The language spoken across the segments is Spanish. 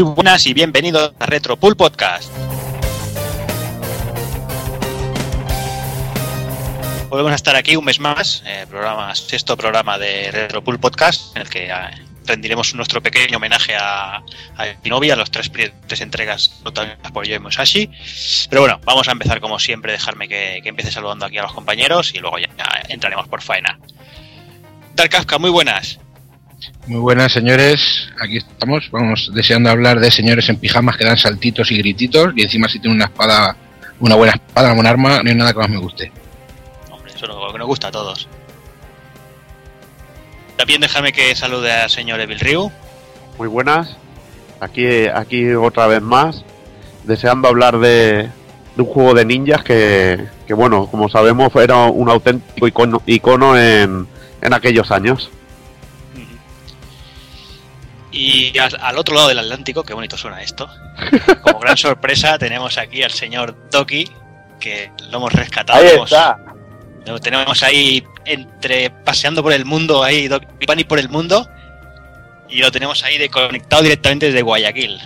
Muy buenas y bienvenidos a Retro Pool Podcast. Volvemos a estar aquí un mes más, eh, programa, sexto programa de Retro Pool Podcast, en el que eh, rendiremos nuestro pequeño homenaje a, a Shinobi, a los tres, entregas protagonizadas por Yoe Musashi. Pero bueno, vamos a empezar como siempre, dejarme que, empiece saludando aquí a los compañeros y luego ya, entraremos por faena. Dark Kafka, muy buenas. Muy buenas, señores. Aquí estamos. Vamos deseando hablar de señores en pijamas que dan saltitos y grititos. Y encima, si tiene una espada, una buena espada, buena arma, no hay nada que más me guste. Hombre, eso es lo que nos gusta a todos. También déjame que salude al señor Evil Ryu. Muy buenas. Aquí, aquí otra vez más. Deseando hablar de, de un juego de ninjas que, que, bueno, como sabemos, era un auténtico icono, icono en, en aquellos años. Y al, al, otro lado del Atlántico, qué bonito suena esto. Como gran sorpresa tenemos aquí al señor Doki, que lo hemos rescatado. Ahí hemos, está. Lo tenemos ahí entre paseando por el mundo, ahí Doki Pani por el mundo, y lo tenemos ahí de, conectado directamente desde Guayaquil.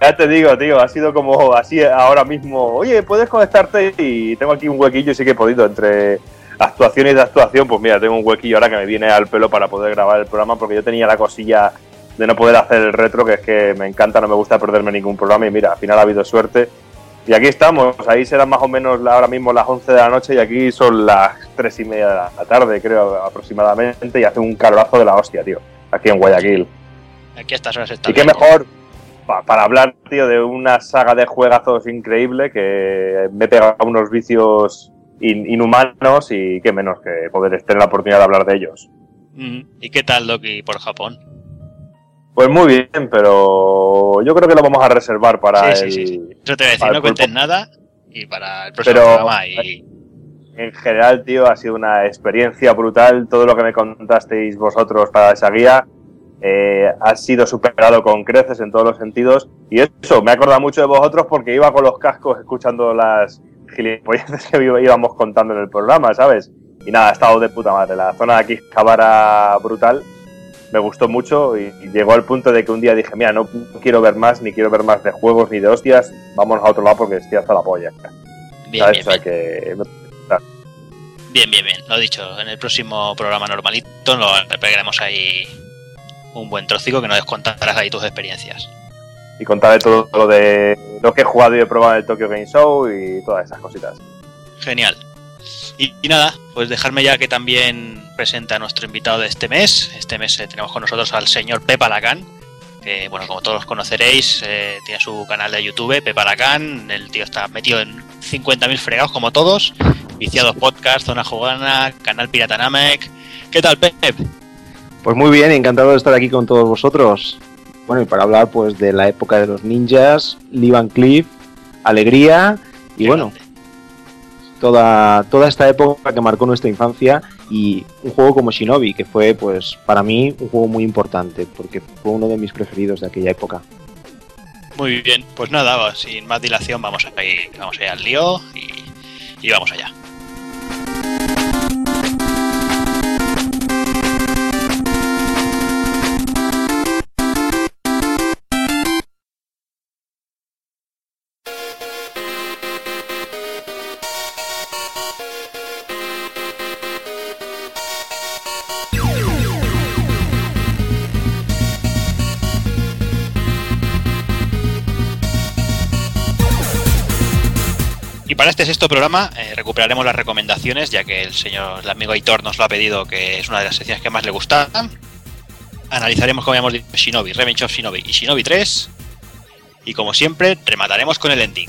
Ya te digo, tío, ha sido como así ahora mismo. Oye, ¿puedes conectarte? Y tengo aquí un huequillo y sí que he podido entre actuación y de actuación, pues mira, tengo un huequillo ahora que me viene al pelo para poder grabar el programa porque yo tenía la cosilla de no poder hacer el retro, que es que me encanta, no me gusta perderme ningún programa y mira, al final ha habido suerte. Y aquí estamos, ahí serán más o menos ahora mismo las 11 de la noche y aquí son las 3 y media de la tarde, creo, aproximadamente, y hace un calorazo de la hostia, tío, aquí en Guayaquil. Aquí a estas horas está Y qué mejor pa, para hablar, tío, de una saga de juegazos increíble que me he pegado unos vicios inhumanos y qué menos que poder tener la oportunidad de hablar de ellos. ¿Y qué tal, Doki, por Japón? Pues muy bien, pero yo creo que lo vamos a reservar para sí, el. Sí, sí, Eso te voy a decir, no cuentes nada y para el próximo pero, programa. Y... En general, tío, ha sido una experiencia brutal. Todo lo que me contasteis vosotros para esa guía eh, ha sido superado con creces en todos los sentidos. Y eso, me ha acordado mucho de vosotros porque iba con los cascos escuchando las gilipolleces que íbamos contando en el programa, ¿sabes? Y nada, ha estado de puta madre. La zona de aquí Cabara brutal. Me gustó mucho y, y, llegó al punto de que un día dije, mira, no quiero ver más, ni quiero ver más de juegos ni de hostias, vámonos a otro lado porque estoy hasta la polla. Bien, ¿sabes? bien, o sea bien. que... Bien, bien, bien. Lo dicho, en el próximo programa normalito lo pegaremos ahí un buen trocico que nos contarás ahí tus experiencias. Y contaré todo lo de lo que he jugado y he probado en el Tokyo Game Show y todas esas cositas. Genial. Y, y, nada, pues dejarme ya que también presenta a nuestro invitado de este mes. Este mes eh, tenemos con nosotros al señor Pepa Lacan, que bueno, como todos conoceréis, eh, tiene su canal de YouTube, Pepa Lacan. El tío está metido en 50.000 fregados como todos. Viciados Podcast, Zona Jugana, Canal Pirata Namek. ¿Qué tal, Pep? Pues muy bien, encantado de estar aquí con todos vosotros. Bueno, y para hablar pues de la época de los ninjas, Lee Van Cleef, Alegría y bueno, toda, toda esta época que marcó nuestra infancia y un juego como Shinobi, que fue pues para mí un juego muy importante, porque fue uno de mis preferidos de aquella época. Muy bien, pues nada, sin más dilación vamos a ir, vamos a ir al lío y, y vamos allá. Este sexto programa eh, recuperaremos las recomendaciones, ya que el señor, el amigo Aitor nos lo ha pedido, que es una de las secciones que más le gustan. Analizaremos, como habíamos dicho, Shinobi, Revenge of Shinobi y Shinobi 3. Y como siempre, remataremos con el ending.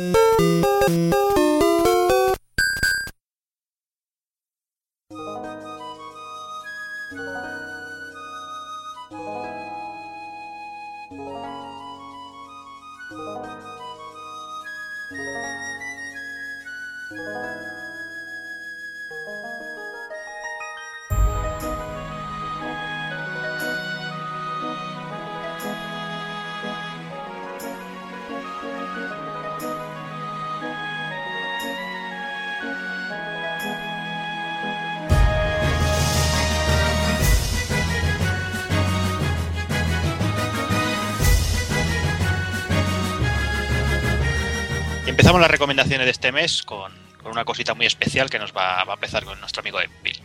Y empezamos las recomendaciones de este mes con, con una cosita muy especial que nos va, va a empezar con nuestro amigo Bill.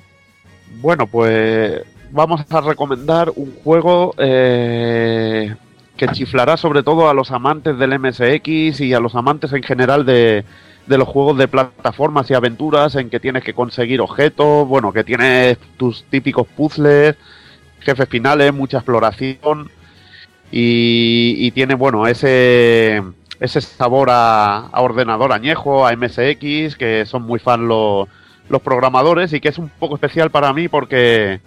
Bueno, pues vamos a recomendar un juego eh, que chiflará sobre todo a los amantes del MSX y a los amantes en general de, de los juegos de plataformas y aventuras en que tienes que conseguir objetos, bueno, que tienes tus típicos puzzles, jefes finales, mucha exploración y, y tiene, bueno, ese, ese sabor a, a ordenador añejo, a MSX, que son muy fan los, programadores y que es un poco especial para mí porque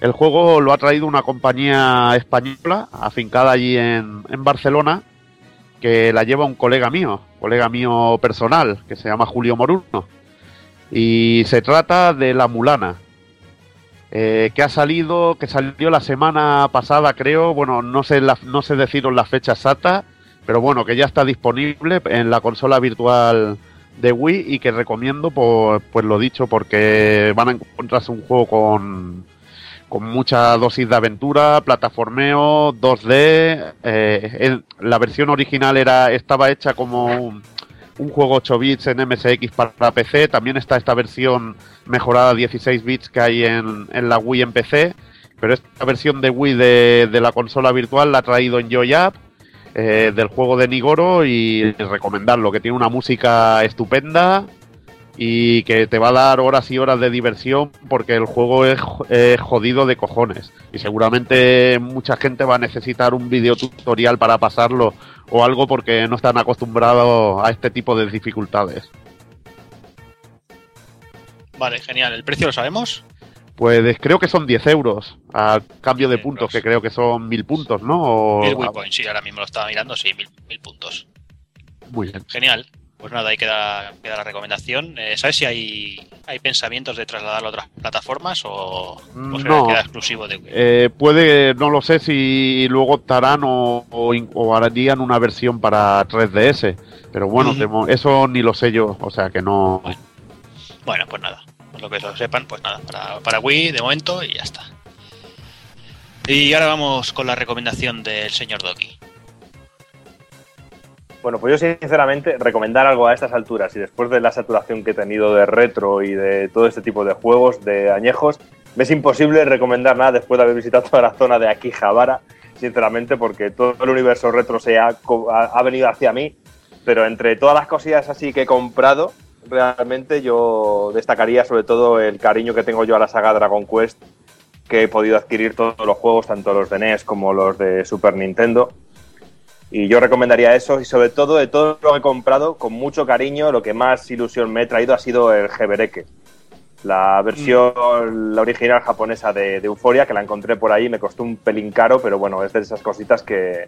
el juego lo ha traído una compañía española afincada allí en, en Barcelona que la lleva un colega mío, colega mío personal, que se llama Julio Moruno. Y se trata de La Mulana, eh, que ha salido, que salió la semana pasada, creo, bueno, no sé, la, no sé deciros la fecha exacta, pero bueno, que ya está disponible en la consola virtual de Wii y que recomiendo, pues lo dicho, porque van a encontrarse un juego con, con mucha dosis de aventura, plataformeo, 2D. eh, la versión original era estaba hecha como un, juego 8 bits en MSX para PC. También está esta versión mejorada 16 bits que hay en, en la Wii en PC. Pero esta versión de Wii de, de la consola virtual la ha traído en JoyUp eh, del juego de Nigoro y recomendarlo, que tiene una música estupenda y que te va a dar horas y horas de diversión porque el juego es, jo- es jodido de cojones y seguramente mucha gente va a necesitar un video tutorial para pasarlo o algo porque no están acostumbrados a este tipo de dificultades. Vale, genial. ¿El precio lo sabemos? Pues creo que son 10 euros a cambio de 10 puntos, euros. que creo que son 1000 puntos, ¿no? O- Mil Wii Points, sí, ahora mismo lo estaba mirando, sí, mil, mil puntos. Muy bien. Genial. Pues nada, ahí queda, queda la recomendación. Eh, ¿Sabes si hay, hay pensamientos de trasladarlo a otras plataformas o, o No. queda exclusivo de Wii? Eh, puede, no lo sé si luego optarán o, o, harían una versión para 3DS, pero bueno, eso ni lo sé yo, o sea que no. Bueno, pues nada. Lo que lo sepan, pues nada, para, para Wii de momento y ya está. Y ahora vamos con la recomendación del señor Doki. Bueno, pues yo sinceramente recomendar algo a estas alturas y después de la saturación que he tenido de retro y de todo este tipo de juegos, de añejos, me es imposible recomendar nada después de haber visitado toda la zona de Akihabara, sinceramente, porque todo el universo retro se ha, ha venido hacia mí, pero entre todas las cosillas así que he comprado, realmente yo destacaría sobre todo el cariño que tengo yo a la saga Dragon Quest, que he podido adquirir todos los juegos, tanto los de NES como los de Super Nintendo. Y yo recomendaría eso y sobre todo de todo lo que he comprado, con mucho cariño, lo que más ilusión me he traído ha sido el Hebereke. La versión, la original japonesa de, de Euphoria, que la encontré por ahí, me costó un pelín caro, pero bueno, es de esas cositas que,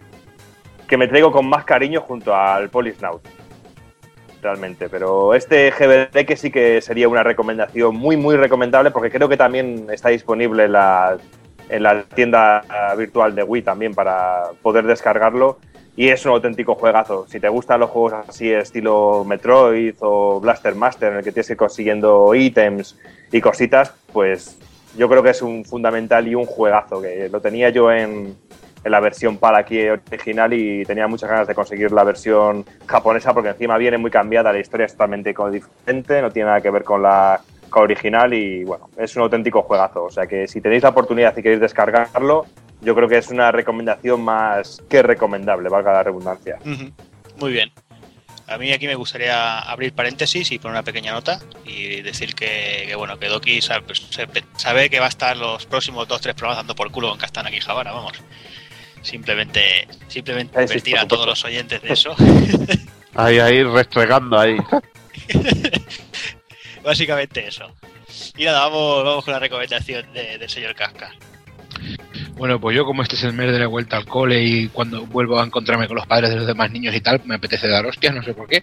que me traigo con más cariño junto al Polisnaut. Realmente, pero este Hebereke sí que sería una recomendación muy, muy recomendable porque creo que también está disponible en la, en la tienda virtual de Wii también para poder descargarlo y es un auténtico juegazo. Si te gustan los juegos así estilo Metroid o Blaster Master, en el que tienes que ir consiguiendo ítems y cositas, pues yo creo que es un fundamental y un juegazo, que lo tenía yo en, en la versión para aquí original y tenía muchas ganas de conseguir la versión japonesa porque encima viene muy cambiada, la historia es totalmente diferente, no tiene nada que ver con la con original y bueno, es un auténtico juegazo. O sea que si tenéis la oportunidad y queréis descargarlo, yo creo que es una recomendación más que recomendable, valga la redundancia. Muy bien. A mí aquí me gustaría abrir paréntesis y poner una pequeña nota y decir que, que, bueno, que Doki sabe, pues, sabe que va a estar los próximos dos tres programas dando por culo con Castana aquí Javara, vamos. Simplemente, simplemente advertir a todos los oyentes de eso. Ahí, ahí, restregando ahí. Básicamente eso. Y nada, vamos, vamos con la recomendación de- del señor Casca. Bueno, pues yo como este es el mes de la vuelta al cole y cuando vuelvo a encontrarme con los padres de los demás niños y tal, me apetece dar hostias, no sé por qué.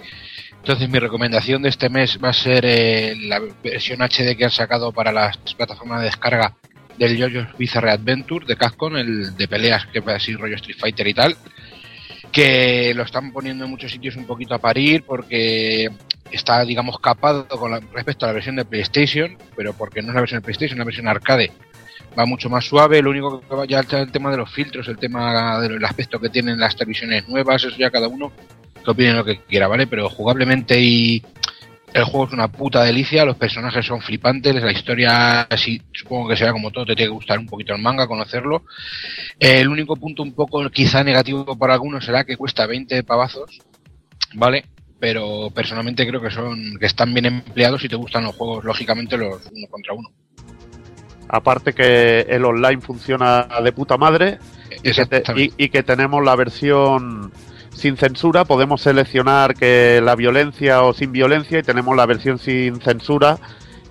Entonces mi recomendación de este mes va a ser eh, la versión HD que han sacado para las plataformas de descarga del JoJo's Bizarre Adventure de Capcom, el de peleas que así rollo Street Fighter y tal, que lo están poniendo en muchos sitios un poquito a parir porque está, digamos, capado con la- respecto a la versión de PlayStation, pero porque no es la versión de PlayStation, es la versión arcade va mucho más suave. Lo único que va ya está el tema de los filtros, el tema del aspecto que tienen las televisiones nuevas, eso ya cada uno que opinen lo que quiera, ¿vale? Pero jugablemente y el juego es una puta delicia, los personajes son flipantes, la historia, sí, supongo que será como todo, te tiene que gustar un poquito el manga, conocerlo. Eh, el único punto un poco quizá negativo para algunos será que cuesta 20 pavazos, ¿vale? Pero personalmente creo que son que están bien empleados y te gustan los juegos, lógicamente, los uno contra uno. Aparte que el online funciona de puta madre y que, te- Exactamente. y- y que tenemos la versión sin censura, podemos seleccionar que la violencia o sin violencia y tenemos la versión sin censura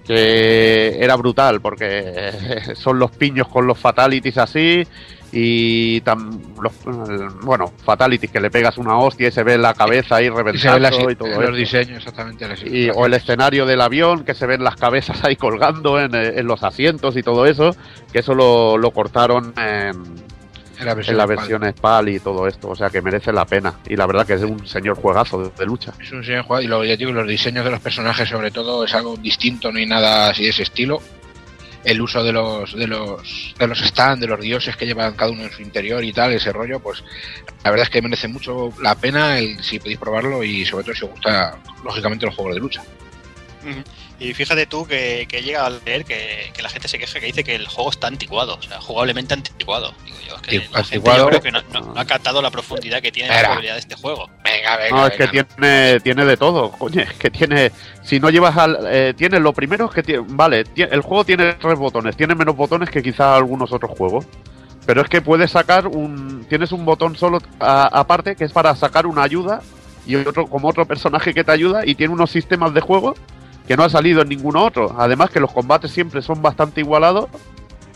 que era brutal porque son los piños con los fatalities así y tam- los, bueno, fatalities que le pegas una hostia y se ve la cabeza ahí Y reventando las- y todo los eso. diseños, exactamente. las Y- o el escenario del avión, que se ven las cabezas ahí colgando en, en los asientos y todo eso, que eso lo, lo cortaron en, en la versión, en la actual. versión SPAL y todo esto, o sea que merece la pena. Y la verdad que es un señor juegazo de, de lucha. Es un señor juego y lo, ya digo, los diseños de los personajes sobre todo es algo distinto, no hay nada así de ese estilo. El uso de los de los de los stands, de los dioses que llevan cada uno en su interior y tal, ese rollo, pues la verdad es que merece mucho la pena el, si podéis probarlo y sobre todo si os gusta lógicamente los juegos de lucha. Y fíjate tú que, que llega a leer que, que la gente se queja que dice que el juego está anticuado, o sea, jugablemente anticuado. Digo yo, es que la gente yo creo que no, no- no ha captado la profundidad que tiene la jugabilidad de este juego. Venga, venga. No, es que tiene, tiene de todo, coño, es que tiene, si no llevas al, eh, tiene lo primero es que tiene, vale, el juego tiene tres botones, tiene menos botones que quizá algunos otros juegos, pero es que puedes sacar un, tienes un botón solo aparte que es para sacar una ayuda y otro como otro personaje que te ayuda y tiene unos sistemas de juego que no ha salido en ninguno otro, además que los combates siempre son bastante igualados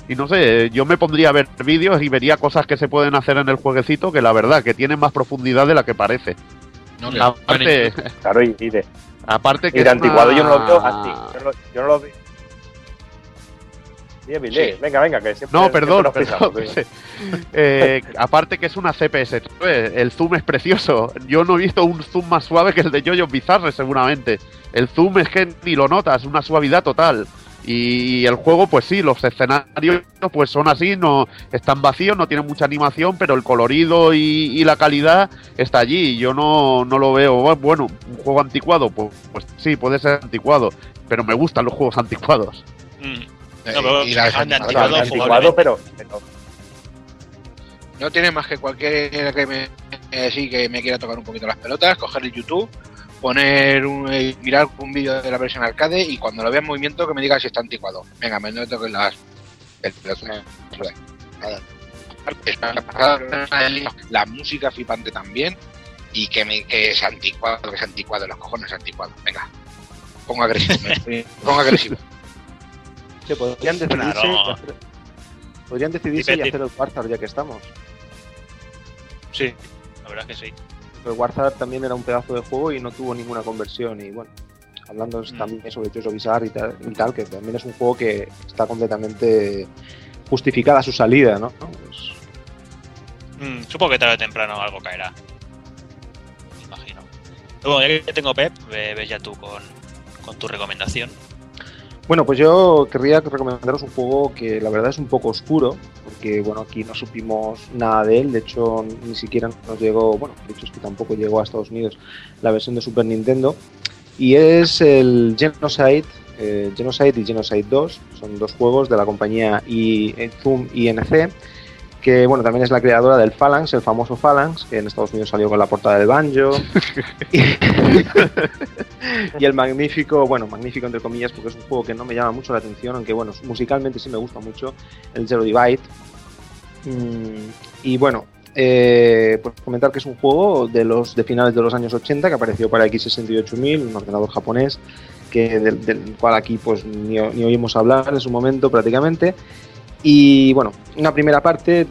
y no sé, yo me pondría a ver vídeos y vería cosas que se pueden hacer en el jueguecito que la verdad que tienen más profundidad de la que parece. No, que- Aparte, Claro, y, y de, aparte que y de es antiguado yo no lo veo anti. Yo no, lo- yo no lo veo. Vilé, Sí. Venga, venga, que siempre. No, perdón, perdón. pensamos. Eh, aparte que es una CPS, ¿sabes? el zoom es precioso. Yo no he visto un zoom más suave que el de Jojo Bizarre, seguramente. El zoom es que ni lo notas, una suavidad total. Y el juego, pues sí, los escenarios pues son así, no están vacíos, no tienen mucha animación, pero el colorido y, y la calidad está allí. Yo no, no lo veo, bueno, un juego anticuado, pues, pues sí, puede ser anticuado, pero me gustan los juegos anticuados. Mm. No, pero y han. Claro, Anticuado, anticuado, pero, pero No tiene más que cualquier que me eh, sí que me quiera tocar un poquito las pelotas, coger el YouTube, poner un, eh, mirar un vídeo de la versión arcade y cuando lo vea en movimiento que me diga si está anticuado. Venga, me no toques las. La música flipante también y que me que es anticuado, que es anticuado, los cojones anticuado. Venga. Pongo agresivo, me pongo agresivo. Podrían decidirse, Claro. y hacer, podrían decidirse y hacer el Warzone ya que estamos. Sí, la verdad es que sí. El Warzone también era un pedazo de juego y no tuvo ninguna conversión. Y bueno, hablando Mm. también sobre Jojo Bizarre y tal, y tal, que también es un juego que está completamente justificada su salida, ¿no? Pues, Mm, supongo que tarde o temprano algo caerá. Me imagino. Luego, ya que tengo Pep, ve- ves ya tú con, con tu recomendación. Bueno, pues yo querría recomendaros un juego que la verdad es un poco oscuro, porque bueno, aquí no supimos nada de él, de hecho ni siquiera nos llegó, bueno, de hecho es que tampoco llegó a Estados Unidos la versión de Super Nintendo, y es el Genocide, eh, Genocide y Genocide 2, son dos juegos de la compañía eh, Zoom INC, que bueno, también es la creadora del Phalanx, el famoso Phalanx, que en Estados Unidos salió con la portada del banjo. y, y el magnífico, bueno, magnífico entre comillas, porque es un juego que no me llama mucho la atención, aunque bueno, musicalmente sí me gusta mucho, el Zero Divide. Mm, y bueno, eh, pues comentar que es un juego de los de finales de los años 80 que apareció para X68000, un ordenador japonés, que del, del cual aquí pues ni, ni oímos hablar en su momento prácticamente. Y bueno, una primera parte,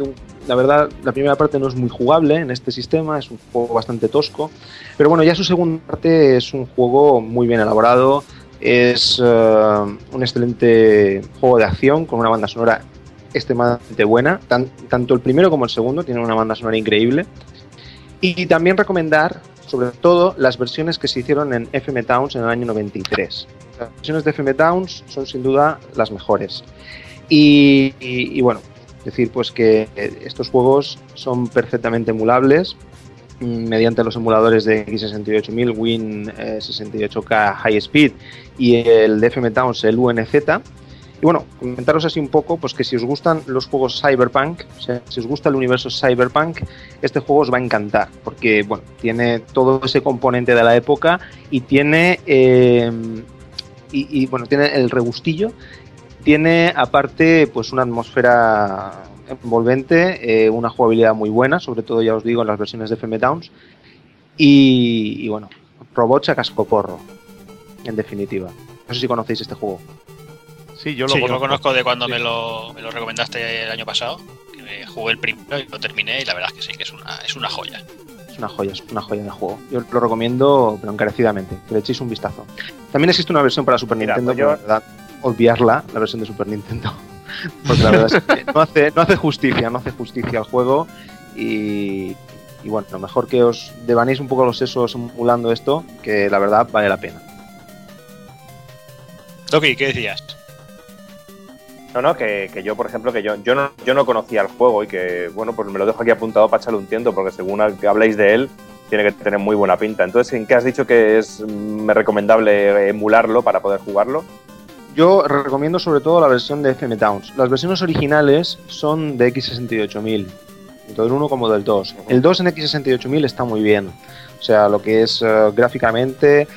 la verdad, la primera parte no es muy jugable en este sistema, es un juego bastante tosco, pero bueno, ya su segunda parte es un juego muy bien elaborado, es eh, un excelente juego de acción con una banda sonora extremadamente buena, tan- tanto el primero como el segundo tienen una banda sonora increíble. Y también recomendar, sobre todo, las versiones que se hicieron en FM Towns en el año 93. Las versiones de FM Towns son sin duda las mejores. Y, bueno, decir pues que eh, estos juegos son perfectamente emulables mm, mediante los emuladores de X68000, Win 68K High Speed y el DFM Towns, el UNZ. Y bueno, comentaros así un poco, pues que si os gustan los juegos Cyberpunk, o sea, si os gusta el universo Cyberpunk, este juego os va a encantar, porque bueno, tiene todo ese componente de la época y tiene eh, y, bueno, tiene el regustillo, tiene aparte pues una atmósfera envolvente, eh, una jugabilidad muy buena, sobre todo ya os digo en las versiones de FM Downs y, y bueno, robots a cascoporro, en definitiva. No sé si conocéis este juego. Sí, yo lo, Sí, yo conozco. lo conozco de cuando me, lo, me lo recomendaste el año pasado. Que me jugué el primero y lo terminé y la verdad es que sí, que es una, es una joya. Es una joya, es una joya de juego. Yo lo recomiendo, pero encarecidamente, que le echéis un vistazo. También existe una versión para Super Mira, Nintendo, pues yo- pero la verdad, obviarla, la versión de Super Nintendo. Porque la verdad es que no hace, no hace justicia, no hace justicia al juego. Y, y bueno, lo mejor que os devanéis un poco los sesos emulando esto, que la verdad vale la pena. Toki, ¿qué decías? No, no, que, que yo, por ejemplo, que yo, yo, no, yo no conocía el juego y que, bueno, pues me lo dejo aquí apuntado para echarle un tiento, porque según habláis de él, tiene que tener muy buena pinta. Entonces, ¿en qué has dicho que es mm, recomendable emularlo para poder jugarlo? Yo recomiendo sobre todo la versión de FM Towns. Las versiones originales son de X68000, tanto del 1 como del 2. El 2 en X68000 está muy bien. O sea, lo que es eh, gráficamente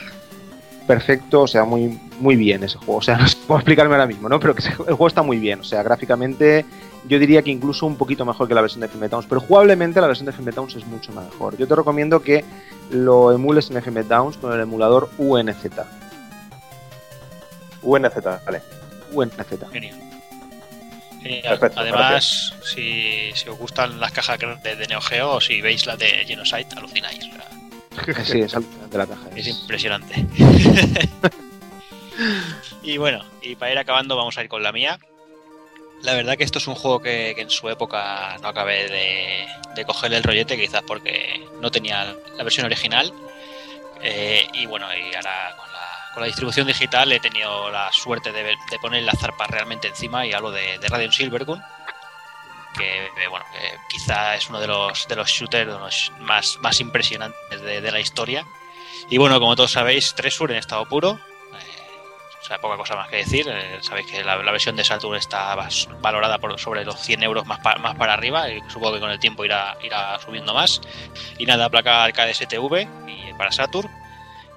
perfecto, o sea, muy, muy bien ese juego. O sea, no sé cómo explicarme ahora mismo, ¿no? Pero que el juego está muy bien. O sea, gráficamente yo diría que incluso un poquito mejor que la versión de FM Towns. Pero jugablemente la versión de FM Towns es mucho mejor. Yo te recomiendo que lo emules en FM Towns con el emulador UNZ. UNZ, vale. UNZ. Genial. Genial. Perfecto, Además, si, si os gustan las cajas grandes de Neo Geo o si veis las de Genocide, alucináis. Sí, es alucinante la caja. es impresionante. y bueno, y para ir acabando, vamos a ir con la mía. La verdad que esto es un juego que, que en su época no acabé de, de cogerle el rollete, quizás porque no tenía la versión original. Eh, y bueno, y ahora con la, con la distribución digital he tenido la suerte de, de poner la zarpa realmente encima y hablo de, de Silvergun, que eh, bueno, que quizá es uno de los, de los shooters más, más impresionantes de, la historia. Y bueno, como todos sabéis, Tresur en estado puro. eh, o sea, poca cosa más que decir. eh, sabéis que la, versión de Saturn está valorada por sobre los 100 euros más, más para arriba y supongo que con el tiempo irá, irá subiendo más. Y nada, placa arcade STV y para Saturn.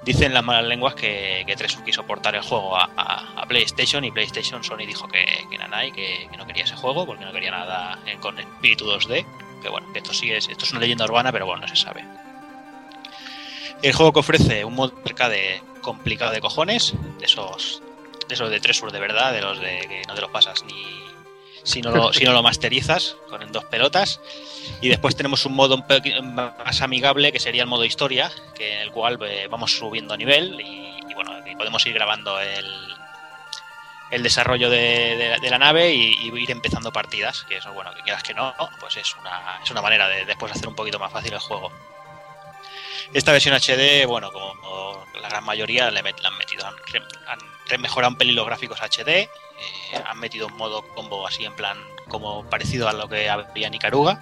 Dicen las malas lenguas que, que Tresur quiso portar el juego a, PlayStation y PlayStation Sony dijo que, que nanay, que, que no quería ese juego porque no quería nada con espíritu 2D. Que bueno, que esto sí es, esto es una leyenda urbana, pero bueno, no se sabe. El juego que ofrece un modo arcade complicado de cojones, de esos de esos de Tresur de verdad, de los de que no te los pasas ni si no lo, si no lo masterizas con dos pelotas. Y después tenemos un modo más amigable que sería el modo historia, que en el cual eh, vamos subiendo nivel y, y bueno, y podemos ir grabando el, el desarrollo de, de la- de la nave y, y ir empezando partidas, que eso bueno, que quieras que no, pues es una, es una manera de después hacer un poquito más fácil el juego. Esta versión HD, bueno, como la gran mayoría le, met- le han metido, han, han mejorado un pelín los gráficos HD, eh, han metido un modo combo así en plan como parecido a lo que había en Icaruga.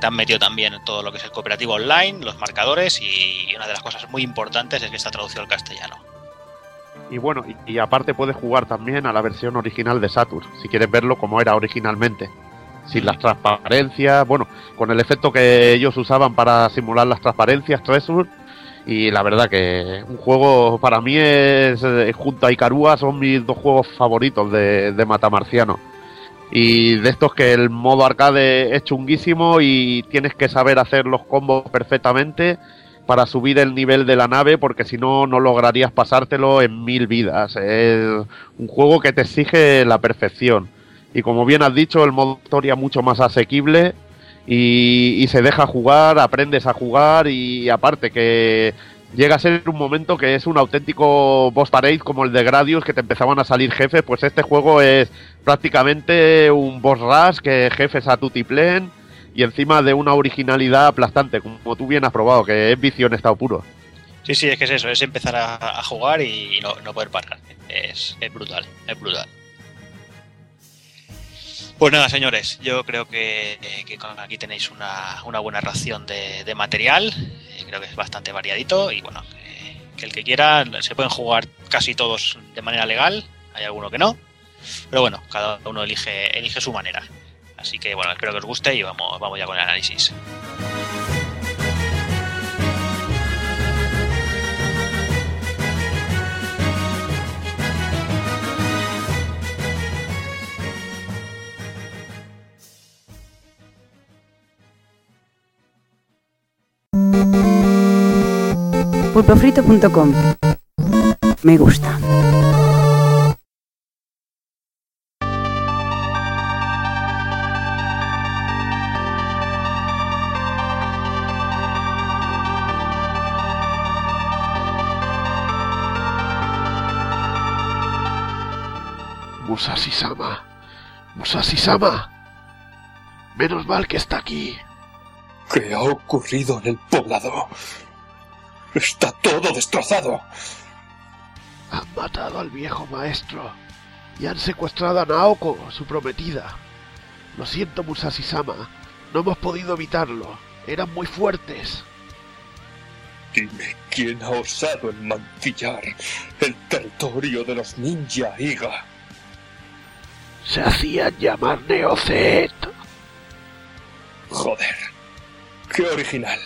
Te han metido también todo lo que es el cooperativo online, los marcadores y una de las cosas muy importantes es que está traducido al castellano. Y bueno, y, y aparte puedes jugar también a la versión original de Saturn, si quieres verlo como era originalmente. Sin las transparencias, bueno, con el efecto que ellos usaban para simular las transparencias, Tresur. Y la verdad que un juego para mí es, eh, junto a Icarúa, son mis dos juegos favoritos de, de Matamarciano. Y de estos que el modo arcade es chunguísimo y tienes que saber hacer los combos perfectamente para subir el nivel de la nave porque si no no lograrías pasártelo en mil vidas. Es un juego que te exige la perfección. Y como bien has dicho, el modo historia mucho más asequible y, se deja jugar, aprendes a jugar y aparte que llega a ser un momento que es un auténtico boss parade como el de Gradius que te empezaban a salir jefes, pues este juego es prácticamente un boss rush que jefes a tutiplén y encima de una originalidad aplastante, como tú bien has probado, que es vicio en estado puro. Sí, sí, es que es eso, es empezar a, a jugar y no, no poder parar. Es, es brutal, es brutal. Pues nada, señores, yo creo que, con- aquí tenéis una, buena ración de, material. Eh, creo que es bastante variadito y bueno, que, el que quiera se pueden jugar casi todos de manera legal. Hay alguno que no, pero bueno, cada uno elige elige su manera. Así que bueno, espero que os guste y vamos ya con el análisis. pulpofrito.com. Me gusta. Musashi-sama. Musashi-sama. Menos mal que está aquí. ¿Qué ha ocurrido en el poblado? Está todo destrozado. Han matado al viejo maestro y han secuestrado a Naoko, su prometida. Lo siento, Musashi-sama. No hemos podido evitarlo. Eran muy fuertes. Dime quién ha osado enmancillar el territorio de los ninja Iga. Se hacían llamar Neocet. Joder. Qué original.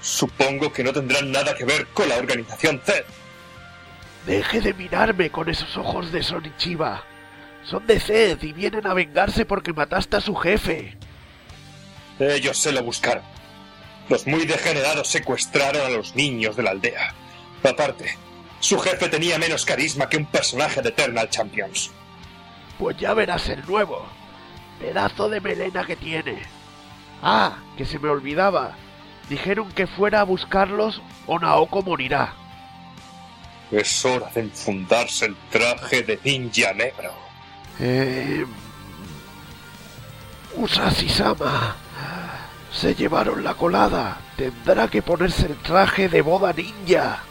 Supongo que no tendrán nada que ver con la organización Z. Deje de mirarme con esos ojos de Sonichiba. Son de Zed y vienen a vengarse porque mataste a su jefe. Ellos se lo buscaron. Los muy degenerados secuestraron a los niños de la aldea. Aparte, su jefe tenía menos carisma que un personaje de Eternal Champions. Pues ya verás el nuevo. Pedazo de melena que tiene. Ah, que se me olvidaba. Dijeron que fuera a buscarlos o Naoko morirá. Es hora de enfundarse el traje de ninja negro. Eh... Se llevaron la colada. Tendrá que ponerse el traje de boda ninja.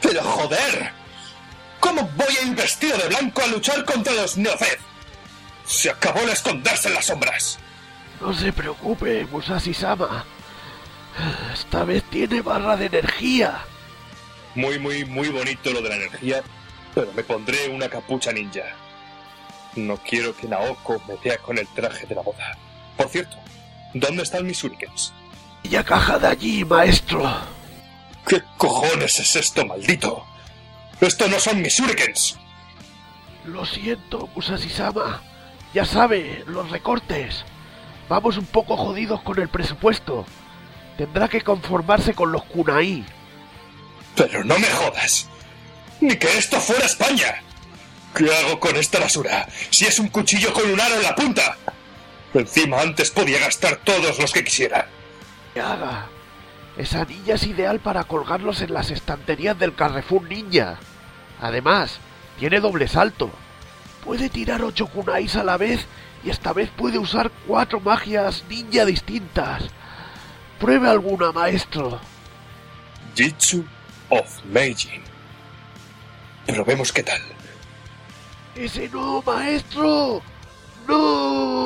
¡Pero joder! ¿Cómo voy a ir vestido de blanco a luchar contra los Neofed? Se acabó el esconderse en las sombras. No se preocupe, Musashi-sama. Esta vez tiene barra de energía. Muy, muy, muy bonito lo de la energía, pero me pondré una capucha ninja. No quiero que Naoko me vea con el traje de la boda. Por cierto, ¿dónde están mis shurikens? Ya caja de allí, maestro. ¿Qué cojones es esto, maldito? ¡Esto no son mis shurikens! Lo siento, Musashi-sama. Ya sabe, los recortes. Vamos un poco jodidos con el presupuesto. Tendrá que conformarse con los kunai. Pero no me jodas. Ni que esto fuera España. ¿Qué hago con esta basura? Si es un cuchillo con un aro en la punta. Encima antes podía gastar todos los que quisiera. Que haga. Esa ninja es ideal para colgarlos en las estanterías del Carrefour Ninja. Además, tiene doble salto. Puede tirar ocho kunais a la vez y esta vez puede usar cuatro magias ninja distintas. Pruebe alguna, maestro. Jitsu of Meijin. Probemos qué tal. ¡Ese no, maestro! ¡No!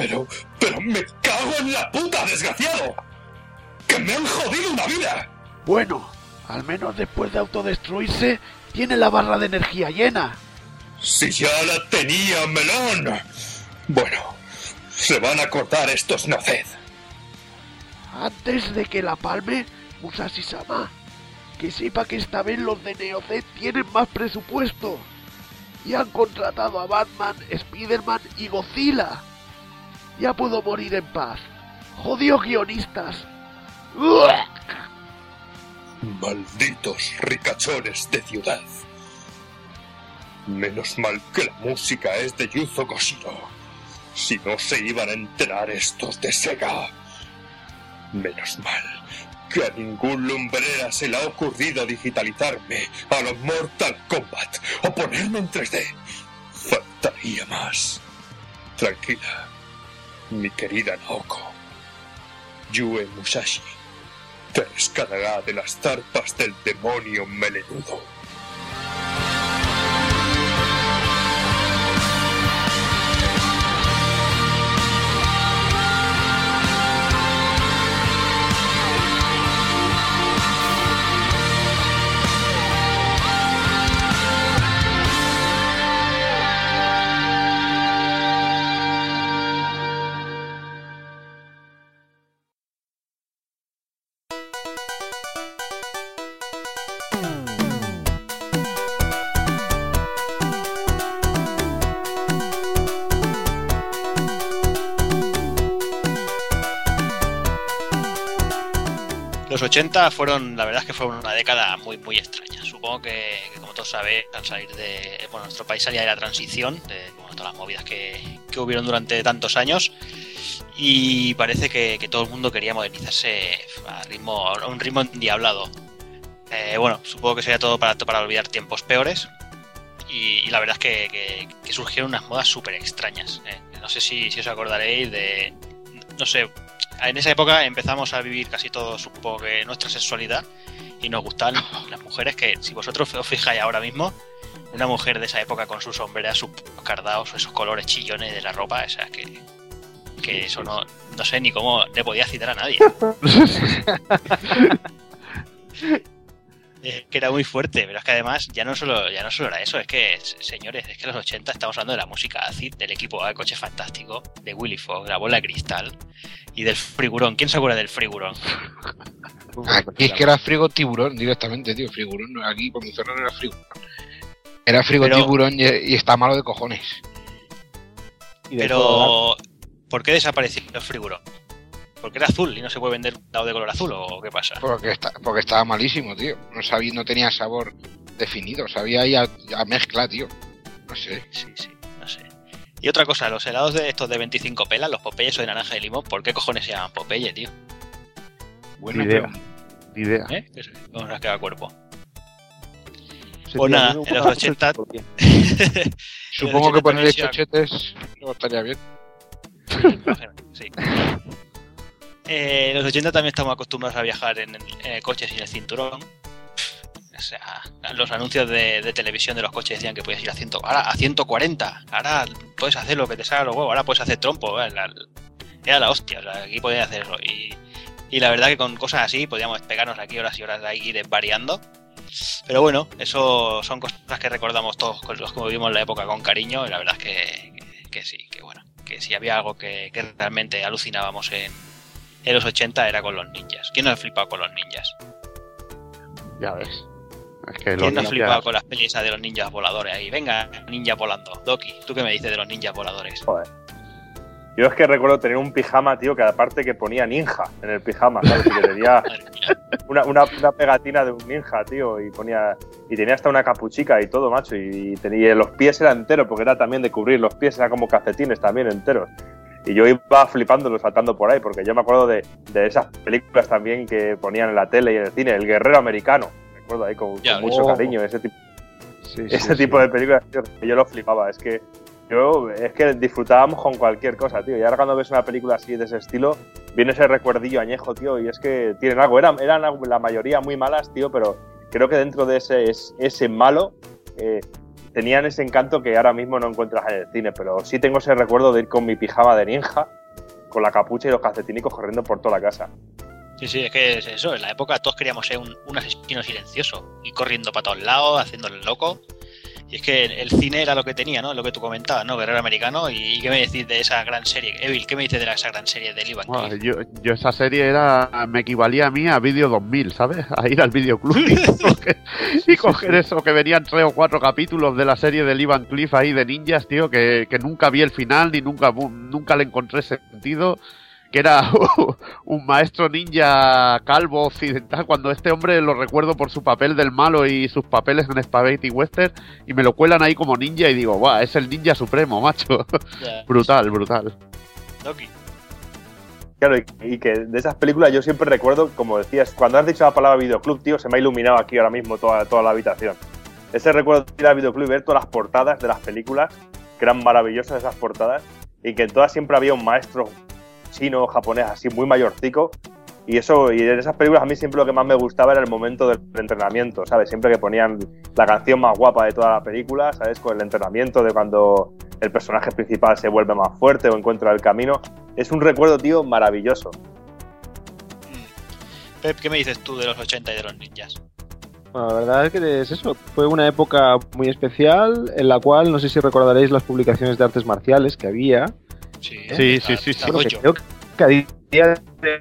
Pero, pero me cago en la puta, desgraciado. Que me han jodido una vida. Bueno, al menos después de autodestruirse, tiene la barra de energía llena. Si ya la tenía, melón. Bueno, se van a cortar estos naced. Antes de que la palme, Musashi-sama, que sepa que esta vez los de Neocet tienen más presupuesto. Y han contratado a Batman, Spiderman y Godzilla. Ya puedo morir en paz. Jodidos guionistas. Malditos ricachones de ciudad. Menos mal que la música es de Yuzo Koshiro. Si no se iban a enterar estos de Sega. Menos mal que a ningún lumbrera se le ha ocurrido digitalizarme a los Mortal Kombat o ponerme en 3D. Faltaría más. Tranquila, mi querida Naoko. Yue Musashi te rescatará de las zarpas del demonio melenudo. 80 fueron, la verdad es que fueron una década muy, muy extraña. Supongo que, como todos sabéis, al salir de. Bueno, nuestro país salía de la transición, de bueno, todas las movidas que, que hubieron durante tantos años. Y parece que, todo el mundo quería modernizarse a, ritmo, a un ritmo endiablado. Eh, bueno, supongo que sería todo para, olvidar tiempos peores. Y, la verdad es que, surgieron unas modas súper extrañas. eh. No sé si os acordaréis de. No sé, en esa época empezamos a vivir casi todos, supongo que nuestra sexualidad y nos gustaban las mujeres que, si vosotros os fijáis ahora mismo, una mujer de esa época con sus sombreras, sus cardados, esos colores chillones de la ropa, o sea, que, que eso no, no sé ni cómo le podía citar a nadie. Es que era muy fuerte, pero es que además ya no solo, ya no solo era eso, es que, señores, es que en los 80 estamos hablando de la música acid, del equipo A, de Coche Fantástico, de Willy Fogg, la bola de cristal y del frigurón. ¿Quién se acuerda del frigurón? Aquí es que era frigo tiburón directamente, tío. Frigurón, no, aquí cuando cerraron era frigo. Era frigo Pero- tiburón y, y está malo de cojones. Y de todo, Pero, ¿por qué desapareció el frigurón? ¿Porque era azul y no se puede vender dado de color azul o qué pasa? Porque, está, porque estaba malísimo, tío. No sabía, no tenía sabor definido. Sabía ahí a, a mezcla, tío. No sé. Sí, sí, no sé. Y otra cosa, los helados de estos de 25 pelas, los Popeyes o de naranja y limón, ¿por qué cojones se llaman Popeye, tío? Buena Idea. pregunta. Ni idea. ¿Eh? Que se- ¿Cómo nos queda cuerpo? Pues a nada, en los gusta mucho el 80 porqué. Supongo que también chochetes no estaría bien. Sí. Eh, los 80 también estamos acostumbrados a viajar en, el- en el coche sin el cinturón. O sea, los anuncios de, televisión de los coches decían que podías ir a, 100, ahora a 140. Ahora puedes hacer lo que te salga los huevos. Ahora puedes hacer trompo. ¿eh? La- era la hostia. aquí podías hacer eso. Y, la verdad que con cosas así podíamos pegarnos aquí horas y horas de ahí desvariando. Pero bueno, eso son cosas que recordamos todos los que vivimos la época con cariño. Y la verdad es que, que, que sí, que bueno. Que si había algo que, que realmente alucinábamos en, en los 80 era con los ninjas. ¿Quién no ha flipado con los ninjas? Ya ves. Es que los ¿Quién no ha flipado con las pelis esas de los ninjas voladores ahí? Venga, ninja volando. Doki, ¿tú qué me dices de los ninjas voladores? Joder. Yo es que recuerdo tener un pijama, tío, que aparte que ponía ninja en el pijama, ¿sabes? Y que tenía una, una, una pegatina de un ninja, tío, y ponía y tenía hasta una capuchica y todo, macho, y, tenía, los pies eran enteros, porque era también de cubrir, los pies eran como calcetines también enteros. Y yo iba flipándolo, saltando por ahí, porque yo me acuerdo de, de esas películas también que ponían en la tele y en el cine, El Guerrero Americano, recuerdo ahí con, mucho Oh. cariño, ese tipo Sí, sí, ese sí. tipo de películas, tío, que yo lo flipaba. Es que yo, es que disfrutábamos con cualquier cosa, tío. Y ahora cuando ves una película así de ese estilo, viene ese recuerdillo añejo, tío, y es que tienen algo. Eran, eran la mayoría muy malas, tío, pero creo que dentro de ese, es- ese malo eh, tenían ese encanto que ahora mismo no encuentras en el cine. Pero sí tengo ese recuerdo de ir con mi pijama de ninja, con la capucha y los calcetinicos corriendo por toda la casa. Sí, sí, es que es eso. En la época todos queríamos ser un, asesino silencioso. Y corriendo para todos lados, haciendo el loco. Y es que el cine era lo que tenía, ¿no? Lo que tú comentabas, ¿no? Guerrero americano. ¿Y qué me decís de esa gran serie? Evil, ¿qué me dices de esa gran serie de Ivan Cliff? yo, yo esa serie era me equivalía a mí a Vídeo 2000, ¿sabes? A ir al videoclub y coger, y coger eso, que venían tres o cuatro capítulos de la serie de Ivan Cliff ahí de ninjas, tío, que, que nunca vi el final ni nunca, nunca le encontré sentido. Que era un maestro ninja calvo occidental. Cuando este hombre lo recuerdo por su papel del malo y sus papeles en Spaghetti Western, y me lo cuelan ahí como ninja y digo, ¡guau! Es el ninja supremo, macho. Brutal, brutal. Doki. Claro, y, y que de esas películas yo siempre recuerdo, como decías, cuando has dicho la palabra videoclub, tío, se me ha iluminado aquí ahora mismo toda, toda la habitación. Ese recuerdo de ir al videoclub y ver todas las portadas de las películas que eran maravillosas esas portadas, y que en todas siempre había un maestro chino, japonés, así muy mayorcico, y eso, y en esas películas a mí siempre lo que más me gustaba era el momento del entrenamiento, ¿sabes? Siempre que ponían la canción más guapa de toda la película, ¿sabes? Con el entrenamiento de cuando el personaje principal se vuelve más fuerte o encuentra el camino. Es un recuerdo, tío, maravilloso. Pep, ¿qué me dices tú de los 80 y de los ninjas? Bueno, la verdad es que es eso. Fue una época muy especial en la cual, no sé si recordaréis las publicaciones de artes marciales que había. Sí, Sí, sí, sí, sí. Bueno, que creo que a día de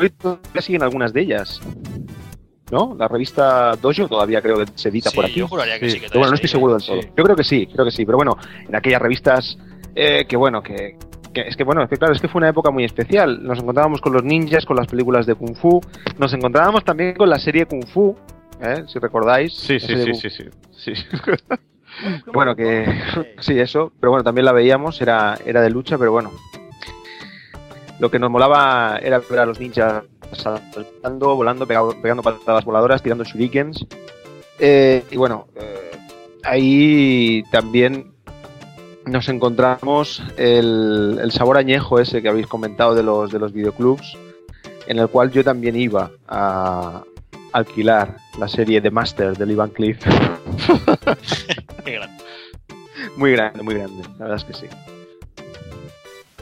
hoy todavía siguen algunas de ellas. ¿No? La revista Dojo todavía creo que se edita Sí, por aquí. yo juraría que sí. que Pero bueno, no estoy seguro del sí. todo. Yo creo que sí, creo que sí. Pero bueno, en aquellas revistas eh, que bueno, que, que- es que bueno, es que claro, es que fue una época muy especial. Nos encontrábamos con los ninjas, con las películas de Kung Fu. Nos encontrábamos también con la serie Kung Fu, ¿eh? si recordáis. Sí, sí, sí, sí, sí, sí. bueno, que sí, eso, pero bueno, también la veíamos, era, era de lucha, pero bueno. Lo que nos molaba era ver a los ninjas saltando, volando, pegado- pegando patadas voladoras, tirando shurikens. Eh, y bueno, eh, ahí también nos encontramos el, el sabor añejo ese que habéis comentado de los, de los videoclubs, en el cual yo también iba a alquilar la serie The Master de Lee Van Grande. Muy grande, muy grande, la verdad es que sí. En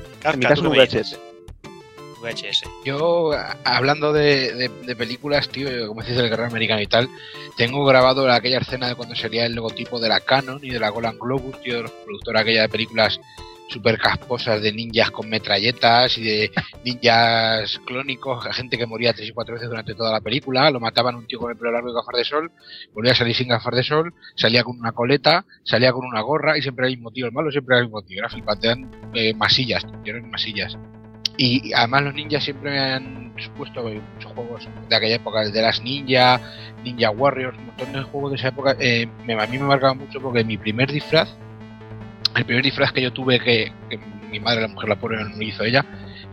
mi Kafka, caso ¿tú un qué me VHS. VHS. Yo, hablando de, de- de películas, tío, como dices del guerrero americano y tal, tengo grabado aquella escena de cuando sería el logotipo de la Canon y de la Golan Globus, tío, de los productores aquella de películas super casposas de ninjas con metralletas y de ninjas clónicos, gente que moría tres y cuatro veces durante toda la película, lo mataban un tío con el pelo largo y gafas de sol, volvía a salir sin gafas de sol, salía con una coleta, salía con una gorra y siempre era el mismo tío, el malo siempre era el mismo tío, era flipante, eran eh, masillas, eran masillas. Y además los ninjas siempre me han supuesto muchos juegos de aquella época, de las ninja, Ninja Warriors, un montón de juegos de esa época. eh, me- a mí me marcaba mucho porque mi primer disfraz, el primer disfraz que yo tuve que, que mi madre, la mujer, la pobre, no me hizo ella,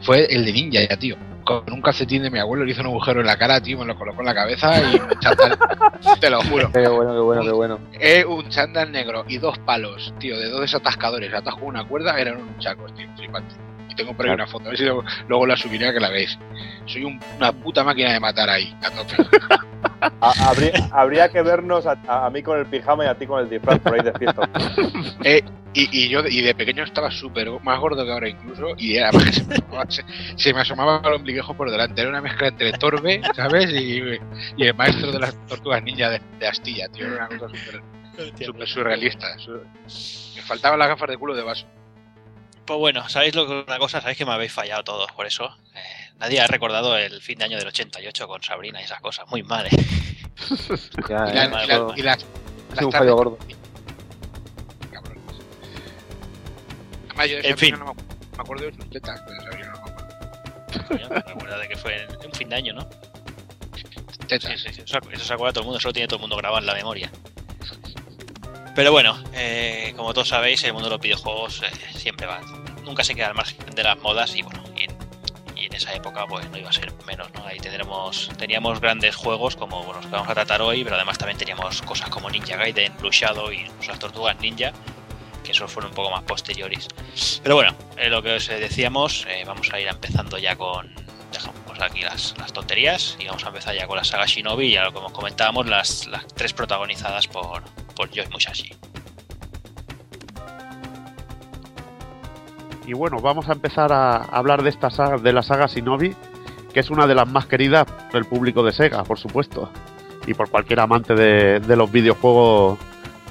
fue el de ninja ya, tío. Con un calcetín de mi abuelo le hizo un agujero en la cara, tío, me lo colocó en la cabeza y un chándal, te lo juro. Qué bueno, qué bueno, qué bueno. Eh, un chándal negro y dos palos, tío, de dos desatascadores. Atajo una cuerda, eran unos chacos, tío, flipante. Tengo por ahí una foto, a ver si luego, luego la subiré a que la veáis. Soy un- una puta máquina de matar ahí, a tope. A- habría, habría que vernos a, a- a mí con el pijama y a ti con el disfraz por ahí de fiesta. Eh, y, y yo de- y de pequeño estaba súper más gordo que ahora incluso y era que se me, asomaba, se, se me asomaba el ombliguejo por delante. Era una mezcla entre Torbe, ¿sabes? Y, y el maestro de las tortugas ninja de, de Astilla, tío. Era una cosa súper súper surrealista. Su- Me faltaban las gafas de culo de vaso. Pues bueno, ¿sabéis lo que una cosa? Sabéis que me habéis fallado todos por eso. Eh, nadie ha recordado el fin de año del 88 con Sabrina y esas cosas. Muy mal, ¿eh? Ya, Y, eh, la- vale, y la- eso y las, ha las sido un fallo gordo. Además, yo En Sabrina fin. no me, acu- me acuerdo de sus tetas, pero de Sabrina no me acuerdo. Coño, me recuerda de que fue en un fin de año, ¿no? Tetas. Sí, sí, sí, eso, eso se acuerda todo el mundo, eso lo tiene todo el mundo grabado en la memoria. Pero bueno, eh, como todos sabéis, el mundo de los videojuegos eh, siempre va, nunca se queda al margen de las modas y bueno, y en, esa época pues no iba a ser menos, ¿no? Ahí tendremos, teníamos grandes juegos como los que vamos a tratar hoy, pero además también teníamos cosas como Ninja Gaiden, Blue Shadow y las Tortugas Ninja, que esos fueron un poco más posteriores. Pero bueno, eh, lo que os eh, decíamos, eh, vamos a ir empezando ya con, dejamos aquí las, las tonterías y vamos a empezar ya con la saga Shinobi y a lo que comentábamos las, las tres protagonizadas por, por Yoshi Musashi. Y bueno, vamos a empezar a hablar de esta saga, de la saga Shinobi, que es una de las más queridas por el público de Sega, por supuesto, y por cualquier amante de, de los videojuegos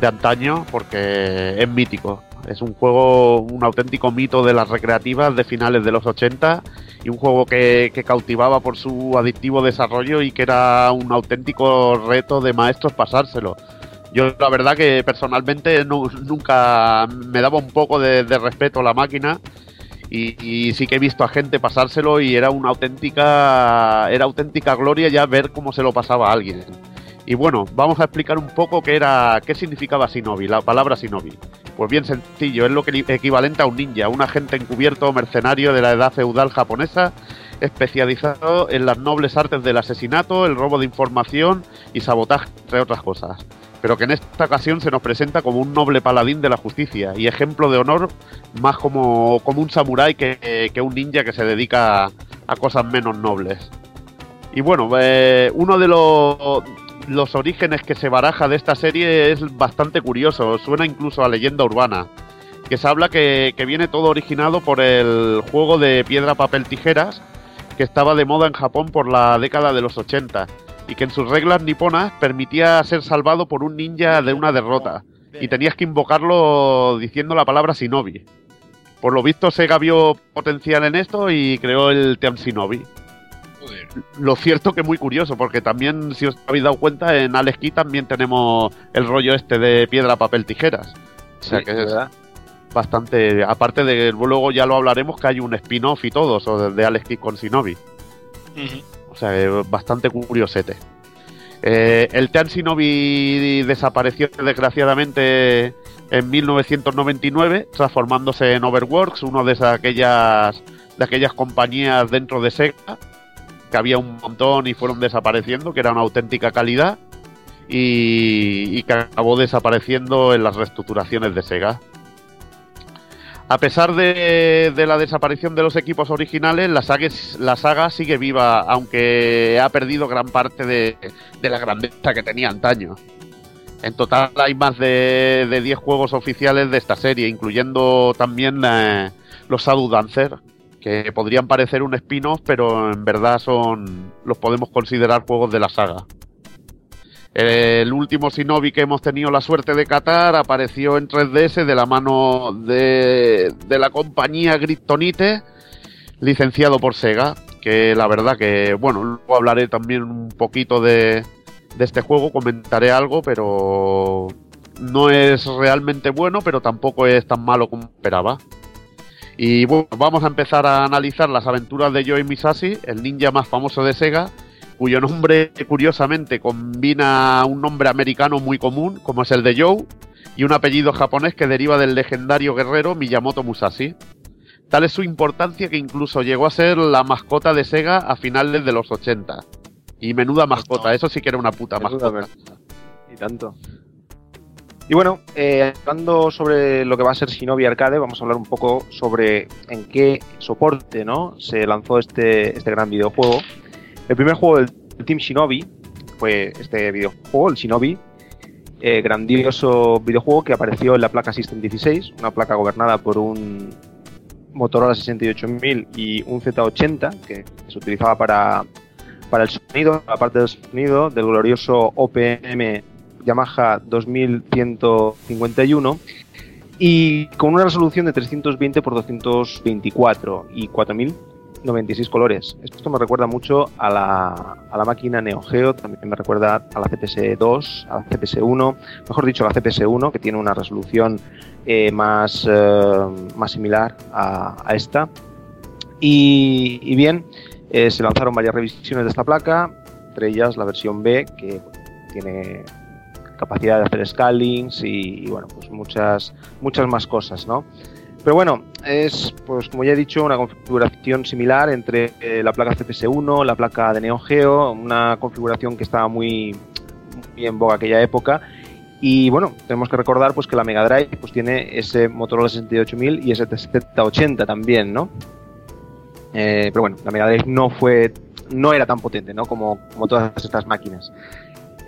de antaño, porque es mítico. Es un juego, un auténtico mito de las recreativas de finales de los 80 y un juego que, que cautivaba por su adictivo desarrollo y que era un auténtico reto de maestros pasárselo. Yo la verdad que personalmente nu- nunca me daba un poco de, respeto a la máquina y, y sí que he visto a gente pasárselo y era una auténtica era auténtica gloria ya ver cómo se lo pasaba a alguien. Y bueno, vamos a explicar un poco qué era qué significaba Shinobi, la palabra Shinobi. Pues bien sencillo, es lo que equivalente a un ninja, un agente encubierto mercenario de la edad feudal japonesa especializado en las nobles artes del asesinato, el robo de información y sabotaje, entre otras cosas. Pero que en esta ocasión se nos presenta como un noble paladín de la justicia y ejemplo de honor más como, como un samurái que, que un ninja que se dedica a, cosas menos nobles. Y bueno, eh, uno de los, los orígenes que se baraja de esta serie es bastante curioso, suena incluso a leyenda urbana, que se habla que, que viene todo originado por el juego de piedra, papel, tijeras, que estaba de moda en Japón por la década de los 80 y que en sus reglas niponas permitía ser salvado por un ninja de una derrota y tenías que invocarlo diciendo la palabra Shinobi. Por lo visto Sega vio potencial en esto y creó el Team Shinobi. Joder. Lo cierto que muy curioso, porque también, si os habéis dado cuenta, en Alex Key también tenemos el rollo este de piedra, papel, tijeras. O sea Sí, que es ¿verdad? bastante. Aparte de luego ya lo hablaremos que hay un spin-off y todo, o de, Alex Kidd con Shinobi. O sea, que bastante curiosete. Eh, el Team Shinobi desapareció desgraciadamente en 1999, transformándose en Overworks, uno de esas, aquellas de aquellas compañías dentro de Sega que había un montón y fueron desapareciendo, que era una auténtica calidad y que acabó desapareciendo en las reestructuraciones de Sega. A pesar de, de la desaparición de los equipos originales, la saga, sigue viva, aunque ha perdido gran parte de, de la grandeza que tenía antaño. En total hay más de, de 10 juegos oficiales de esta serie, incluyendo también eh, los Shadow Dancer, que podrían parecer un spin-off, pero en verdad son los podemos considerar juegos de la saga. El último Shinobi que hemos tenido la suerte de catar apareció en 3DS de la mano de, la compañía Grittonite, licenciado por Sega, que la verdad que, bueno, luego hablaré también un poquito de, este juego, comentaré algo, pero no es realmente bueno, pero tampoco es tan malo como esperaba. Y bueno, vamos a empezar a analizar las aventuras de Joe Misashi, el ninja más famoso de Sega, cuyo nombre curiosamente combina un nombre americano muy común, como es el de Joe, y un apellido japonés que deriva del legendario guerrero Miyamoto Musashi. Tal es su importancia que incluso llegó a ser la mascota de Sega a finales de los 80. Y menuda mascota, eso sí que era una puta mascota. Y tanto. Y bueno, eh, hablando sobre lo que va a ser Shinobi Arcade, vamos a hablar un poco sobre en qué soporte ¿no? se lanzó este, este gran videojuego. El primer juego del Team Shinobi fue este videojuego, el Shinobi, eh, grandioso videojuego que apareció en la placa System 16, una placa gobernada por un Motorola 68000 y un Z80 que se utilizaba para, para el sonido, la parte del sonido del glorioso OPM Yamaha 2151 y con una resolución de 320 x 224 y 4096 colores. Esto me recuerda mucho a la, a la máquina Neo Geo, también me recuerda a la CPS2, a la CPS1, mejor dicho, a la CPS1, que tiene una resolución eh, más, eh, más similar a, esta. Y, y bien, eh, se lanzaron varias revisiones de esta placa, entre ellas la versión B, que tiene capacidad de hacer scalings y, y, bueno, pues muchas, muchas más cosas, ¿no? Pero bueno, es, pues como ya he dicho, una configuración similar entre eh, la placa CPS1, la placa de Neo Geo, una configuración que estaba muy, muy en boga aquella época. Y bueno, tenemos que recordar pues que la Mega Drive pues tiene ese Motorola 68000 y ese Z80 también, ¿no? Eh, pero bueno, la Mega Drive no fue, no era tan potente, ¿no? Como, como todas estas máquinas.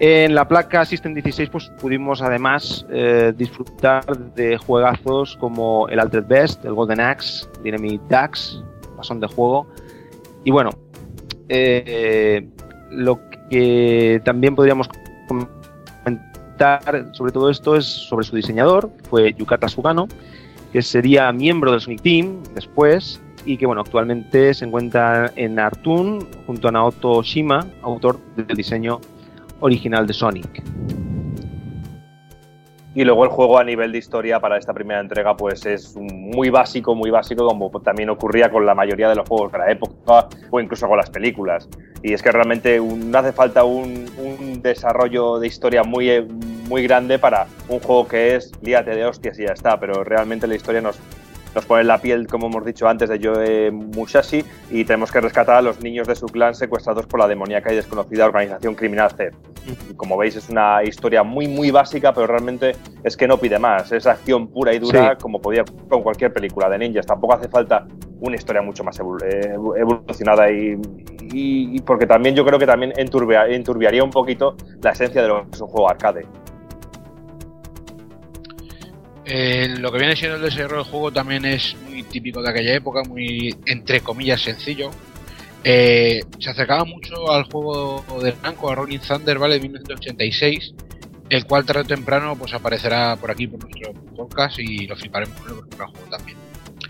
En la placa System 16 pues, pudimos además eh, disfrutar de juegazos como el Altered Best, el Golden Axe, Dynamite Dax, pasón de juego. Y bueno, eh, lo que también podríamos comentar sobre todo esto es sobre su diseñador, fue Yukata Sugano, que sería miembro del Sonic Team después y que bueno, actualmente se encuentra en Artun junto a Naoto Shima, autor del diseño original de Sonic. Y luego el juego a nivel de historia para esta primera entrega pues es muy básico, muy básico como también ocurría con la mayoría de los juegos de la época o incluso con las películas. Y es que realmente no hace falta un, un, desarrollo de historia muy, muy grande para un juego que es líate de hostias y ya está, pero realmente la historia nos nos pone la piel, como hemos dicho antes, de Joe Musashi y tenemos que rescatar a los niños de su clan secuestrados por la demoníaca y desconocida organización criminal C. Como veis, es una historia muy, muy básica, pero realmente es que no pide más. Es acción pura y dura, Sí. como podía con cualquier película de ninjas. Tampoco hace falta una historia mucho más eh, evolucionada y, y- y porque también yo creo que también enturbia- enturbiaría un poquito la esencia de lo que es un juego arcade. Eh, lo que viene siendo el desarrollo del juego también es muy típico de aquella época, muy entre comillas sencillo. Eh, se acercaba mucho al juego de Namco, a Rolling Thunder, ¿vale? De 1986, el cual tarde o temprano pues aparecerá por aquí por nuestro podcast y lo fliparemos un gran juego también.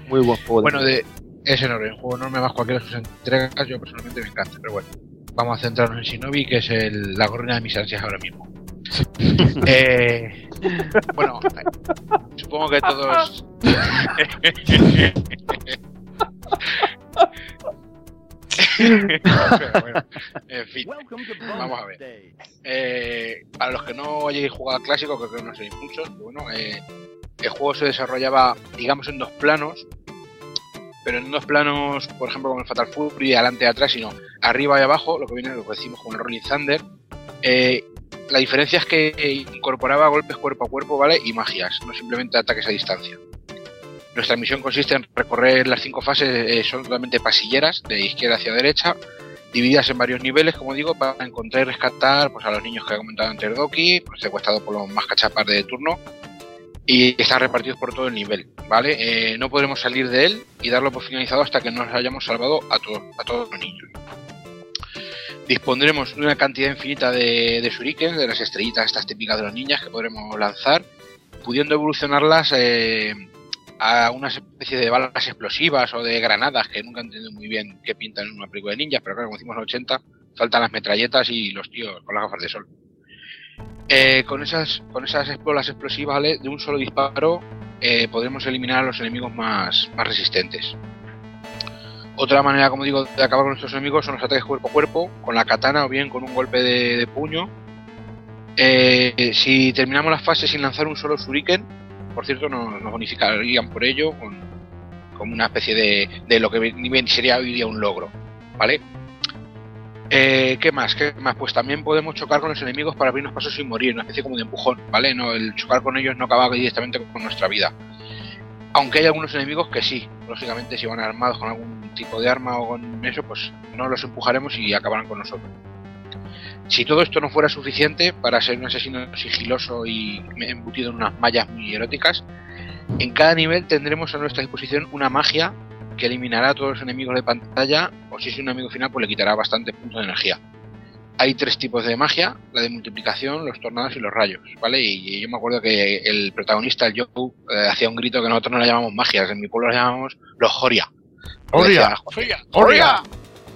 Muy buen juego. Bueno, de, es enorme, un juego enorme más cualquiera de sus entregas, yo personalmente me encanta, pero bueno, vamos a centrarnos en Shinobi, que es el, la gorrina de mis ansias ahora mismo. Eh, bueno, supongo que todos... En fin, vamos a ver. Eh, para los que no hayáis jugado al clásico, creo que no sois muchos, bueno, eh, el juego se desarrollaba, digamos, en dos planos, pero en dos planos, por ejemplo, como el Fatal Fury, adelante y atrás, sino arriba y abajo, lo que viene, lo que decimos con el Rolling Thunder. La diferencia es que incorporaba golpes cuerpo a cuerpo, ¿vale? Y magias, no simplemente ataques a distancia. Nuestra misión consiste en recorrer las cinco fases, eh, son totalmente pasilleras, de izquierda hacia derecha, divididas en varios niveles, como digo, para encontrar y rescatar pues, a los niños que ha comentado antes Doki, pues, secuestrados por los más cachapas de turno, y están repartidos por todo el nivel, ¿vale? Eh, no podremos salir de él y darlo por finalizado hasta que nos hayamos salvado a todos, a todos los niños. Dispondremos de una cantidad infinita de, de de las estrellitas estas típicas de los ninjas que podremos lanzar, pudiendo evolucionarlas eh, a una especie de balas explosivas o de granadas que nunca he entendido muy bien qué pintan en una película de ninjas, pero claro, como decimos en los 80, saltan las metralletas y los tíos con las gafas de sol. Eh, con esas con esas bolas explosivas de un solo disparo eh, podremos eliminar a los enemigos más, más resistentes. Otra manera, como digo, de acabar con nuestros enemigos son los ataques cuerpo a cuerpo, con la katana o bien con un golpe de, puño. Eh, si terminamos las fases sin lanzar un solo shuriken, por cierto, nos, bonificarían por ello con, una especie de, lo que sería hoy día un logro, ¿vale? Eh, ¿Qué más? ¿Qué más? Pues también podemos chocar con los enemigos para abrirnos pasos sin morir, una especie como de empujón, ¿vale? No, el chocar con ellos no acaba directamente con nuestra vida. Aunque hay algunos enemigos que sí, lógicamente si van armados con algún tipo de arma o con eso, pues no los empujaremos y acabarán con nosotros. Si todo esto no fuera suficiente para ser un asesino sigiloso y embutido en unas mallas muy eróticas, en cada nivel tendremos a nuestra disposición una magia que eliminará a todos los enemigos de pantalla o si es un enemigo final pues le quitará bastantes puntos de energía. Hay tres tipos de magia, la de multiplicación, los tornados y los rayos, ¿vale? Y yo me acuerdo que el protagonista, el Joe, eh, hacía un grito que nosotros no le llamamos magias, en mi pueblo le llamamos los Joria. ¡Joria! ¡Joria! ¡Joria!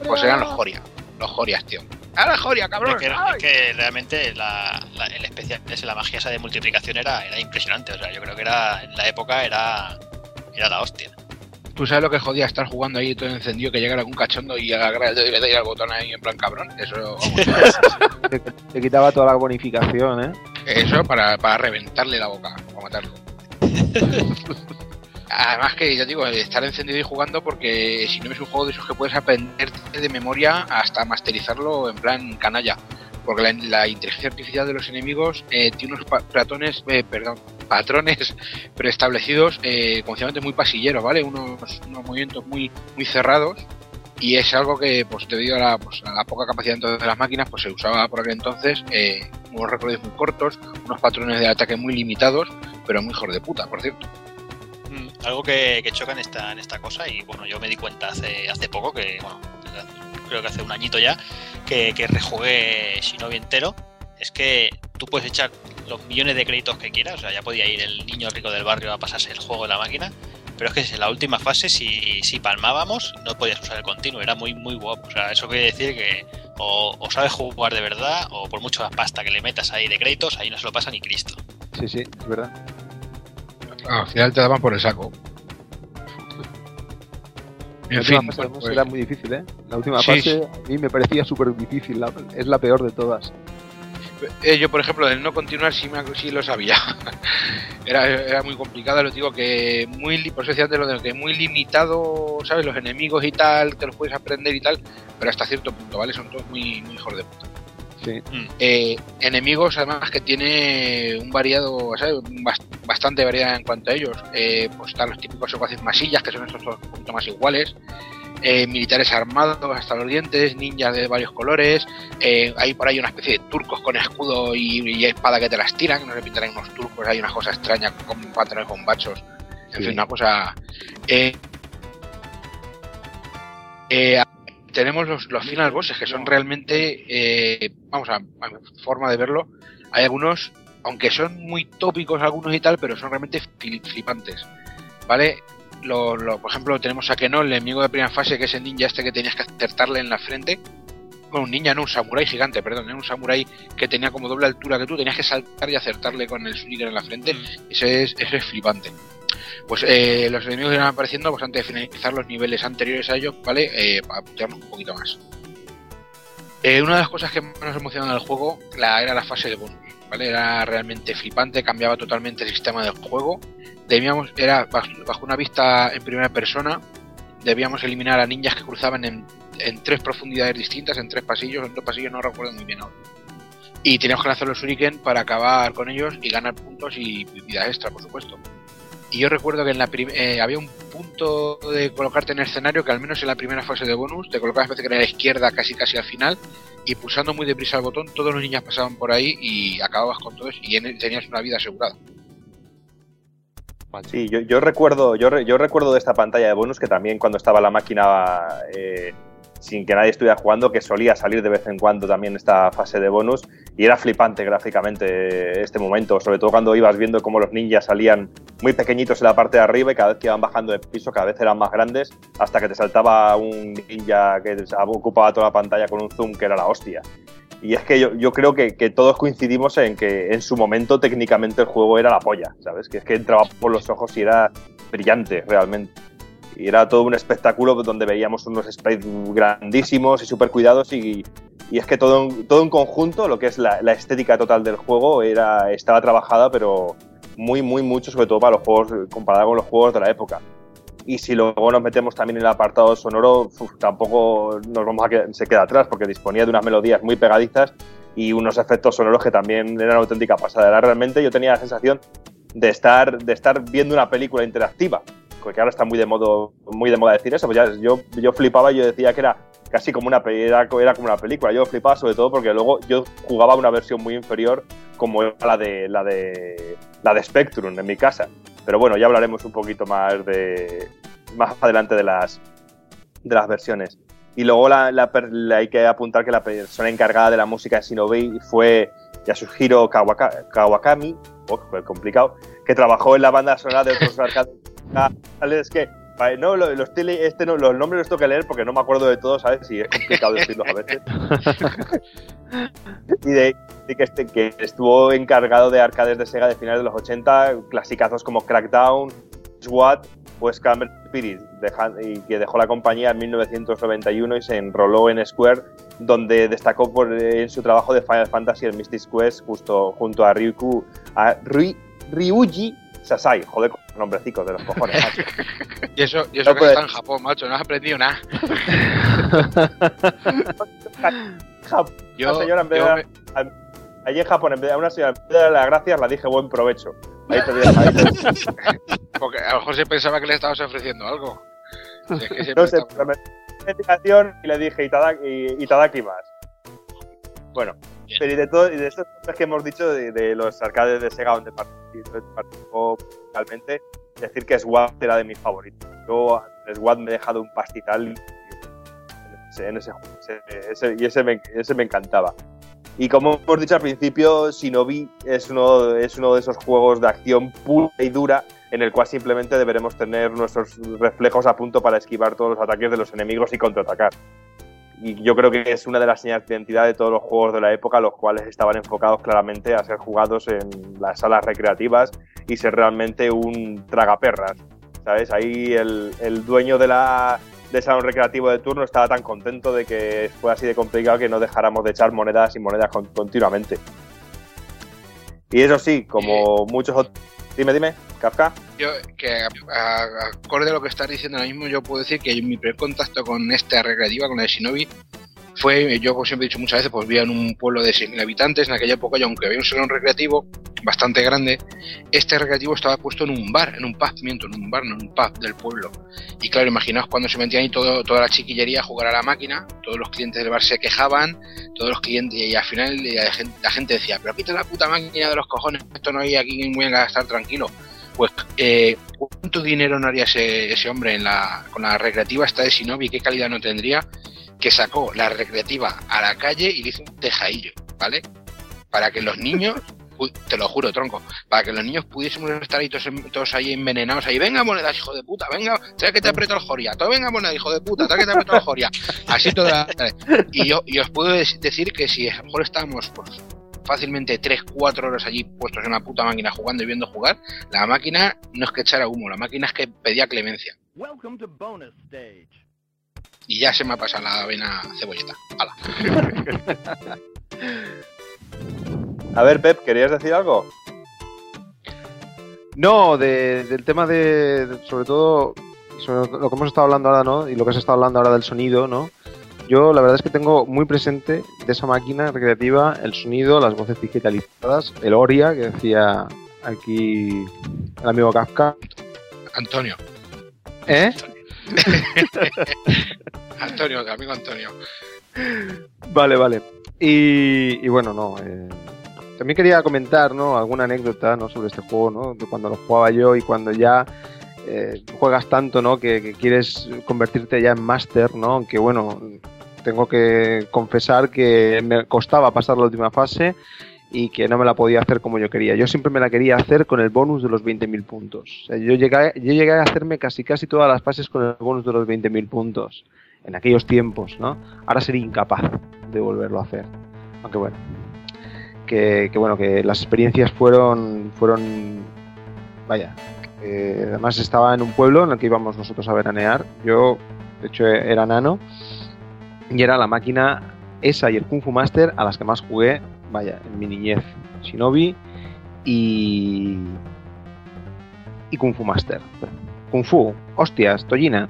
Pues eran los Joria, los Jorias, tío. ¡Ahora Joria, cabrón! Es que, es que realmente la, la- el especial ese, la magia esa de multiplicación era, era impresionante. O sea, yo creo que era en la época era, era la hostia. ¿Tú sabes lo que jodía estar jugando ahí todo encendido, que llegara algún cachondo y agarrar el dedo y le diera al botón ahí en plan cabrón? Eso, vamos, Te, te quitaba toda la bonificación, ¿eh? eso para, para reventarle la boca, para matarlo. Además que, ya digo, estar encendido y jugando porque si no es un juego de esos que puedes aprender de memoria hasta masterizarlo en plan canalla. Porque la, la inteligencia artificial de los enemigos eh, tiene unos patrones, eh, perdón, patrones preestablecidos, eh, concretamente muy pasilleros, ¿vale? Unos, unos movimientos muy, muy cerrados y es algo que, pues debido a la, pues, a la poca capacidad entonces de las máquinas, pues se usaba por aquel entonces eh, unos recorridos muy cortos, unos patrones de ataque muy limitados, pero muy hijos de puta, por cierto. Mm, Algo que, que choca en esta, en esta cosa, y bueno, yo me di cuenta hace, hace poco, que bueno, creo que hace un añito ya, que, que rejugué Shinobi entero, es que tú puedes echar los millones de créditos que quieras, o sea, ya podía ir el niño rico del barrio a pasarse el juego de la máquina, pero es que en la última fase, si, si palmábamos, no podías usar el continuo, era muy, muy guapo. O sea, eso quiere decir que o, o sabes jugar de verdad, o por mucha pasta que le metas ahí de créditos, ahí no se lo pasa ni Cristo. Sí, sí, es verdad. Al final te daban por el saco. La En última fin, fase pues- era muy difícil, ¿eh? La última Sí, fase a mí me parecía súper difícil, la- es la peor de todas. Eh, yo, por ejemplo, del no continuar sí, me, sí lo sabía. era, era muy complicado, lo digo que muy, li- por eso decía antes lo de que muy limitado, ¿sabes? Los enemigos y tal, te los puedes aprender y tal, pero hasta cierto punto, ¿vale? Son todos muy, muy hijos de puta. Sí. Eh, enemigos, además, que tiene un variado, ¿sabes? Bastante variedad en cuanto a ellos. Eh, pues están los típicos secuaces masillas, que son estos todos un poquito más iguales. Eh, militares armados hasta los dientes, ninjas de varios colores. Eh, hay por ahí una especie de turcos con escudo y, y espada que te las tiran, que no se pintan unos turcos, hay una cosa extraña con pantalones con bachos. En Sí. fin, una cosa. Eh, eh, tenemos los, los final bosses que son realmente, vamos a, a mi forma de verlo, hay algunos, aunque son muy tópicos algunos y tal, pero son realmente fli- flipantes, ¿vale? Lo, lo- por ejemplo, tenemos a Keno, el enemigo de primera fase, que es el ninja este que tenías que acertarle en la frente. Bueno, un ninja, no, un samurái gigante, perdón, era un samurái que tenía como doble altura que tú, tenías que saltar y acertarle con el shuriken en la frente. Ese es, ese es flipante. Pues eh, los enemigos irán apareciendo pues antes de finalizar los niveles anteriores a ellos, ¿vale? Eh, para putearnos un poquito más. Eh, una de las cosas que más nos emocionaba del juego la, era la fase de bonus, Era realmente flipante, cambiaba totalmente el sistema del juego. Debíamos, era bajo, una vista en primera persona, debíamos eliminar a ninjas que cruzaban en, en tres profundidades distintas, en tres pasillos, en dos pasillos no recuerdo muy bien ahora. Y teníamos que lanzar los shuriken para acabar con ellos y ganar puntos y vida extra, por supuesto. Y yo recuerdo que en la eh, había un punto de colocarte en el escenario que al menos en la primera fase de bonus te colocabas parece que era a la izquierda casi casi al final y pulsando muy deprisa el botón todos los niños pasaban por ahí y acababas con todos y en- tenías una vida asegurada. Sí, yo, yo recuerdo, yo, re- yo recuerdo de esta pantalla de bonus que también cuando estaba la máquina eh, sin que nadie estuviera jugando, que solía salir de vez en cuando también esta fase de bonus y era flipante gráficamente este momento, sobre todo cuando ibas viendo cómo los ninjas salían muy pequeñitos en la parte de arriba y cada vez que iban bajando de piso cada vez eran más grandes hasta que te saltaba un ninja que ocupaba toda la pantalla con un zoom que era la hostia. Y es que yo, creo que, que todos coincidimos en que en su momento técnicamente el juego era la polla, ¿sabes? Que es que entraba por los ojos y era brillante realmente. Y era todo un espectáculo donde veíamos unos sprites grandísimos y súper cuidados y, y es que todo, todo en conjunto, lo que es la, la estética total del juego, era, estaba trabajada, pero muy, muy mucho, sobre todo para los juegos, comparado con los juegos de la época. Y si luego nos metemos también en el apartado sonoro, uf, tampoco nos vamos a se queda atrás, porque disponía de unas melodías muy pegadizas y unos efectos sonoros que también eran auténtica pasada. Era realmente yo tenía la sensación de estar, de estar viendo una película interactiva, porque ahora está muy de modo, muy de moda decir eso. Pues ya, yo, yo flipaba y yo decía que era casi como una era, era como una película. Yo flipaba sobre todo porque luego yo jugaba una versión muy inferior como era la de la de la de Spectrum en mi casa. Pero bueno, ya hablaremos un poquito más de más adelante de las de las versiones. Y luego la, la la- hay que apuntar que la persona encargada de la música de Shinobi fue Yasuhiro Kawaka- Kawakami, oh, complicado, que trabajó en la banda sonora de otros arcades. Ah, Es que, vale, no, lo- los, tele- este no, los nombres los tengo que leer porque no me acuerdo de todos, ¿sabes? Y es complicado decirlos a veces. y de, de que, este, que estuvo encargado de arcades de Sega de finales de los 80, clasicazos como Crackdown, SWAT o Scramble Spirit, deja- y que dejó la compañía en 1991 y se enroló en Square, donde destacó por, eh, en su trabajo de Final Fantasy el Mystic Quest justo junto a Ryuku, a Ry- Ryuji Sasai, joder, con los nombrecicos de los cojones, macho. Y eso, y eso No que está en Japón, macho, no has aprendido nada. Yo, Una señora en vez yo de me- allí en Japón, en vez de a una señora, en vez de darle las gracias, la dije buen provecho. Ahí te ahí te- porque a lo mejor se pensaba que le estabas ofreciendo algo. Si es que no sé, pero me y le dije Itadaki, y- Itadaki más. Bueno. Pero de todo, y de estos nombres que hemos dicho de, los arcades de Sega donde participó, realmente, decir que SWAT era de mis favoritos. Yo SWAT me he dejado un pastizal en ese, juego, y ese me, ese me encantaba. Y como hemos dicho al principio, Shinobi es uno, es uno de esos juegos de acción pura y dura en el cual simplemente deberemos tener nuestros reflejos a punto para esquivar todos los ataques de los enemigos y contraatacar. Y yo creo que es una de las señales de identidad de todos los juegos de la época, los cuales estaban enfocados claramente a ser jugados en las salas recreativas y ser realmente un tragaperras. ¿Sabes? Ahí el, el dueño de la, del salón recreativo de turno estaba tan contento de que fue así de complicado que no dejáramos de echar monedas y monedas con- continuamente. Y eso sí, como muchos otros... Dime, dime, Kafka. Yo, que acorde a lo que estás diciendo ahora mismo, yo puedo decir que mi primer contacto con esta recreativa, con la de Shinobi, fue, yo como siempre he dicho muchas veces, pues vivía en un pueblo de 6.000 habitantes, en aquella época, y aunque había un salón recreativo bastante grande, este recreativo estaba puesto en un bar, en un pub, miento, en un bar, en un pub del pueblo. Y claro, imaginaos cuando se metían ahí todo, toda la chiquillería a jugar a la máquina, todos los clientes del bar se quejaban, todos los clientes, y al final la gente, la gente decía, pero quita la puta máquina de los cojones, esto no hay aquí muy a gastar tranquilo. Pues, eh, ¿cuánto dinero no haría ese, ese hombre en la, con la recreativa esta de Shinobi? ¿Qué calidad no tendría? Que sacó la recreativa a la calle y le hizo un tejadillo, ¿vale? Para que los niños, te lo juro, tronco, para que los niños pudiésemos estar ahí todos, todos ahí envenenados ahí, venga monedas, hijo de puta, venga, trae que te aprieto el joria, todo venga moneda, hijo de puta, trae que te aprieto el joria. Así toda la. Y yo, y os puedo decir que si a lo mejor estábamos pues, fácilmente 3-4 horas allí puestos en una puta máquina jugando y viendo jugar, la máquina no es que echara humo, la máquina es que pedía clemencia. Y ya se me ha pasado la vena cebolleta. Hala. A ver, Pep, ¿querías decir algo? No, de- del tema de, de- sobre todo, sobre lo que hemos estado hablando ahora, ¿no? Y lo que se está hablando ahora del sonido, ¿no? Yo la verdad es que tengo muy presente de esa máquina recreativa el sonido, las voces digitalizadas, el Oria, que decía aquí el amigo Kafka. Antonio. ¿Eh? Antonio, amigo Antonio. Vale, vale. Y, y bueno, no. eh, también quería comentar, ¿no? Alguna anécdota, ¿no? Sobre este juego, ¿no? De cuando lo jugaba yo y cuando ya eh, juegas tanto, ¿no? Que, quieres convertirte ya en máster, ¿no? Aunque bueno, tengo que confesar que me costaba pasar la última fase y que no me la podía hacer como yo quería. Yo siempre me la quería hacer con el bonus de los 20.000 puntos. Yo, llegué, yo llegué a hacerme casi casi todas las fases con el bonus de los 20.000 puntos en aquellos tiempos, ¿no? Ahora sería incapaz de volverlo a hacer. Aunque bueno, que, que bueno, que las experiencias fueron, fueron, vaya, que además estaba en un pueblo en el que íbamos nosotros a veranear. Yo, de hecho, era nano y era la máquina esa y el Kung Fu Master a las que más jugué, vaya, en mi niñez. Shinobi y y Kung Fu Master. Kung Fu, hostias, tollinas.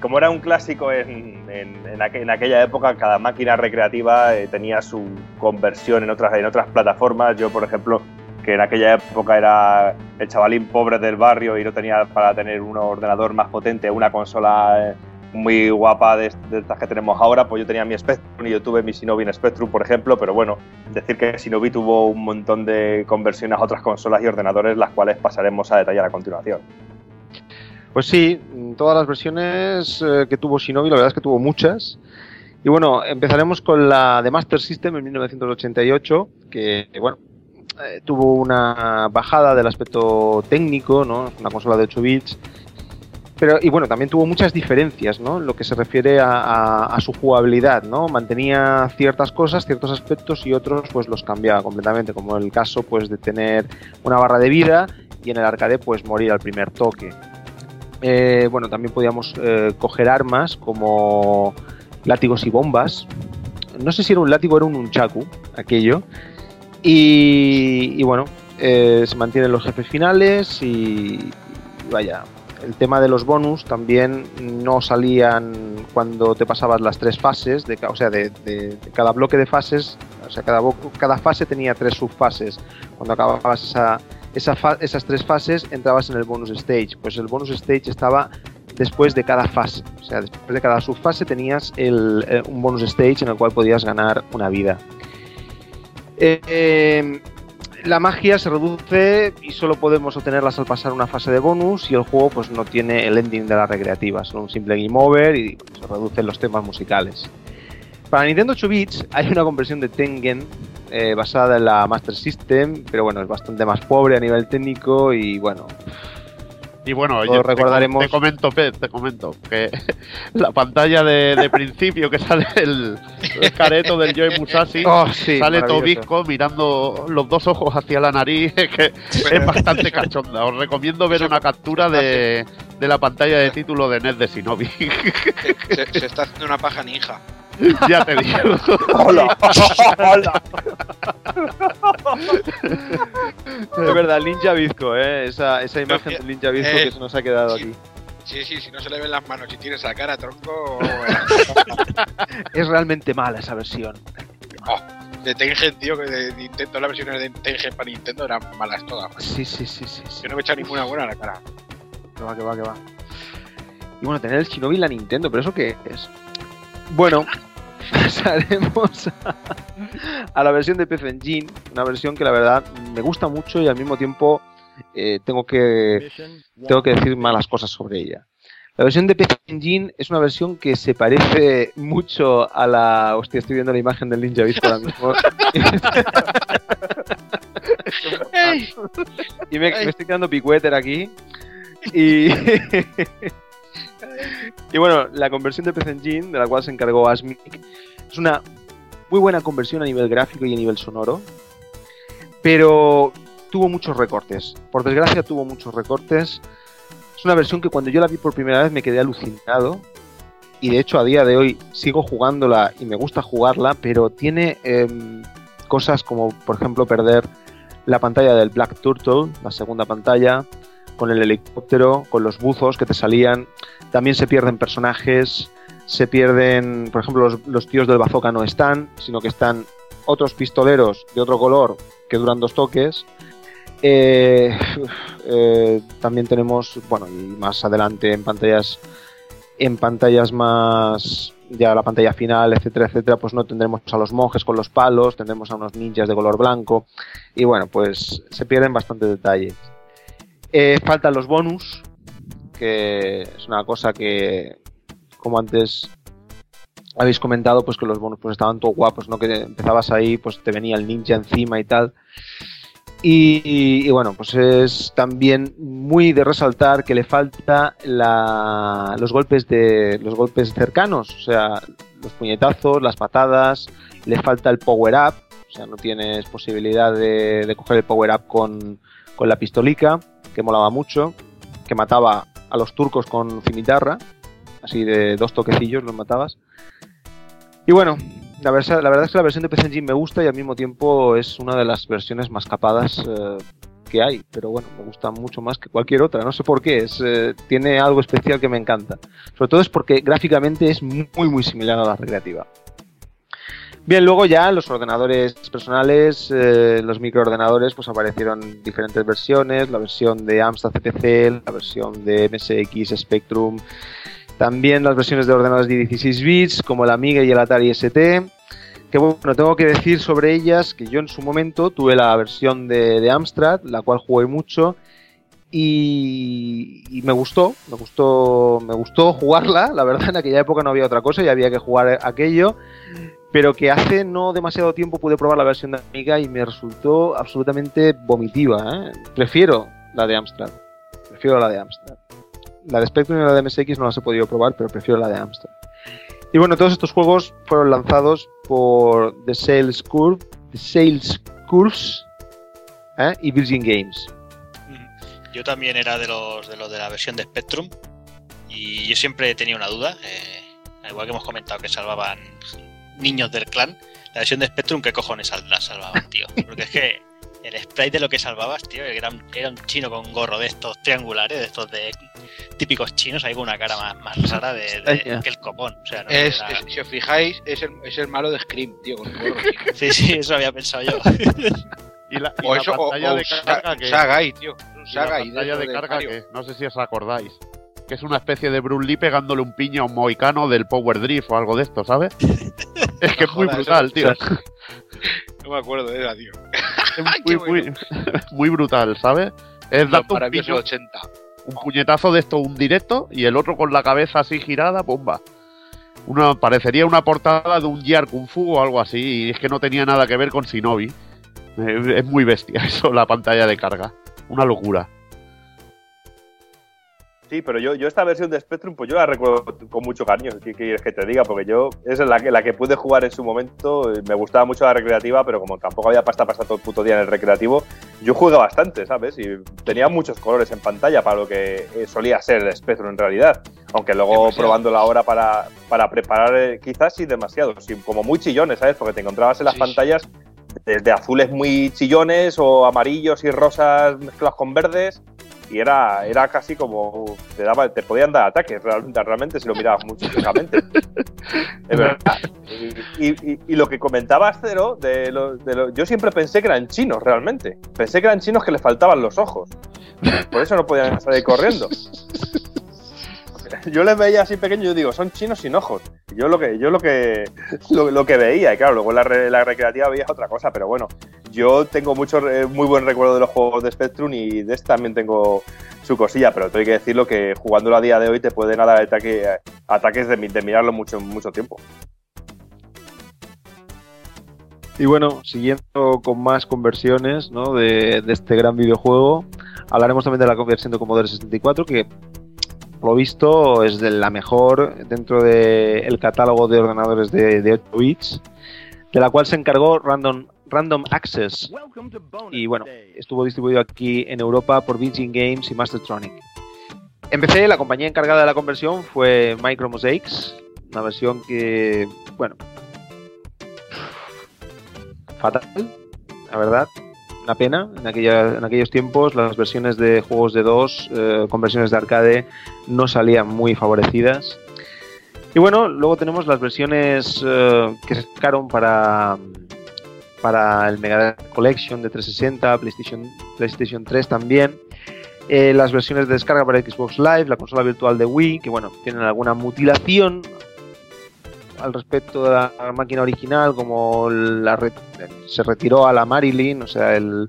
Como era un clásico en, en- en aqu- en aquella época, cada máquina recreativa eh, tenía su conversión en otras, en otras plataformas. Yo, por ejemplo, que en aquella época era el chavalín pobre del barrio y no tenía para tener un ordenador más potente, una consola eh, muy guapa de, estas que tenemos ahora, pues yo tenía mi Spectrum y yo tuve mi Shinobi en Spectrum, por ejemplo, pero bueno, decir que Shinobi tuvo un montón de conversiones a otras consolas y ordenadores, las cuales pasaremos a detallar a continuación. Pues sí, todas las versiones eh, que tuvo Shinobi, la verdad es que tuvo muchas. Y bueno, empezaremos con la de Master System en 1988, que bueno, eh, tuvo una bajada del aspecto técnico, ¿no? Una consola de 8 bits. Pero, y bueno, también tuvo muchas diferencias, ¿no? En lo que se refiere a, a- a su jugabilidad, ¿no? Mantenía ciertas cosas, ciertos aspectos y otros pues los cambiaba completamente, como el caso pues de tener una barra de vida y en el arcade pues morir al primer toque. Eh, bueno, también podíamos eh, coger armas como látigos y bombas. No sé si era un látigo o era un unchaku, aquello. Y, bueno, eh, se mantienen los jefes finales y, vaya, el tema de los bonus también no salían cuando te pasabas las tres fases, de, o sea, de, cada bloque de fases, o sea, cada, cada fase tenía tres subfases. Cuando acababas esas tres fases entrabas en el bonus stage. Pues el bonus stage estaba después de cada fase. O sea, después de cada subfase tenías el, eh, un bonus stage en el cual podías ganar una vida. Eh, la magia se reduce y solo podemos obtenerlas al pasar una fase de bonus y el juego pues no tiene el ending de la recreativa, solo un simple game over y se reducen los temas musicales. Para Nintendo 8 bits hay una conversión de Tengen eh, basada en la Master System, pero bueno, es bastante más pobre a nivel técnico y bueno, Y bueno, te, recordaremos- te comento, Pep, te comento, que la pantalla de, de principio que sale el, el careto del Joy Musashi, Oh, sí, sale. Tobisco mirando los dos ojos hacia la nariz, que es bastante cachonda. Os recomiendo ver una captura de, de la pantalla de título de NES de Shinobi. Se, se- se está haciendo una paja ninja. ya te digo. ¡Hola! ¡Hola! Es verdad, el ninja bizco, ¿eh? Esa, esa imagen del ninja bizco Eh, que se nos ha quedado sí. aquí. Sí, sí, si no se le ven las manos y tienes la cara, tronco. Es realmente mala esa versión. de Tengen, tío, que de Nintendo, las versiones de Tengen para Nintendo eran malas todas. Sí, sí, sí, sí. sí. Yo no me he echado ninguna buena a la cara. Que va, que va, que va. Y bueno, tener el Shinobi en la Nintendo, pero ¿eso qué es? Bueno, pasaremos a, a la versión de PC Engine, una versión que la verdad me gusta mucho y al mismo tiempo eh, tengo, que, tengo que decir malas cosas sobre ella. La versión de PC Engine es una versión que se parece mucho a la... Hostia, estoy viendo la imagen del Ninja Visco ahora mismo. y me, me estoy quedando picueter aquí. Y... y bueno, la conversión de PC Engine, de la cual se encargó Asmic, es una muy buena conversión a nivel gráfico y a nivel sonoro, pero tuvo muchos recortes. Por desgracia tuvo muchos recortes. Es una versión que cuando yo la vi por primera vez me quedé alucinado. Y de hecho a día de hoy sigo jugándola y me gusta jugarla, pero tiene em, cosas como por ejemplo perder la pantalla del Black Turtle, la segunda pantalla, con el helicóptero, con los buzos que te salían. También se pierden personajes, se pierden, por ejemplo, los, los tíos del bazooka no están, sino que están otros pistoleros de otro color que duran dos toques. Eh, eh, también tenemos, bueno, y más adelante en pantallas, en pantallas más, ya la pantalla final, etcétera, etcétera, pues no tendremos a los monjes con los palos, tendremos a unos ninjas de color blanco, y bueno, pues se pierden bastantes detalles. Eh, faltan los bonus, que es una cosa que, como antes habéis comentado, pues que los bonus pues estaban todo guapos, ¿no? Que empezabas ahí, pues te venía el ninja encima y tal. Y, bueno, pues es también muy de resaltar que le falta los golpes de los golpes cercanos, o sea, los puñetazos, las patadas, le falta el power up, o sea, no tienes posibilidad de, de coger el power up con, con la pistolica, que molaba mucho, que mataba a los turcos con cimitarra, así de dos toquecillos los matabas. Y bueno, la, verdad es que la versión de PC Engine me gusta y al mismo tiempo es una de las versiones más capadas eh, que hay, pero bueno, me gusta mucho más que cualquier otra, no sé por qué, es, eh, tiene algo especial que me encanta. Sobre todo es porque gráficamente es muy muy similar a la recreativa. Bien, luego ya los ordenadores personales, eh, los microordenadores, pues aparecieron diferentes versiones, la versión de Amstrad CPC, la versión de MSX Spectrum, también las versiones de ordenadores de 16 bits, como el Amiga y el Atari ST. Que bueno, tengo que decir sobre ellas que yo en su momento tuve la versión de, Amstrad, la cual jugué mucho. Y, y me gustó, me gustó, me gustó jugarla. La verdad, en aquella época no había otra cosa y había que jugar aquello. Pero que hace no demasiado tiempo pude probar la versión de Amiga y me resultó absolutamente vomitiva. ¿eh? Prefiero la de Amstrad. Prefiero la de Amstrad. La de Spectrum y la de MSX no las he podido probar, pero prefiero la de Amstrad. Y bueno, todos estos juegos fueron lanzados por The Sales Curve, Sales Curves ¿eh? y Virgin Games. Yo también era de los de los de la versión de Spectrum y yo siempre tenido una duda, eh, al igual que hemos comentado que salvaban niños del clan, la versión de Spectrum, ¿qué cojones la salvaban, tío? Porque es que el sprite de lo que salvabas, tío, era un, era un chino con un gorro de estos triangulares, de estos de típicos chinos, ahí con una cara más, más rara de, que el copón. O sea, no Es, era- es- si os fijáis, es el, es el malo de Scream, tío, con el gorro. tío. Sí, sí, eso había pensado yo. Y la, y O la eso, o, pantalla o de sa- carga que, Sagai, tío. Y la Sagai pantalla de de carga Mario. que no sé si os acordáis. Que es una especie de Bruce Lee pegándole un piño a un mohicano del Power Drift o algo de esto, ¿sabes? es que es muy brutal, tío. No me acuerdo de ella, tío. Es muy, muy, muy brutal, ¿sabes? Es darte un, maravillosos piño- 80. un puñetazo de esto, un directo, y el otro con la cabeza así girada, ¡pumba! Una, parecería una portada de un Gear Kung Fu o algo así, y es que no tenía nada que ver con Shinobi. Es muy bestia eso, la pantalla de carga. Una locura. Sí, pero yo, yo esta versión de Spectrum, pues yo la recuerdo con mucho cariño, ¿qué quieres que te diga? Porque yo, esa es la que, la que pude jugar en su momento, me gustaba mucho la recreativa, pero como tampoco había pasta pasar todo el puto día en el recreativo, yo jugué bastante, ¿sabes? Y tenía muchos colores en pantalla para lo que eh, solía ser el Spectrum en realidad. Aunque luego probándola ahora para, para preparar, eh, quizás sí demasiado, sí, como muy chillones, ¿sabes? Porque te encontrabas en las sí. pantallas desde azules muy chillones o amarillos y rosas mezclados con verdes y era, era casi como te daba, te podían dar ataques realmente, realmente si lo mirabas mucho fijamente. es verdad. Y, y- y lo que comentabas, Cero, de lo- de lo- yo siempre pensé que eran chinos realmente. Pensé que eran chinos que les faltaban los ojos. Por eso no podían salir corriendo. Yo les veía así pequeños y yo digo, son chinos sin ojos. Yo lo que, yo lo que, lo, que veía, y claro, luego la, re- la recreativa veías otra cosa, pero bueno, yo tengo mucho, muy buen recuerdo de los juegos de Spectrum y de este también tengo su cosilla, pero tengo que decirlo que jugándolo a día de hoy te pueden dar ataque, ataques de, de mirarlo mucho, mucho tiempo. Y bueno, siguiendo con más conversiones ¿no? de, de este gran videojuego, hablaremos también de la conversión de Commodore 64, que por lo visto es de la mejor dentro del catálogo de ordenadores de, de 8 bits, de la cual se encargó Random, Random Access. Y bueno, estuvo distribuido aquí en Europa por Virgin Games y Mastertronic. Empecé, la compañía encargada de la conversión fue Micro Mosaics, una versión que, bueno, fatal, la verdad. Una pena. En, aquellos tiempos las versiones de juegos de dos eh, con versiones de arcade no salían muy favorecidas. Y bueno, luego tenemos las versiones eh, que se sacaron para, para el Mega Collection de 360, PlayStation, PlayStation 3 también. Eh, las versiones de descarga para Xbox Live, la consola virtual de Wii, que bueno, tienen alguna mutilación al respecto de la máquina original, como la se retiró a la Marilyn, o sea, el,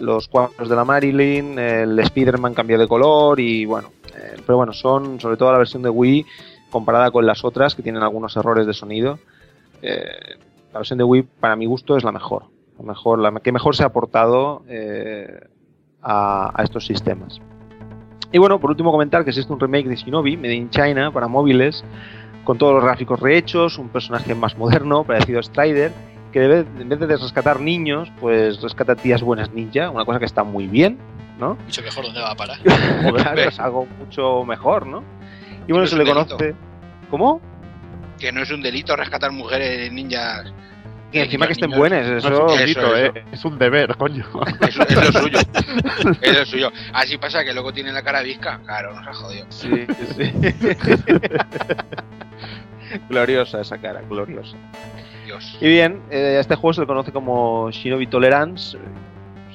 los cuadros de la Marilyn, el Spider-Man cambió de color y bueno, eh, pero bueno, son sobre todo la versión de Wii comparada con las otras que tienen algunos errores de sonido. eh, la versión de Wii, para mi gusto, es la mejor, la mejor, la que mejor se ha aportado eh, a, a estos sistemas. Y bueno, por último comentar que existe un remake de Shinobi, Made in China, para móviles, con todos los gráficos rehechos, un personaje más moderno, parecido a Strider, que debe- en vez de rescatar niños, pues rescata tías buenas ninja, una cosa que está muy bien, ¿no? Mucho mejor dónde va a parar. Claro, es algo mucho mejor, ¿no? Y bueno, no se le delito. conoce... ¿Cómo? Que no es un delito rescatar mujeres ninjas. Que encima que estén niños. buenas, No es eso... eso, eso. eh, es un deber, coño. Eso es lo suyo. es lo suyo. Así pasa que luego tiene la cara visca. Claro, nos ha jodido. Sí, sí. gloriosa esa cara, gloriosa. Dios. Y bien, eh, este juego se le conoce como Shinobi Tolerance.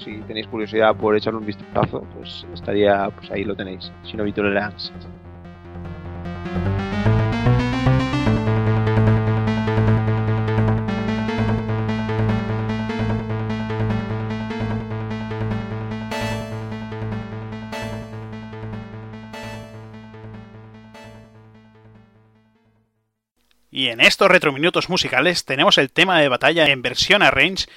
Si tenéis curiosidad por echarle un vistazo, pues estaría, pues ahí lo tenéis, Shinobi Tolerance. Y en estos retrominutos musicales tenemos el tema de batalla en versión arrange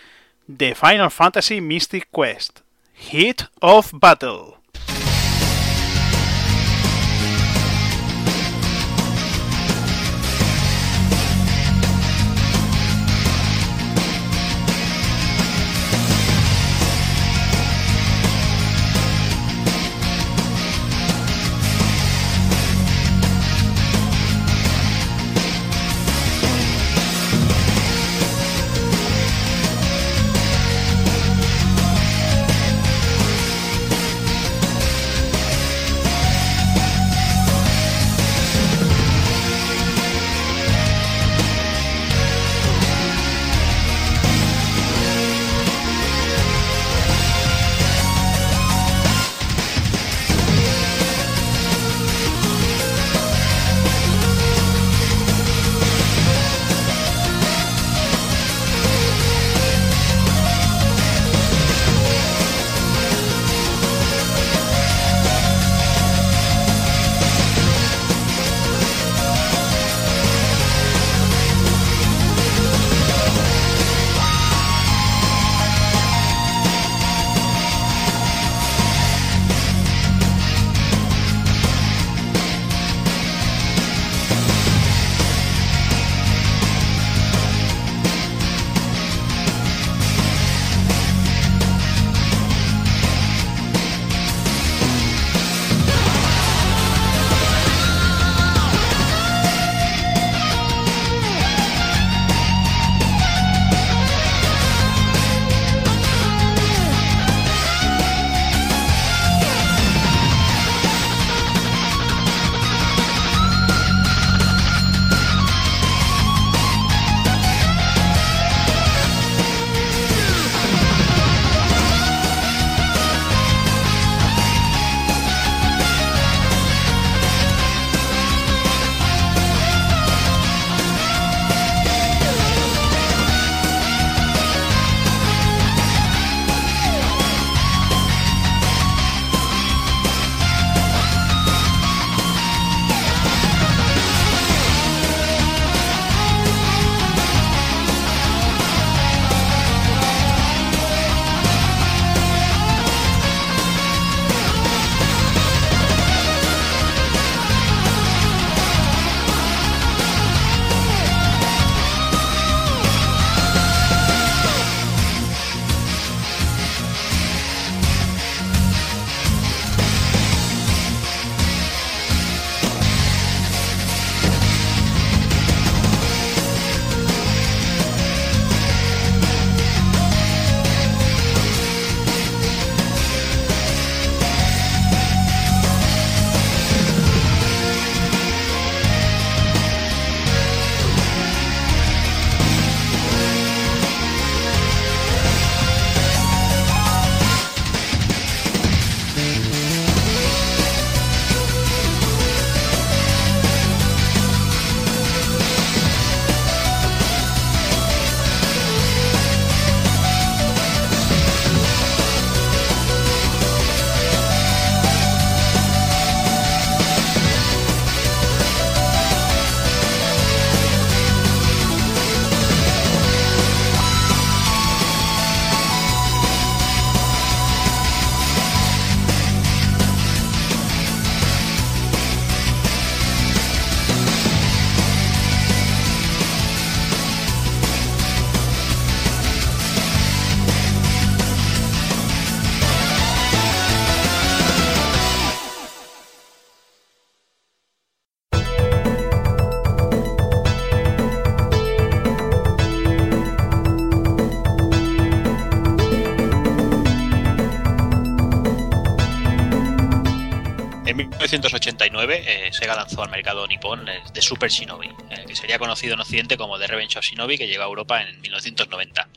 de Final Fantasy Mystic Quest, Heat of Battle. 1989 eh, Sega lanzó al mercado nipón eh, The Super Shinobi, eh, que sería conocido en Occidente como The Revenge of Shinobi, que llegó a Europa en 1990.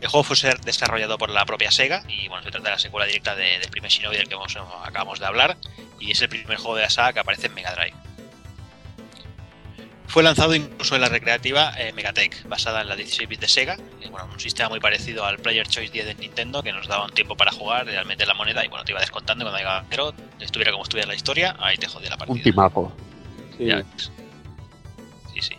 El juego fue ser desarrollado por la propia Sega y bueno, se trata de la secuela directa de- primer Shinobi del que acabamos de hablar y es el primer juego de la que aparece en Mega Drive. Fue lanzado incluso en la recreativa eh, Megatech, basada en la 16 bits de Sega, que, bueno, un sistema muy parecido al Player Choice 10 de Nintendo, que nos daba un tiempo para jugar, al meter la moneda y bueno, te iba descontando cuando llegaba cero, estuviera como estuviera la historia, ahí te jodía la partida. Un timazo. Sí. Ya ves. Sí, sí.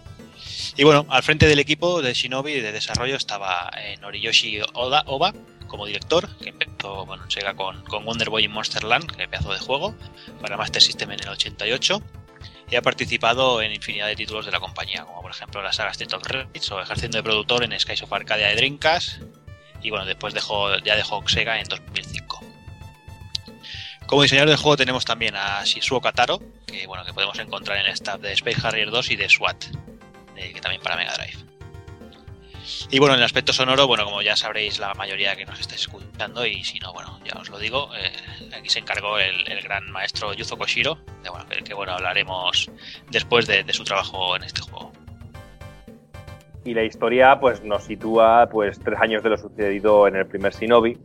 Y bueno, al frente del equipo de Shinobi de desarrollo estaba eh, Noriyoshi Oda, Oba como director, que empezó bueno, en Sega con, con Wonder Boy y Monster Land, que pedazo de juego, para Master System en el 88. Y ha participado en infinidad de títulos de la compañía, como por ejemplo la saga State of Rage o ejerciendo de productor en Skies of Arcadia de Dreamcast. Y bueno, después dejó, ya dejó Sega en 2005. Como diseñador del juego tenemos también a Shizuo Kataro, que bueno, que podemos encontrar en el staff de Space Harrier 2 y de SWAT, eh, que también para Mega Drive. Y bueno, en el aspecto sonoro, bueno, como ya sabréis la mayoría que nos estáis escuchando, y si no, bueno, ya os lo digo, eh, aquí se encargó el, gran maestro Yuzo Koshiro, de, bueno, que, bueno, hablaremos después de, su trabajo en este juego. Y la historia pues nos sitúa pues tres años de lo sucedido en el primer Shinobi,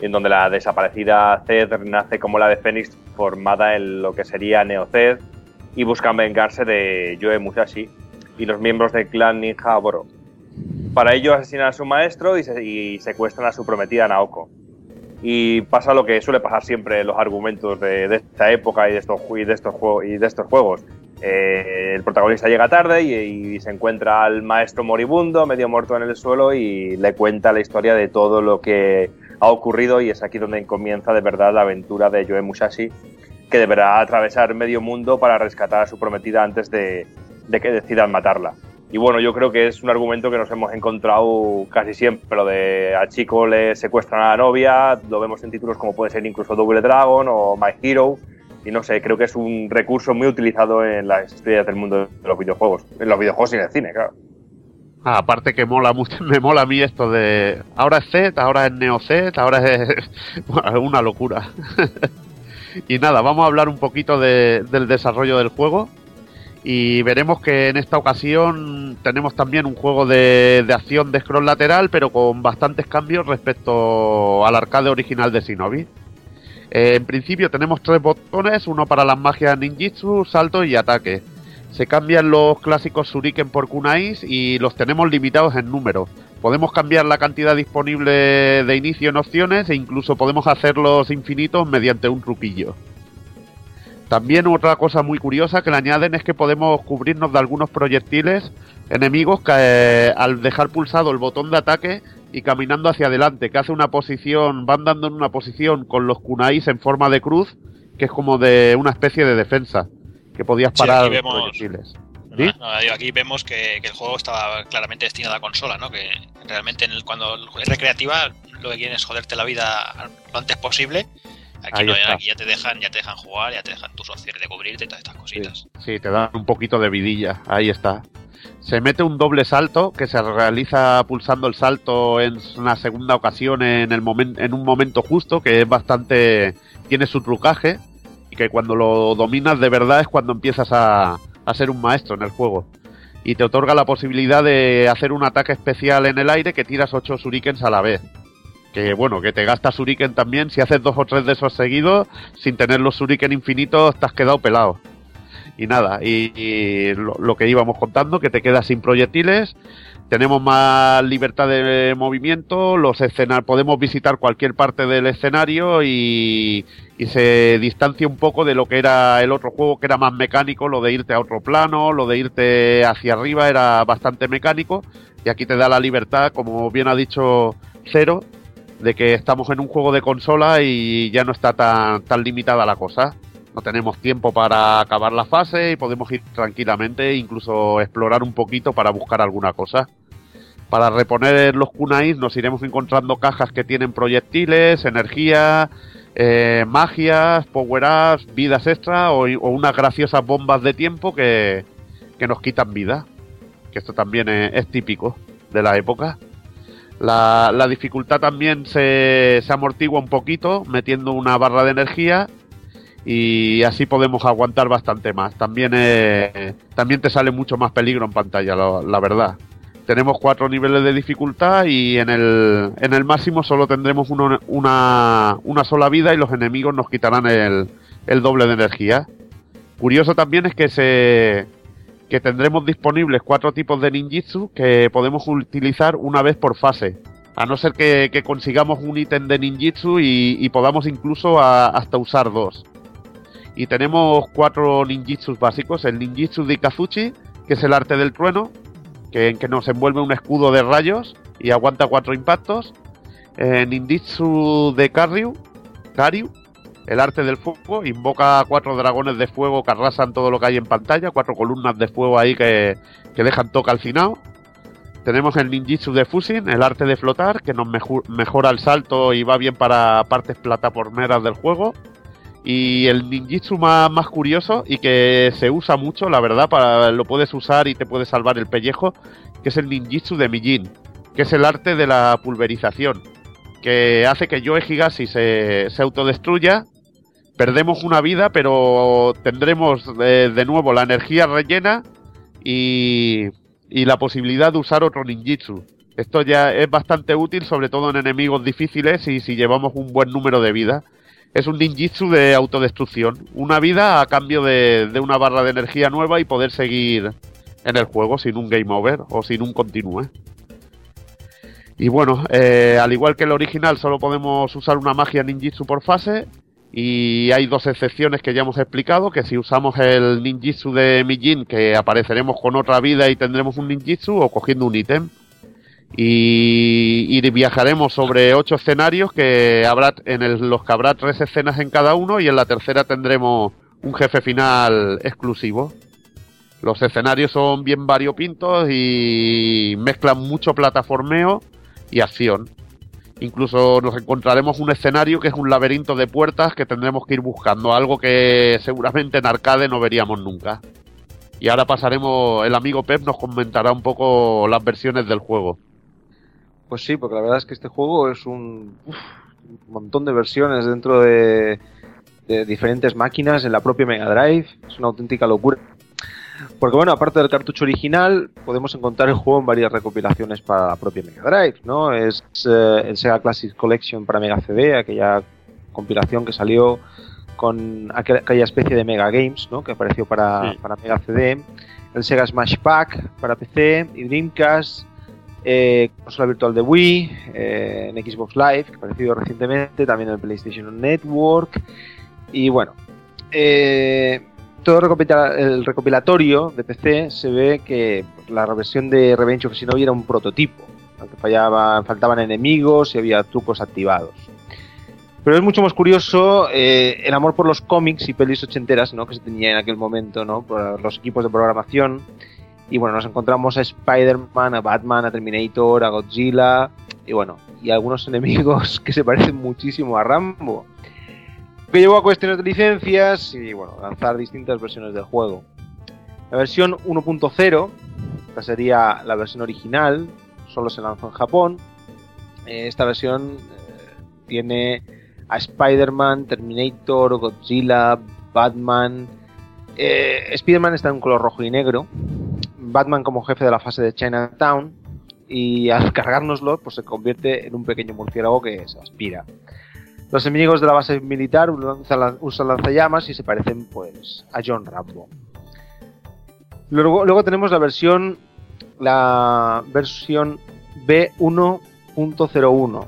en donde la desaparecida Zed nace como la de Fénix formada en lo que sería Neo Zed y buscan vengarse de Yoe Musashi y los miembros del clan ninja Boro. Para ello asesinan a su maestro y, se- y secuestran a su prometida Naoko. Y pasa lo que suele pasar siempre en los argumentos de, esta época y de estos, juegos, y de estos juegos. Eh, el protagonista llega tarde y, se encuentra al maestro moribundo, medio muerto en el suelo, y le cuenta la historia de todo lo que ha ocurrido. Y es aquí donde comienza de verdad la aventura de Yoe Musashi, que deberá atravesar medio mundo para rescatar a su prometida antes de que decidan matarla. Y bueno, yo creo que es un argumento que nos hemos encontrado casi siempre. Lo de al chico le secuestran a la novia, lo vemos en títulos como puede ser incluso Double Dragon o My Hero. Y no sé, creo que es un recurso muy utilizado en las historias del mundo de los videojuegos. En los videojuegos y en el cine, claro. Ah, aparte que mola mucho, me mola a mí esto de ahora es Z, ahora es Neo Z, ahora es una locura. y nada, vamos a hablar un poquito de- del desarrollo del juego y veremos que en esta ocasión tenemos también un juego de, de acción de scroll lateral, pero con bastantes cambios respecto al arcade original de Shinobi. Eh, en principio tenemos tres botones, uno para las magias ninjitsu, salto y ataque. Se cambian los clásicos shuriken por kunais y los tenemos limitados en número. Podemos cambiar la cantidad disponible de inicio en opciones e incluso podemos hacerlos infinitos mediante un truquillo. También otra cosa muy curiosa que le añaden es que podemos cubrirnos de algunos proyectiles enemigos que eh, al dejar pulsado el botón de ataque y caminando hacia adelante, que hace una posición, van dando en una posición con los kunais en forma de cruz, que es como de una especie de defensa, que podías Sí, parar aquí vemos- proyectiles. ¿Sí? No, aquí vemos que, que el juego estaba claramente destinado a consola, ¿no? Que realmente en el- cuando es recreativa lo que quieren es joderte la vida lo antes posible. Aquí no, ya te dejan, ya te dejan jugar, ya te dejan tus opciones de cubrirte y todas estas cositas. Sí, te dan un poquito de vidilla. Ahí está. Se mete un doble salto que se realiza pulsando el salto en una segunda ocasión en, el momen- en un momento justo, que es bastante. tiene su trucaje. Y que cuando lo dominas de verdad es cuando empiezas a, a ser un maestro en el juego. Y te otorga la posibilidad de hacer un ataque especial en el aire que tiras 8 shurikens a la vez. Que bueno, que te gastas shuriken también. Si haces dos o tres de esos seguidos, sin tener los shuriken infinitos, te has quedado pelado y nada, y, lo, que íbamos contando, que te quedas sin proyectiles, tenemos más libertad de movimiento, los escenarios, podemos visitar cualquier parte del escenario y, y se distancia un poco de lo que era el otro juego, que era más mecánico, lo de irte a otro plano, lo de irte hacia arriba era bastante mecánico, y aquí te da la libertad, como bien ha dicho Cero, de que estamos en un juego de consola y ya no está tan, tan limitada la cosa no tenemos tiempo para acabar la fase y podemos ir tranquilamente, incluso explorar un poquito para buscar alguna cosa. Para reponer los kunais nos iremos encontrando cajas que tienen proyectiles, energía, eh, magias, power-ups, vidas extra o, o unas graciosas bombas de tiempo que, que nos quitan vida. Que esto también es, es típico de la época. La, la dificultad también se, se amortigua un poquito metiendo una barra de energía y así podemos aguantar bastante más. También, eh, también te sale mucho más peligro en pantalla, la, verdad. Tenemos cuatro niveles de dificultad y en el, en el máximo solo tendremos una, una sola vida y los enemigos nos quitarán el, el doble de energía. Curioso también es que se que tendremos disponibles cuatro tipos de ninjitsu que podemos utilizar una vez por fase. A no ser que, consigamos un ítem de ninjitsu y, podamos incluso hasta usar dos. Y tenemos cuatro ninjitsus básicos. El ninjitsu de Ikazuchi, que es el arte del trueno, que, en que nos envuelve un escudo de rayos y aguanta cuatro impactos. Eh, ninjitsu de Karyu, Karyu, el arte del fuego, invoca cuatro dragones de fuego que arrasan todo lo que hay en pantalla, cuatro columnas de fuego ahí que, que dejan todo calcinado. Tenemos el ninjitsu de Fusin, el arte de flotar, que nos mejora el salto y va bien para partes plataformeras del juego. Y el ninjitsu más, más curioso y que se usa mucho, la verdad, para, lo puedes usar y te puede salvar el pellejo, que es el ninjitsu de Mijin, que es el arte de la pulverización, que hace que Yoe Higashi se, se autodestruya. Perdemos una vida, pero tendremos eh, de nuevo la energía rellena y, y la posibilidad de usar otro ninjitsu. Esto ya es bastante útil, sobre todo en enemigos difíciles y si llevamos un buen número de vida. Es un ninjitsu de autodestrucción. Una vida a cambio de, de una barra de energía nueva y poder seguir en el juego sin un game over o sin un continúe. Y bueno, eh, al igual que el original, solo podemos usar una magia ninjitsu por fase. Y hay dos excepciones que ya hemos explicado, que si usamos el ninjitsu de Mijin, que apareceremos con otra vida y tendremos un ninjitsu, o cogiendo un ítem. Y, viajaremos sobre ocho escenarios que habrá en los que habrá tres escenas en cada uno y en la tercera tendremos un jefe final exclusivo. Los escenarios son bien variopintos y mezclan mucho plataformeo y acción. Incluso nos encontraremos un escenario que es un laberinto de puertas que tendremos que ir buscando, algo que seguramente en arcade no veríamos nunca. Y ahora pasaremos, el amigo Pep nos comentará un poco las versiones del juego. Pues sí, porque la verdad es que este juego es un, un montón de versiones dentro de, de diferentes máquinas en la propia Mega Drive. Es una auténtica locura. Porque bueno, aparte del cartucho original, podemos encontrar el juego en varias recopilaciones para la propia Mega Drive, ¿no? Es eh, el Sega Classic Collection para Mega CD, aquella compilación que salió con aquel- aquella especie de Mega Games, ¿no? Que apareció para, Sí. para Mega CD. El Sega Smash Pack para PC y Dreamcast, eh, consola virtual de Wii, eh, en Xbox Live, que ha aparecido recientemente, también en el PlayStation Network. Y bueno, eh, todo el recopilatorio de PC se ve que la versión de Revenge of Shinobi era un prototipo, aunque fallaba, faltaban enemigos y había trucos activados. Pero es mucho más curioso eh, el amor por los cómics y pelis ochenteras ¿no? que se tenía en aquel momento, ¿no? por los equipos de programación. Y bueno, nos encontramos a Spider-Man, a Batman, a Terminator, a Godzilla y bueno, y algunos enemigos que se parecen muchísimo a Rambo. Que llevó a cuestiones de licencias y bueno, lanzar distintas versiones del juego. La versión 1.0, esta sería la versión original, solo se lanzó en Japón. Eh, esta versión eh, tiene a Spider-Man, Terminator, Godzilla, Batman. Eh, Spider-Man está en color rojo y negro. Batman como jefe de la fase de Chinatown. Y al cargárnoslo, pues se convierte en un pequeño murciélago que se aspira. Los enemigos de la base militar usan lanzallamas y se parecen pues a John Rambo. Luego, luego tenemos la versión la versión B1.01.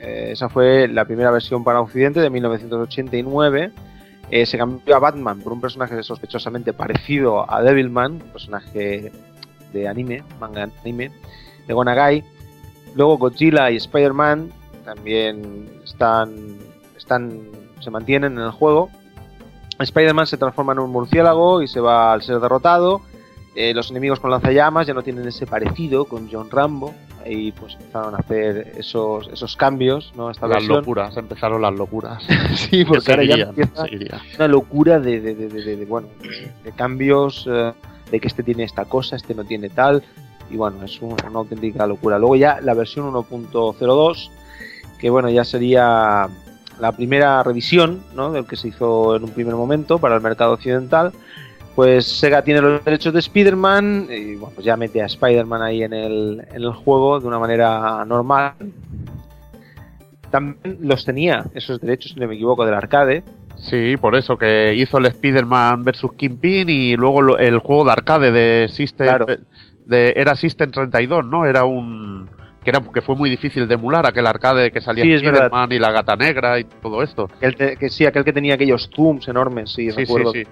Eh, esa fue la primera versión para Occidente de 1989. Eh, se cambió a Batman por un personaje sospechosamente parecido a Devilman, un personaje de anime, manga anime, de Gonagai. Luego Godzilla y Spider-Man también están, están, se mantienen en el juego. Spider-Man se transforma en un murciélago y se va al ser derrotado. Eh, los enemigos con lanzallamas ya no tienen ese parecido con John Rambo. Ahí pues empezaron a hacer esos, esos cambios, ¿no? Esta las versión. locuras, empezaron las locuras. sí, porque ahora ya empieza una locura de, de, de, de- de- de, bueno, de cambios, eh, de que este tiene esta cosa, este no tiene tal. Y bueno, es un- una auténtica locura. Luego ya la versión 1.02, que bueno, ya sería la primera revisión, ¿no? Del que se hizo en un primer momento para el mercado occidental. Pues Sega tiene los derechos de Spider-Man y bueno, pues ya mete a Spider-Man ahí en el, en el juego de una manera normal. También los tenía esos derechos, si no me equivoco, del arcade. Sí, por eso que hizo el Spider-Man vs. Kingpin y luego lo- el juego de arcade de System. Claro. De, era System 32, ¿no? Era un. Que, era, que fue muy difícil de emular, aquel arcade que salía Sí. Spider-Man y la gata negra y todo esto. El te- que sí, aquel que tenía aquellos zooms enormes, sí, recuerdo. sí.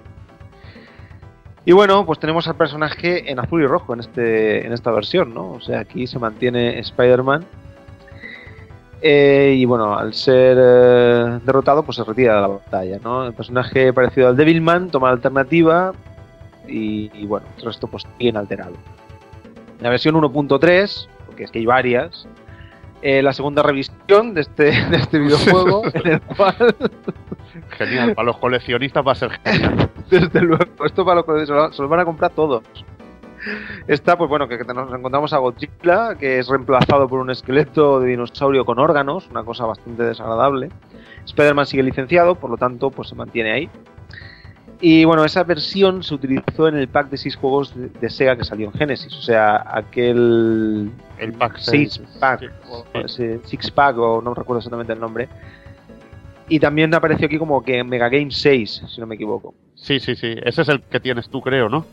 Y bueno, pues tenemos al personaje en azul y rojo en este en esta versión, ¿no? O sea, aquí se mantiene Spider-Man. Eh, y bueno, al ser eh, derrotado, pues se retira de la batalla, ¿no? El personaje parecido al Devilman toma la alternativa y, y bueno, el resto pues sigue inalterado. La versión 1.3, porque es que hay varias, eh, la segunda revisión de este, de este videojuego, en el cual Genial, para los coleccionistas va a ser genial. desde luego, esto para los que se lo, se lo van a comprar todos. Está, pues bueno, que, que nos encontramos a Godzilla, que es reemplazado por un esqueleto de dinosaurio con órganos, una cosa bastante desagradable. Spider-Man sigue licenciado, por lo tanto, pues se mantiene ahí. Y bueno, esa versión se utilizó en el pack de 6 juegos de, de Sega que salió en Genesis, o sea, aquel El pack 6 seis. pack, ese six pack, o no recuerdo exactamente el nombre. Y también apareció aquí como que Mega Game 6, si no me equivoco. Sí, sí, sí. Ese es el que tienes tú, creo, ¿no?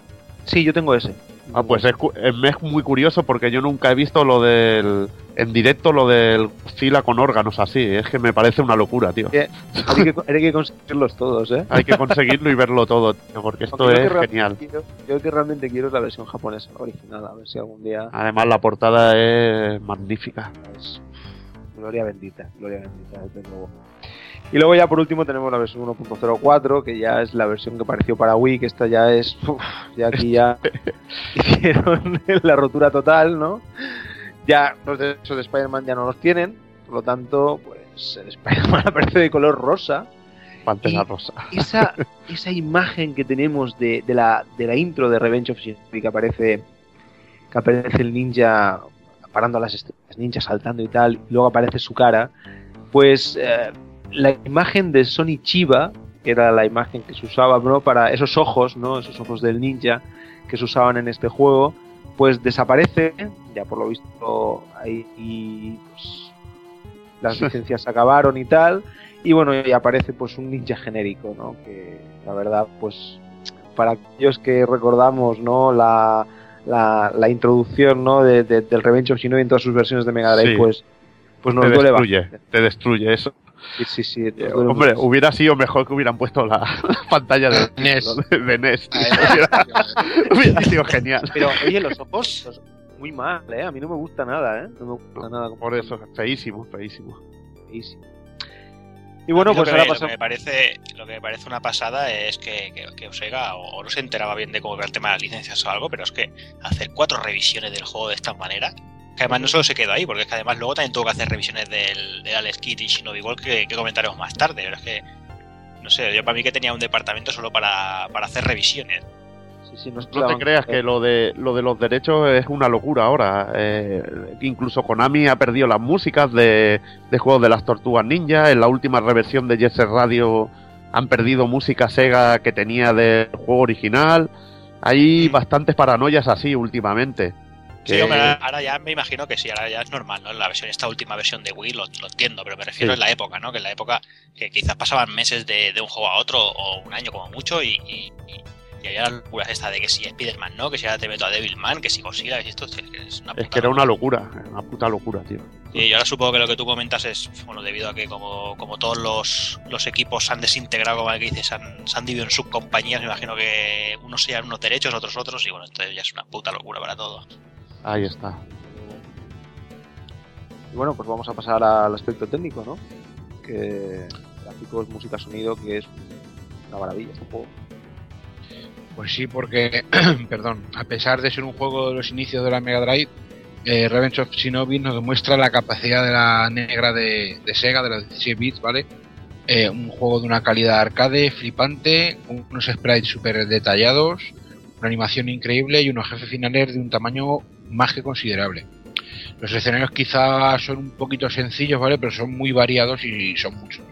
Sí, yo tengo ese. Ah, pues es, cu- es muy curioso porque yo nunca he visto lo del. En directo lo del Godzilla con órganos así. Es que me parece una locura, tío. Eh, Hay que, hay que conseguirlos todos, ¿eh? Hay que conseguirlo y verlo todo, tío, porque esto Aunque es genial. quiero- yo que realmente quiero es la versión japonesa original, a ver si algún día Además, la portada es magnífica. es gloria bendita, gloria bendita, desde luego. Y luego ya por último tenemos la versión 1.04, que ya es la versión que apareció para Wii, que esta ya es, uf, ya aquí ya hicieron la rotura total, ¿no? Ya los derechos de Spider-Man ya no los tienen, por lo tanto, pues el Spider-Man aparece de color rosa. Pantera rosa. esa, esa imagen que tenemos de, de la, de la intro de Revenge of Shinobi que aparece que aparece el ninja parando a las estrellas, ninja saltando y tal, y luego aparece su cara, pues eh, la imagen de Sony Chiba, que era la imagen que se usaba ¿no? para esos ojos, ¿no? esos ojos del ninja que se usaban en este juego, pues desaparece, ya por lo visto ahí y, pues, las licencias se acabaron y tal, y bueno, y aparece pues un ninja genérico, ¿no? Que la verdad, pues para aquellos que recordamos, ¿no? La, la, la introducción, ¿no? De, de- del Revenge of Shinobi en todas sus versiones de Mega Drive, Sí. pues, pues nos te duele destruye, bastante. te destruye eso. Sí, sí, Eh, Hombre, hubiera sido mejor que hubieran puesto la, la pantalla de NES. de, de NES. Ah, hubiera, hubiera sido genial. Pero oye, los ojos, los- muy mal, ¿eh? A mí no me gusta nada, ¿eh? No me gusta nada. como Por eso, feísimo, feísimo. feísimo. Y bueno, pues lo que, ahora me- lo pasamos. que me parece lo que me parece una pasada es que, que, que Osega o, o no se enteraba bien de cómo iba el tema de las licencias o algo, pero es que hacer cuatro revisiones del juego de esta manera, que además no solo se quedó ahí, porque es que además luego también tuvo que hacer revisiones del, del Alex Kidd y Shinobi igual que, que comentaremos más tarde, pero es que no sé, yo para mí que tenía un departamento solo para, para hacer revisiones. Sí, sí, no, No te creas que lo de lo de los derechos es una locura ahora. Eh, incluso Konami ha perdido las músicas de, de juegos de las Tortugas Ninja. En la última reversión de Jet Set Radio han perdido música Sega que tenía del juego original. Hay Mm. bastantes paranoias así últimamente. Sí, hombre, ahora- ya me imagino que sí, ahora ya es normal, ¿no? En la versión, esta última versión de Wii lo, lo entiendo, pero me refiero Sí. en la época, ¿no? Que en la época que quizás pasaban meses de, de un juego a otro o un año como mucho y, y, y- y había las locuras esta de que si Spider-Man no, que si ahora te meto a Devilman, que si Godzilla, que si esto es, es una Es puta que era una locura. locura, una puta locura, tío. Sí, y ahora supongo que lo que tú comentas es, bueno, debido a que como, como todos los, los equipos se han desintegrado, como el que dices, se han, se han dividido en subcompañías, me imagino que unos sean unos derechos, otros otros, y bueno, entonces ya es una puta locura para todos. Ahí está. Y bueno, pues vamos a pasar al aspecto técnico, ¿no? Que gráficos, música, sonido, que es una maravilla este juego. Pues sí, porque, perdón, a pesar de ser un juego de los inicios de la Mega Drive, eh, Revenge of Shinobi nos demuestra la capacidad de la negra de, Sega, de los 16 bits, ¿vale? Eh, un juego de una calidad arcade flipante, unos sprites súper detallados, una animación increíble y unos jefes finales de un tamaño más que considerable. Los escenarios quizás son un poquito sencillos, ¿vale? Pero son muy variados y son muchos.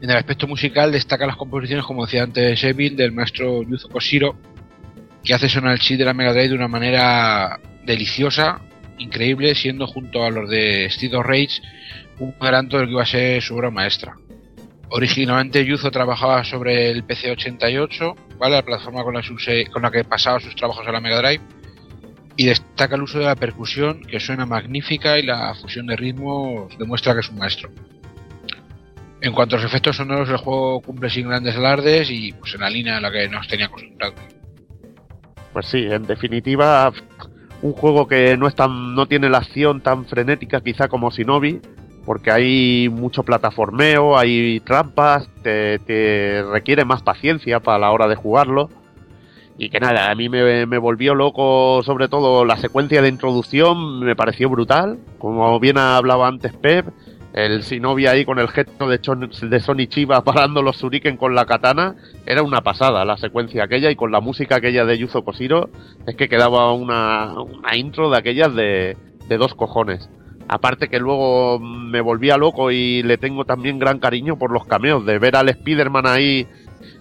En el aspecto musical destacan las composiciones, como decía antes Evil, del maestro Yuzo Koshiro, que hace sonar el chip de la Mega Drive de una manera deliciosa, increíble, siendo junto a los de of Rage un adelanto del que iba a ser su obra maestra. Originalmente Yuzo trabajaba sobre el PC-88, ¿vale? la plataforma con la que pasaba sus trabajos a la Mega Drive, y destaca el uso de la percusión, que suena magnífica, y la fusión de ritmos demuestra que es un maestro. En cuanto a los efectos sonoros, el juego cumple sin grandes alardes y pues en la línea en la que nos tenía acostumbrados. Pues sí, en definitiva, un juego que no es tan, no tiene la acción tan frenética quizá como Shinobi, porque hay mucho plataformeo, hay trampas, te requiere más paciencia para la hora de jugarlo. Y que nada, a mí me, me volvió loco, sobre todo la secuencia de introducción, me pareció brutal. Como bien hablaba antes Pep, el Shinobi ahí con el gesto de, Chon- Sony Chiba parando los Shuriken con la katana, era una pasada la secuencia aquella y con la música aquella de Yuzo Koshiro, es que quedaba una, una intro de aquellas de, de dos cojones. Aparte que luego me volvía loco y le tengo también gran cariño por los cameos, de ver al Spider-Man ahí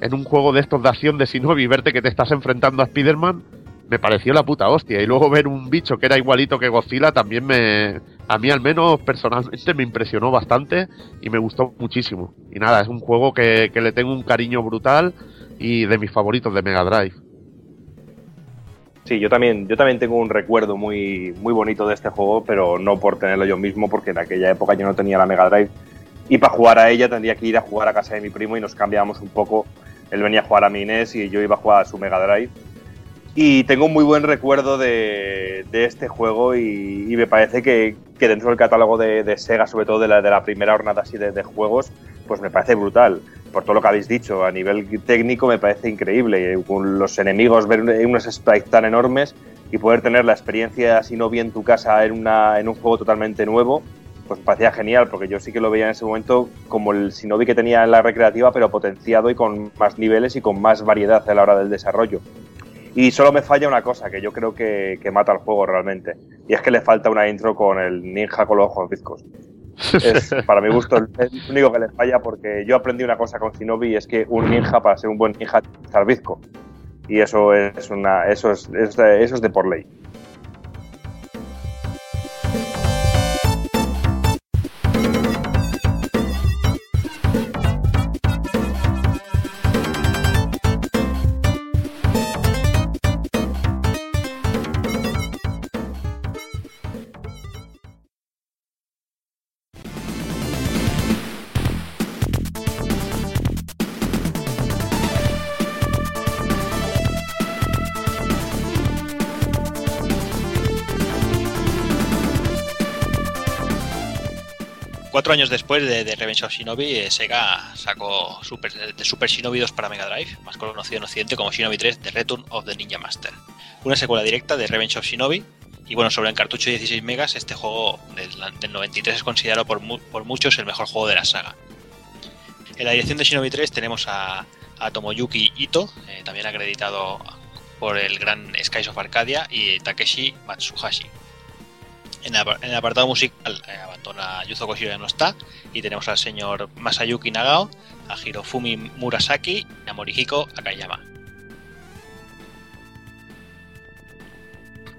en un juego de estos de acción de Shinobi verte que te estás enfrentando a Spider-Man, me pareció la puta hostia. Y luego ver un bicho que era igualito que Godzilla también me... A mí al menos personalmente me impresionó bastante y me gustó muchísimo. Y nada, es un juego que, que le tengo un cariño brutal y de mis favoritos de Mega Drive. Sí, yo también, yo también tengo un recuerdo muy, muy bonito de este juego, pero no por tenerlo yo mismo, porque en aquella época yo no tenía la Mega Drive. Y para jugar a ella tendría que ir a jugar a casa de mi primo y nos cambiábamos un poco. Él venía a jugar a mi y yo iba a jugar a su Mega Drive. Y tengo un muy buen recuerdo de, este juego y, me parece que, dentro del catálogo de, Sega, sobre todo de la, primera jornada así de, juegos, pues me parece brutal. Por todo lo que habéis dicho, a nivel técnico me parece increíble. Y Con los enemigos, ver unos sprites tan enormes y poder tener la experiencia Shinobi en tu casa en un juego totalmente nuevo, pues me parecía genial, porque yo sí que lo veía en ese momento como el Shinobi que tenía en la recreativa, pero potenciado y con más niveles y con más variedad a la hora del desarrollo. Y solo me falla una cosa que yo creo que, que mata al juego realmente. Y es que le falta una intro con el ninja con los ojos bizcos. Es, para mi gusto, el el único que le falla porque yo aprendí una cosa con Shinobi y es que un ninja, para ser un buen ninja, tiene que estar bizco. Y eso es, una, eso es, es eso es de por ley. Años después de, Revenge of Shinobi, eh, Sega sacó Super, de Super Shinobi 2 para Mega Drive, más conocido en Occidente como Shinobi 3 The Return of the Ninja Master. Una secuela directa de Revenge of Shinobi. Y bueno, sobre el cartucho de 16 megas, este juego del, del 93 es considerado por, por muchos el mejor juego de la saga. En la dirección de Shinobi 3 tenemos a, a Tomoyuki Ito, eh, también acreditado por el gran Skies of Arcadia, y Takeshi Matsuhashi. En, el apartado musical eh, abandona Yuzo Koshiro ya no está y tenemos al señor Masayuki Nagao, a Hirofumi Murasaki y a Morihiko Akayama.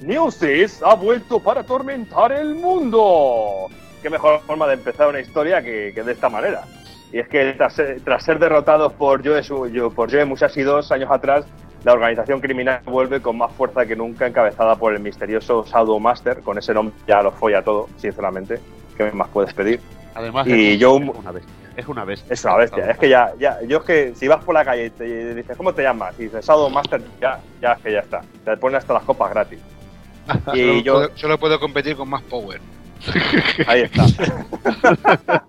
Newsis ha vuelto para atormentar el mundo. Qué mejor forma de empezar una historia que, de esta manera. Y es que tras, tras ser derrotados por Joe, por Joe Musashi dos años atrás, la organización criminal vuelve con más fuerza que nunca, encabezada por el misterioso Shadow Master. Con ese nombre ya lo folla todo, sinceramente. ¿Qué más puedes pedir? Además, Y es, yo- es una bestia. Es una bestia. Es una bestia. Es que ya, ya, yo es que si vas por la calle y te dices, ¿cómo te llamas? Y dices Shadow Master, ya, ya es que ya está. Te ponen hasta las copas gratis. solo, Y yo, solo puedo competir con más power. Ahí está.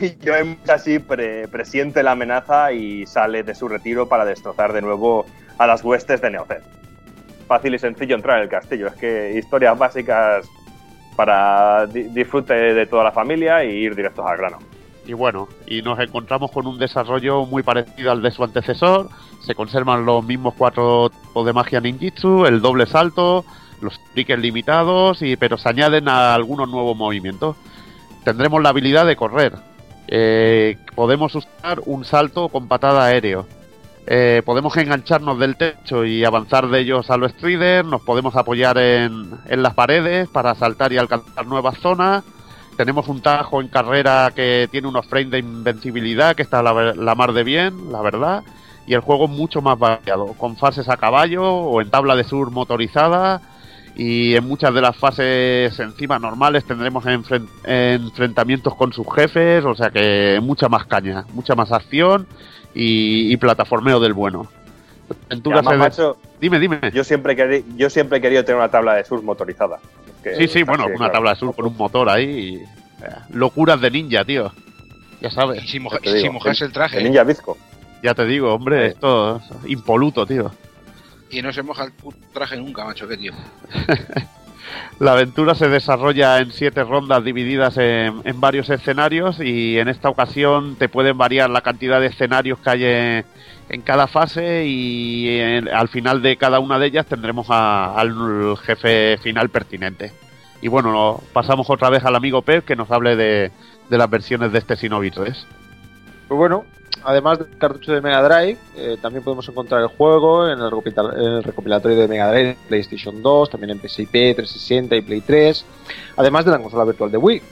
y Joe así pre- presiente la amenaza y sale de su retiro para destrozar de nuevo a las huestes de Neocet. Fácil y sencillo entrar en el castillo. Es que historias básicas para di- disfrute de toda la familia y ir directos al grano. Y bueno, y nos encontramos con un desarrollo muy parecido al de su antecesor. Se conservan los mismos cuatro tipos de magia ninjitsu, el doble salto, los triques limitados, y, pero se añaden a algunos nuevos movimientos. Tendremos la habilidad de correr. Eh, podemos usar un salto con patada aéreo. Eh, podemos engancharnos del techo y avanzar de ellos a los Strider. Nos podemos apoyar en, en las paredes para saltar y alcanzar nuevas zonas. Tenemos un tajo en carrera que tiene unos frames de invencibilidad que está la, la mar de bien, la verdad. Y el juego mucho más variado, con fases a caballo o en tabla de sur motorizada. Y en muchas de las fases encima normales tendremos enfren- enfrentamientos con sus jefes, o sea que mucha más caña, mucha más acción y, y plataformeo del bueno. Además, en- macho, Dime, dime. yo siempre, querí- yo siempre he querido tener una tabla de surf motorizada. Que- Sí, sí, bueno, una claro. tabla de sur con un motor ahí. y, eh, locuras de ninja, tío. Ya sabes. Y si, moja- te y si digo, mojas el- el traje El ninja bizco. Ya te digo, hombre, esto es impoluto, tío. Y no se moja el traje nunca, macho, qué tío. La aventura se desarrolla en siete rondas divididas en, varios escenarios y en esta ocasión te pueden variar la cantidad de escenarios que hay en, cada fase y al final de cada una de ellas tendremos al jefe final pertinente. Y bueno, pasamos otra vez al amigo Pep que nos hable de, de las versiones de este Shinobi 3. Pues bueno, además del cartucho de Mega Drive, eh, también podemos encontrar el juego en el, recopilatorio de Mega Drive, PlayStation 2, también en PSP, 360 y Play 3, además de la consola virtual de Wii.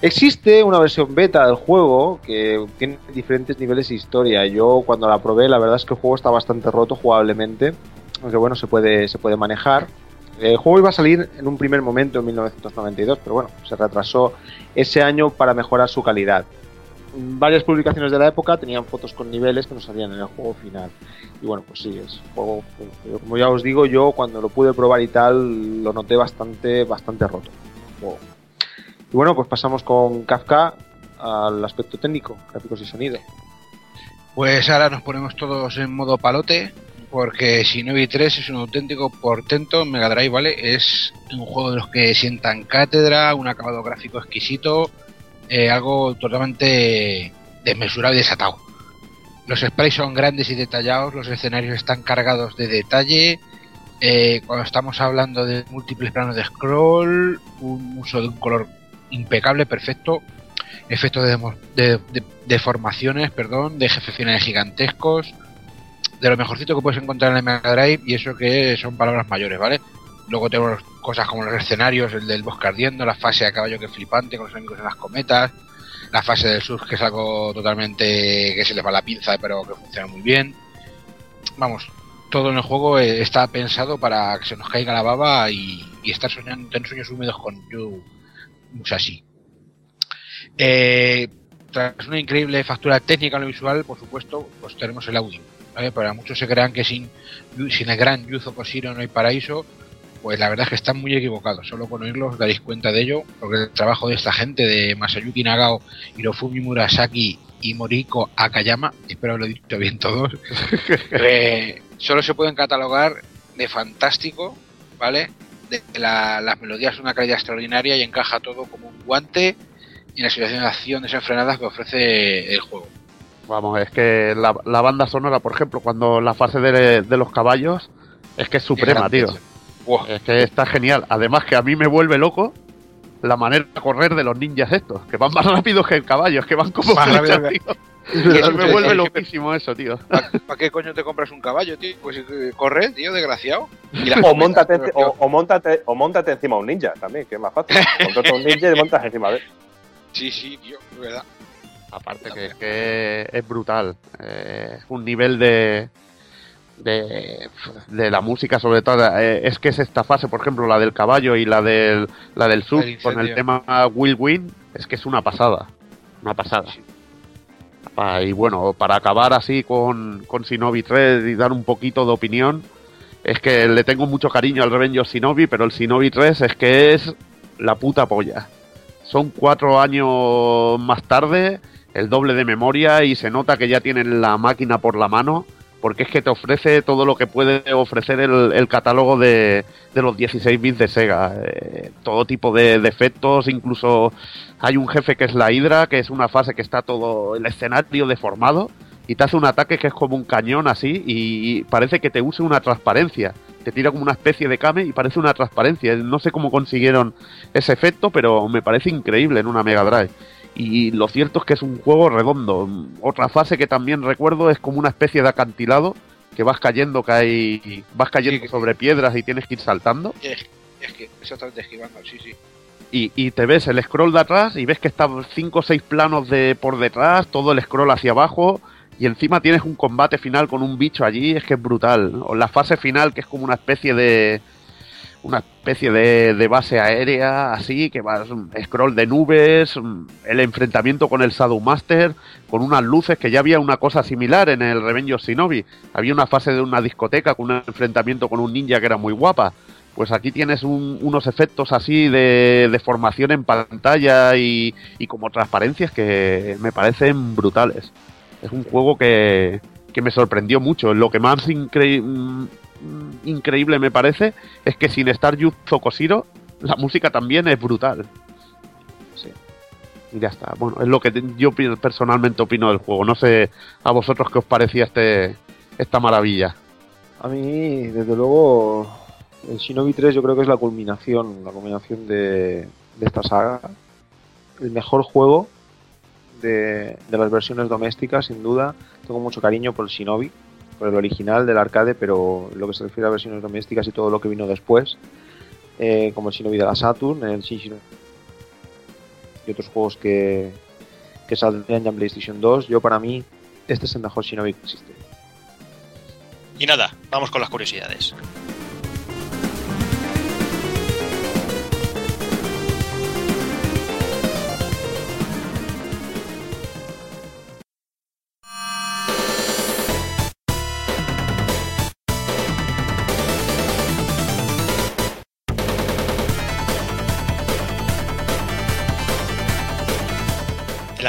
Existe una versión beta del juego que tiene diferentes niveles de historia. Yo cuando la probé, la verdad es que el juego está bastante roto jugablemente, aunque bueno, se puede, se puede manejar. El juego iba a salir en un primer momento en 1992, pero bueno, se retrasó ese año para mejorar su calidad varias publicaciones de la época tenían fotos con niveles que no salían en el juego final. Y bueno, pues sí, es un juego, como ya os digo, yo cuando lo pude probar y tal, lo noté bastante, bastante roto. Y bueno, pues pasamos con Kafka al aspecto técnico, gráficos y sonido. Pues ahora nos ponemos todos en modo palote, porque Shinobi 3 es un auténtico portento en Mega Drive, ¿vale? Es un juego de los que sientan cátedra, un acabado gráfico exquisito, eh, algo totalmente desmesurado y desatado. Los sprites son grandes y detallados, los escenarios están cargados de detalle. eh, cuando estamos hablando de múltiples planos de scroll, un uso de un color impecable, perfecto, efectos de, de- de- deformaciones, perdón, de jefes finales gigantescos, de lo mejorcito que puedes encontrar en el Mega Drive y eso que son palabras mayores, ¿vale? Luego tenemos cosas como los escenarios, el del bosque ardiendo, la fase a caballo que es flipante con los enemigos en las cometas, la fase del surf que es algo totalmente que se les va la pinza pero que funciona muy bien. Vamos, todo en el juego eh, está pensado para que se nos caiga la baba y, estar soñando, tener sueños húmedos con Yu Musashi. Eh, tras una increíble factura técnica en lo visual, por supuesto, pues tenemos el audio. Para muchos se crean que sin, sin el gran Yuzo Koshiro no hay paraíso, pues la verdad es que están muy equivocados. Solo con oírlos os daréis cuenta de ello, porque el trabajo de esta gente, de Masayuki Nagao, Hirofumi Murasaki y Moriko Akayama, espero haberlo dicho bien todos, eh, solo se pueden catalogar de fantástico, ¿vale? De la- las melodías son una calidad extraordinaria y encaja todo como un guante y la situación de acción desenfrenada que ofrece el juego. Vamos, es que la, la banda sonora, por ejemplo, cuando la fase de, de los caballos, es que es suprema, tío. Es que está genial. Además que a mí me vuelve loco la manera de correr de los ninjas estos, que van más rápidos que el caballo, es que van como Más flechas, rápido que- tío. me vuelve loquísimo eso, tío. ¿Para qué coño te compras un caballo, tío? Pues eh, corre, tío, desgraciado. Y O montate, o, o montate, o montate encima a un ninja también, que es más fácil. Contrata a un ninja y montas encima de él. Sí, sí, tío, de verdad. Aparte que, que es brutal. Eh, un nivel de, de de la música sobre todo eh, es que es esta fase por ejemplo la del caballo y la del la del El con el tema Will Win es que es una pasada una pasada. Ah, y bueno para acabar así con con Shinobi 3 y dar un poquito de opinión es que le tengo mucho cariño al Revenge of Shinobi pero el Shinobi 3 es que es la puta polla. Son cuatro años más tarde, el doble de memoria y se nota que ya tienen la máquina por la mano, porque es que te ofrece todo lo que puede ofrecer el, el catálogo de, los 16 bits de Sega. Eh, todo tipo de, de efectos, incluso hay un jefe que es la Hydra, que es una fase que está todo el escenario deformado y te hace un ataque que es como un cañón así y parece que te use una transparencia. Te tira como una especie de kame y parece una transparencia. No sé cómo consiguieron ese efecto, pero me parece increíble en una Mega Drive. Y lo cierto es que es un juego redondo. Otra fase que también recuerdo es como una especie de acantilado que vas cayendo, cae, vas cayendo Sí. sobre piedras y tienes que ir saltando. Es, es que exactamente esquivando, sí, sí. Y, y te ves el scroll de atrás y ves que están cinco o seis planos de por detrás, todo el scroll hacia abajo. Y encima tienes un combate final con un bicho allí, es que es brutal. O la fase final, que es como una especie de. Una especie de, de base aérea, así, que mm, Scroll de nubes, mm, el enfrentamiento con el Shadow Master, con unas luces, que ya había una cosa similar en el Revenge Shinobi. Había una fase de una discoteca con un enfrentamiento con un ninja que era muy guapa. Pues aquí tienes un- unos efectos así de, de formación en pantalla y, y como transparencias que me parecen brutales. Es un juego que, que me sorprendió mucho. Lo que más incre- mm, increíble me parece es que sin estar Yuzo Koshiro, la música también es brutal. Sí. Y ya está. Bueno, es lo que yo personalmente opino del juego. No sé a vosotros qué os parecía este esta maravilla. A mí, desde luego, el Shinobi 3 yo creo que es la culminación, la culminación de, de esta saga. El mejor juego de las versiones domésticas, sin duda. Tengo mucho cariño por el Shinobi, por el original del arcade, pero lo que se refiere a versiones domésticas y todo lo que vino después, eh, como el Shinobi de la Saturn, el Shin y otros juegos que, que saldrían ya en PlayStation 2, yo para mí, este es el mejor Shinobi que existe. Y nada, vamos con las curiosidades.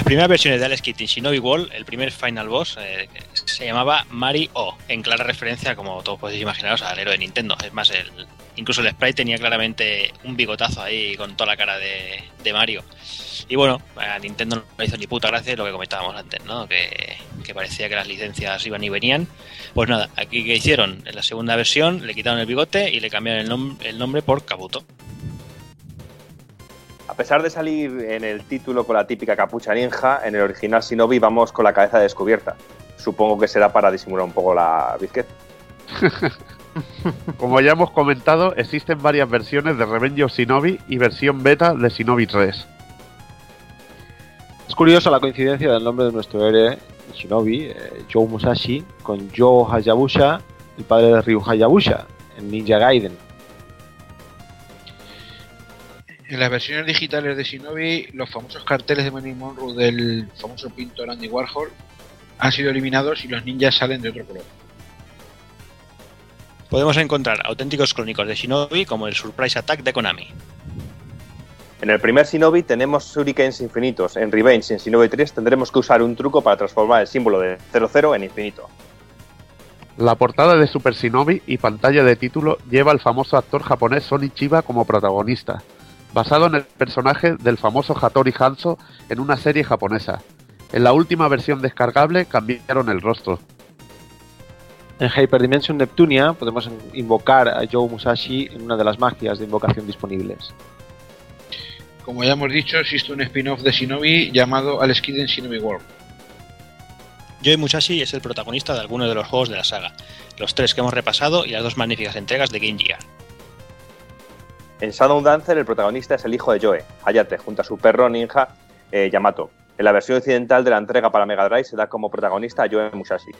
Primeras versiones de Alex en Shinobi World, el primer final boss eh, se llamaba Mari O, en clara referencia, como todos podéis imaginaros, al héroe de Nintendo. Es más, el, incluso el sprite tenía claramente un bigotazo ahí con toda la cara de, Mario. Y bueno, a Nintendo no hizo ni puta gracia lo que comentábamos antes, ¿no? Que, que parecía que las licencias iban y venían. Pues nada, aquí que hicieron en la segunda versión, le quitaron el bigote y le cambiaron el, nom- el nombre por Kabuto. A pesar de salir en el título con la típica capucha ninja, en el original Shinobi vamos con la cabeza descubierta. Supongo que será para disimular un poco la bizquet. Como ya hemos comentado, existen varias versiones de Revenge of Shinobi y versión beta de Shinobi 3. Es curiosa la coincidencia del nombre de nuestro héroe Shinobi, eh, Joe Musashi, con Joe Hayabusa, el padre de Ryu Hayabusa, en Ninja Gaiden. En las versiones digitales de Shinobi, los famosos carteles de Marilyn Monroe del famoso pintor Andy Warhol han sido eliminados y los ninjas salen de otro color. Podemos encontrar auténticos clónicos de Shinobi como el Surprise Attack de Konami. En el primer Shinobi tenemos shurikens infinitos. En Revenge y en Shinobi 3 tendremos que usar un truco para transformar el símbolo de 00 en infinito. La portada de Super Shinobi y pantalla de título lleva al famoso actor japonés Sony Chiba como protagonista, basado en el personaje del famoso Hattori Hanzo en una serie japonesa. En la última versión descargable cambiaron el rostro. En Hyperdimension Neptunia podemos in- invocar a Joe Musashi en una de las magias de invocación disponibles. Como ya hemos dicho, existe un spin-off de Shinobi llamado Alex Kidd en Shinobi World. Joey Musashi es el protagonista de algunos de los juegos de la saga, los tres que hemos repasado y las dos magníficas entregas de Game Gear. En Shadow Dancer el protagonista es el hijo de Joe, Hayate, junto a su perro ninja eh, Yamato. En la versión occidental de la entrega para Mega Drive se da como protagonista a Joe Musashi.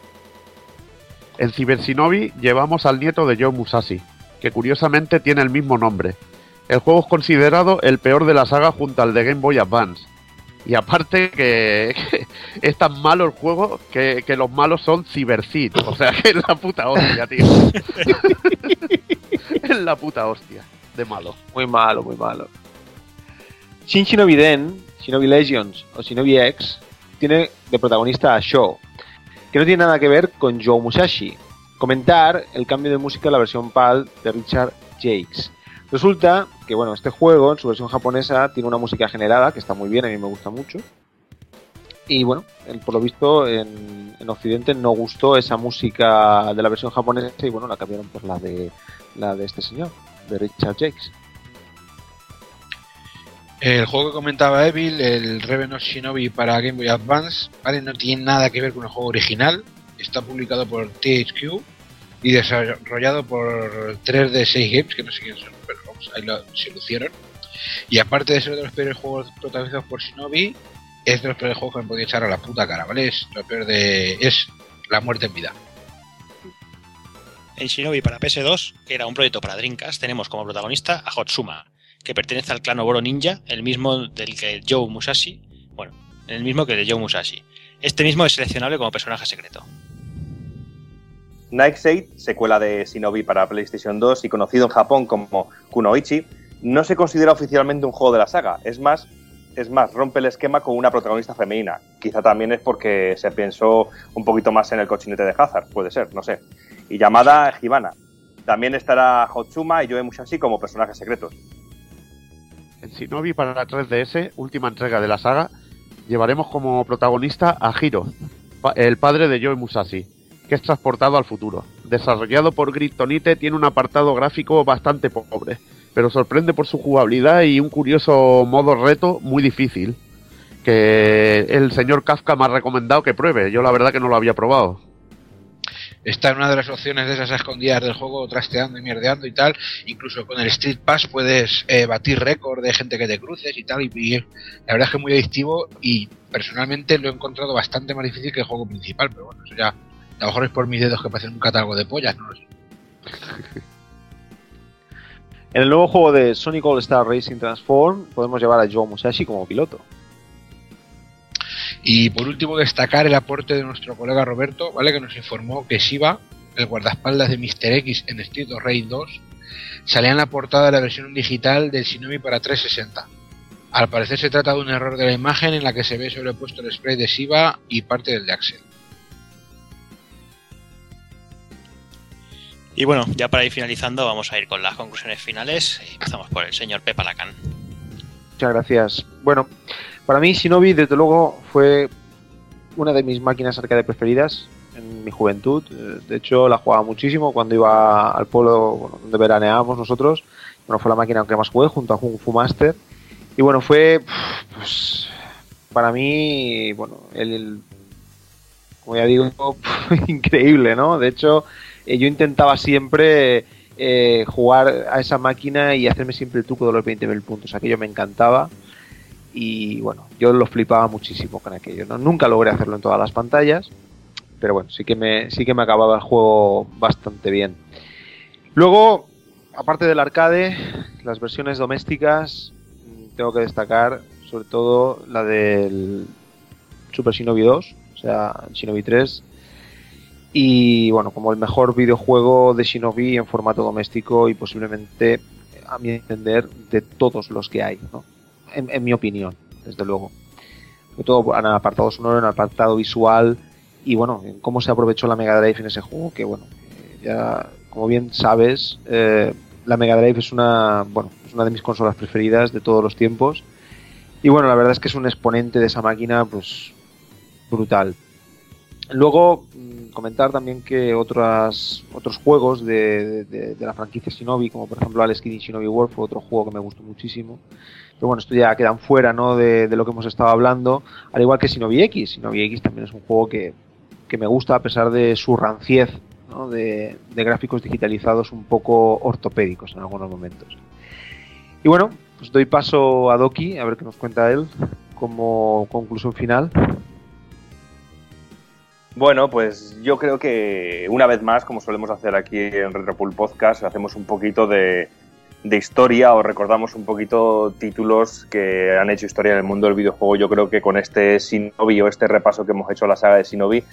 En Cyber Shinobi llevamos al nieto de Joe Musashi, que curiosamente tiene el mismo nombre. El juego es considerado el peor de la saga junto al de Game Boy Advance. Y aparte que, es tan malo el juego que, que los malos son Cybercid. O sea que es la puta hostia, tío. es la puta hostia de malo. Muy malo, muy malo. Shin Shinobi Den, Shinobi Legends o Shinobi X tiene de protagonista a Sho, que no tiene nada que ver con Joe Musashi. Comentar el cambio de música en la versión PAL de Richard Jakes. Resulta que, bueno, este juego en su versión japonesa tiene una música generada que está muy bien, a mí me gusta mucho. Y bueno, por lo visto en, en Occidente no gustó esa música de la versión japonesa y bueno, la cambiaron por la de la de este señor, de Richard Jakes. El juego que comentaba Evil, el Revenant Shinobi para Game Boy Advance, ¿vale? no tiene nada que ver con el juego original. Está publicado por THQ y desarrollado por 3D6 Games, que no sé quién son, pero vamos, ahí lo, se lucieron. Y aparte de ser de los peores juegos protagonizados por Shinobi, es de los peores juegos que me podía echar a la puta cara, ¿vale? Es lo peor de. es la muerte en vida. En Shinobi para PS2, que era un proyecto para Dreamcast, tenemos como protagonista a Hotsuma, que pertenece al clan Oboro Ninja, el mismo del que Joe Musashi, bueno, el mismo que de Joe Musashi. Este mismo es seleccionable como personaje secreto. Nightshade, secuela de Shinobi para PlayStation 2 y conocido en Japón como Kunoichi, no se considera oficialmente un juego de la saga. Es más, es más, rompe el esquema con una protagonista femenina. Quizá también es porque se pensó un poquito más en el cochinete de Hazard, puede ser, no sé. Y llamada Hibana. También estará Hotsuma y Joe Musashi como personajes secretos. En Shinobi para la 3DS, última entrega de la saga, llevaremos como protagonista a Hiro, el padre de Joe Musashi, que es transportado al futuro. Desarrollado por Grittonite, tiene un apartado gráfico bastante pobre, pero sorprende por su jugabilidad y un curioso modo reto muy difícil, que el señor Kafka me ha recomendado que pruebe. Yo la verdad que no lo había probado. Está en una de las opciones de esas escondidas del juego, trasteando y mierdeando y tal. Incluso con el Street Pass puedes eh, batir récord de gente que te cruces y tal. Y, y la verdad es que es muy adictivo y personalmente lo he encontrado bastante más difícil que el juego principal. Pero bueno, eso ya a lo mejor es por mis dedos que parecen un catálogo de pollas, no lo sé. En el nuevo juego de Sonic All Star Racing Transform podemos llevar a Joe Musashi como piloto. Y por último, destacar el aporte de nuestro colega Roberto, ¿vale? Que nos informó que Shiva, el guardaespaldas de Mr. X en Street of Rage 2, salía en la portada de la versión digital del Shinobi para 360. Al parecer se trata de un error de la imagen en la que se ve sobrepuesto el spray de Shiva y parte del de Axel. Y bueno, ya para ir finalizando, vamos a ir con las conclusiones finales. Empezamos por el señor Pepa Lacan. Muchas gracias. Bueno, para mí Shinobi desde luego fue una de mis máquinas arcade preferidas en mi juventud. Eh, De hecho, la jugaba muchísimo cuando iba al pueblo donde veraneábamos nosotros. Bueno, fue la máquina que más jugué junto a Kung Fu Master. Y bueno, fue pues, para mí, bueno, el, el- como ya digo, increíble, ¿no? De hecho, eh, yo intentaba siempre eh, jugar a esa máquina y hacerme siempre el truco de los 20.000 puntos. Aquello me encantaba y bueno, yo lo flipaba muchísimo con aquello. ¿no? Nunca logré hacerlo en todas las pantallas, pero bueno, sí que me, sí que me acababa el juego bastante bien. Luego, aparte del arcade, las versiones domésticas, mm, tengo que destacar sobre todo la del Super Shinobi 2, o sea, Shinobi 3. Y bueno, como el mejor videojuego de Shinobi en formato doméstico y posiblemente, a mi entender, de todos los que hay, ¿no? en, mi opinión, desde luego. Sobre todo en el apartado sonoro, en el apartado visual y bueno, en cómo se aprovechó la Mega Drive en ese juego, que bueno, eh, ya como bien sabes, eh, la Mega Drive es una, bueno, es una de mis consolas preferidas de todos los tiempos. Y bueno, la verdad es que es un exponente de esa máquina, pues brutal. Luego, mm, comentar también que otras, otros juegos de, de- de la franquicia Shinobi, como por ejemplo Alex Kidd in Shinobi World, fue otro juego que me gustó muchísimo. Pero bueno, esto ya quedan fuera ¿no? de, de lo que hemos estado hablando, al igual que Shinobi X. Shinobi X también es un juego que, que me gusta a pesar de su ranciez, ¿no? de, de gráficos digitalizados un poco ortopédicos en algunos momentos. Y bueno, pues doy paso a Doki, a ver qué nos cuenta él como conclusión final. Bueno, pues yo creo que una vez más, como solemos hacer aquí en Retropool Podcast, hacemos un poquito de, de historia o recordamos un poquito títulos que han hecho historia en el mundo del videojuego. Yo creo que con este Shinobi o este repaso que hemos hecho a la saga de Shinobi,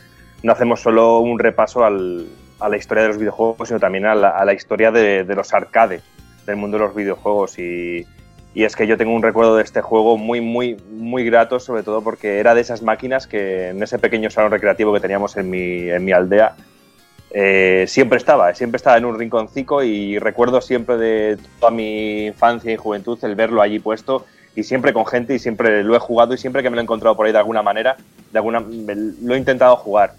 no hacemos solo un repaso al- a la historia de los videojuegos, sino también a la, a la historia de, de los arcades del mundo de los videojuegos. Y, y es que yo tengo un recuerdo de este juego muy, muy, muy grato, sobre todo porque era de esas máquinas que en ese pequeño salón recreativo que teníamos en mi, en mi aldea, eh, siempre estaba, siempre estaba en un rinconcito y recuerdo siempre de toda mi infancia y juventud el verlo allí puesto y siempre con gente y siempre lo he jugado y siempre que me lo he encontrado por ahí de alguna manera, de alguna, lo he intentado jugar.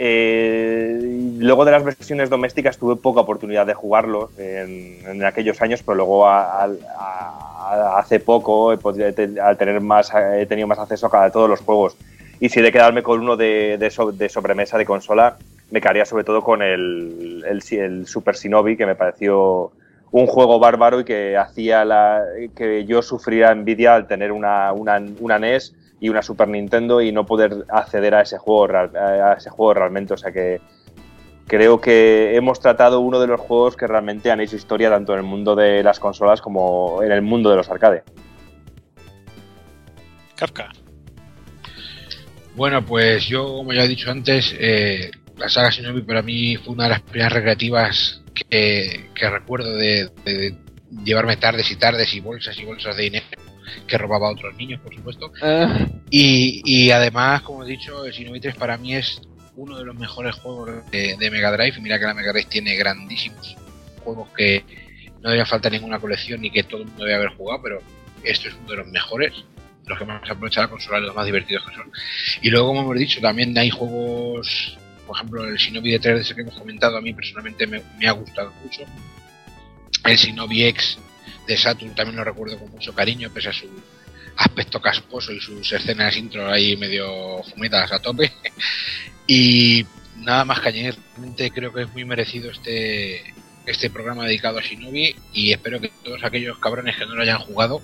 Eh, luego de las versiones domésticas tuve poca oportunidad de jugarlo en, en aquellos años, pero luego a a- hace poco, al tener más, he tenido más acceso a todos los juegos. Y si he de quedarme con uno de, de so- de sobremesa de consola, me quedaría sobre todo con el, Super Shinobi, que me pareció un juego bárbaro y que hacía que yo sufría envidia al tener una, una, NES y una Super Nintendo y no poder acceder a ese juego, a ese juego realmente. O sea que creo que hemos tratado uno de los juegos que realmente han hecho historia tanto en el mundo de las consolas como en el mundo de los arcades. Kafka. Bueno, pues yo, como ya he dicho antes, eh, la saga Shinobi para mí fue una de las primeras recreativas que, que recuerdo de, de llevarme tardes y tardes y bolsas y bolsas de dinero que robaba a otros niños, por supuesto. Y, y además, como he dicho, el Shinobi 3 para mí es uno de los mejores juegos de, de Mega Drive. Y mira que la Mega Drive tiene grandísimos juegos que no debería faltar ninguna colección ni que todo el mundo debe haber jugado, pero esto es uno de los mejores, de los que más aprovecha la consola y los más divertidos que son. Y luego, como hemos dicho, también hay juegos, por ejemplo, el Shinobi de 3DS que hemos comentado, a mí personalmente me, me ha gustado mucho. El Shinobi X de Saturn también lo recuerdo con mucho cariño, pese a su aspecto casposo y sus escenas intro ahí medio fumetas a tope. y nada más que añadir, realmente creo que es muy merecido este, este programa dedicado a Shinobi y espero que todos aquellos cabrones que no lo hayan jugado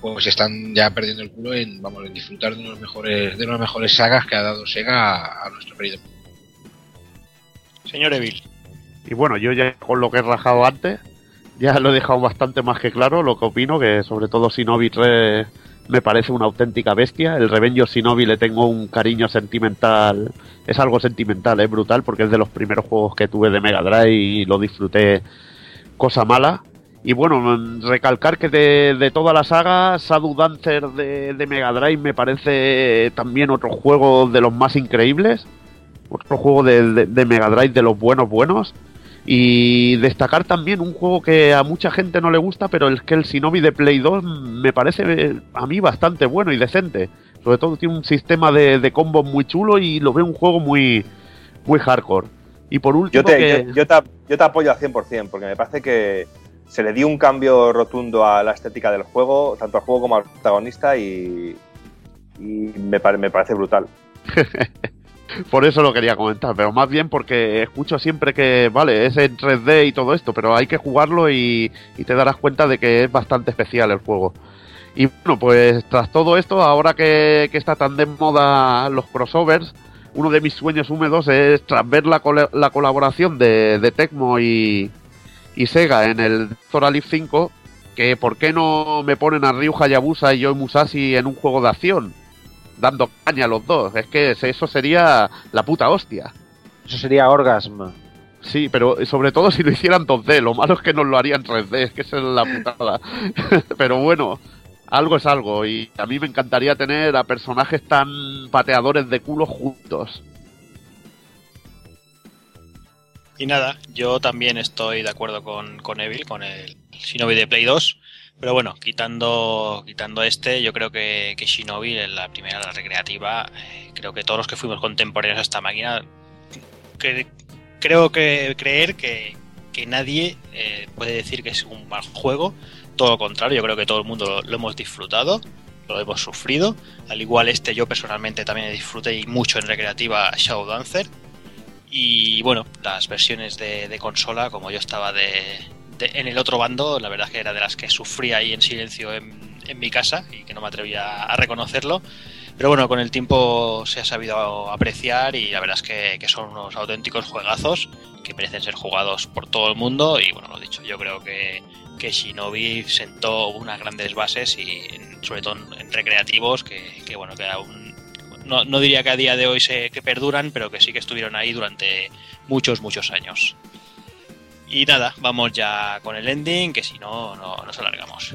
pues están ya perdiendo el culo en vamos en disfrutar de unos mejores de unas mejores sagas que ha dado Sega a, a nuestro querido Señor Evil. Y bueno, yo ya con lo que he rajado antes, ya lo he dejado bastante más que claro lo que opino, que sobre todo Shinobi 3 me parece una auténtica bestia. El Revenge of Shinobi le tengo un cariño sentimental, es algo sentimental, es brutal, porque es de los primeros juegos que tuve de Mega Drive y lo disfruté cosa mala. Y bueno, recalcar que de, de toda la saga, Shadow Dancer de, de Mega Drive me parece también otro juego de los más increíbles. Otro juego de- de Mega Drive de los buenos buenos. Y destacar también un juego que a mucha gente no le gusta, pero el que el Shinobi de Play 2 me parece a mí bastante bueno y decente. Sobre todo tiene un sistema de, de combos muy chulo y lo veo un juego muy, muy hardcore. Y por último, Yo te, que- yo, yo te, yo te apoyo al 100%, porque me parece que se le dio un cambio rotundo a la estética del juego, tanto al juego como al protagonista, y, y me, pare- me parece brutal. Por eso lo quería comentar, pero más bien porque escucho siempre que, vale, es en 3D y todo esto, pero hay que jugarlo y, te darás cuenta de que es bastante especial el juego. Y bueno, pues tras todo esto, ahora que, está tan de moda los crossovers, uno de mis sueños húmedos es tras ver la, la colaboración de, de Tecmo y, y Sega en el Zora Live 5, que por qué no me ponen a Ryu Hayabusa y Yoi Musashi en un juego de acción, dando caña a los dos. Es que eso sería la puta hostia. Eso sería Orgasm. Sí, pero sobre todo si lo hicieran 2D. Lo malo es que nos lo harían 3D, es que esa es la putada. pero bueno, algo es algo. Y a mí me encantaría tener a personajes tan pateadores de culo juntos. Y nada, yo también estoy de acuerdo con, con Evil, con el Shinobi de Play 2. Pero bueno, quitando, quitando este, yo creo que, Shinobi, en la primera, la recreativa, eh, creo que todos los que fuimos contemporáneos a esta máquina, creo que creer que, que nadie eh, puede decir que es un mal juego. Todo lo contrario, yo creo que todo el mundo lo, hemos disfrutado, lo hemos sufrido. Al igual este, yo personalmente también disfruté y mucho en recreativa Shadow Dancer. Y bueno, las versiones de consola, como yo estaba de, de- en el otro bando, la verdad que era de las que sufría ahí en silencio en, en mi casa y que no me atrevía a reconocerlo. Pero bueno, con el tiempo se ha sabido apreciar y la verdad es que, que son unos auténticos juegazos que merecen ser jugados por todo el mundo. Y bueno, lo dicho, yo creo que, que Shinobi sentó unas grandes bases y en- sobre todo en recreativos que, que, bueno, que aún no, no diría que a día de hoy se que perduran, pero que sí que estuvieron ahí durante muchos, muchos años. Y nada, vamos ya con el ending, que si no, no nos alargamos.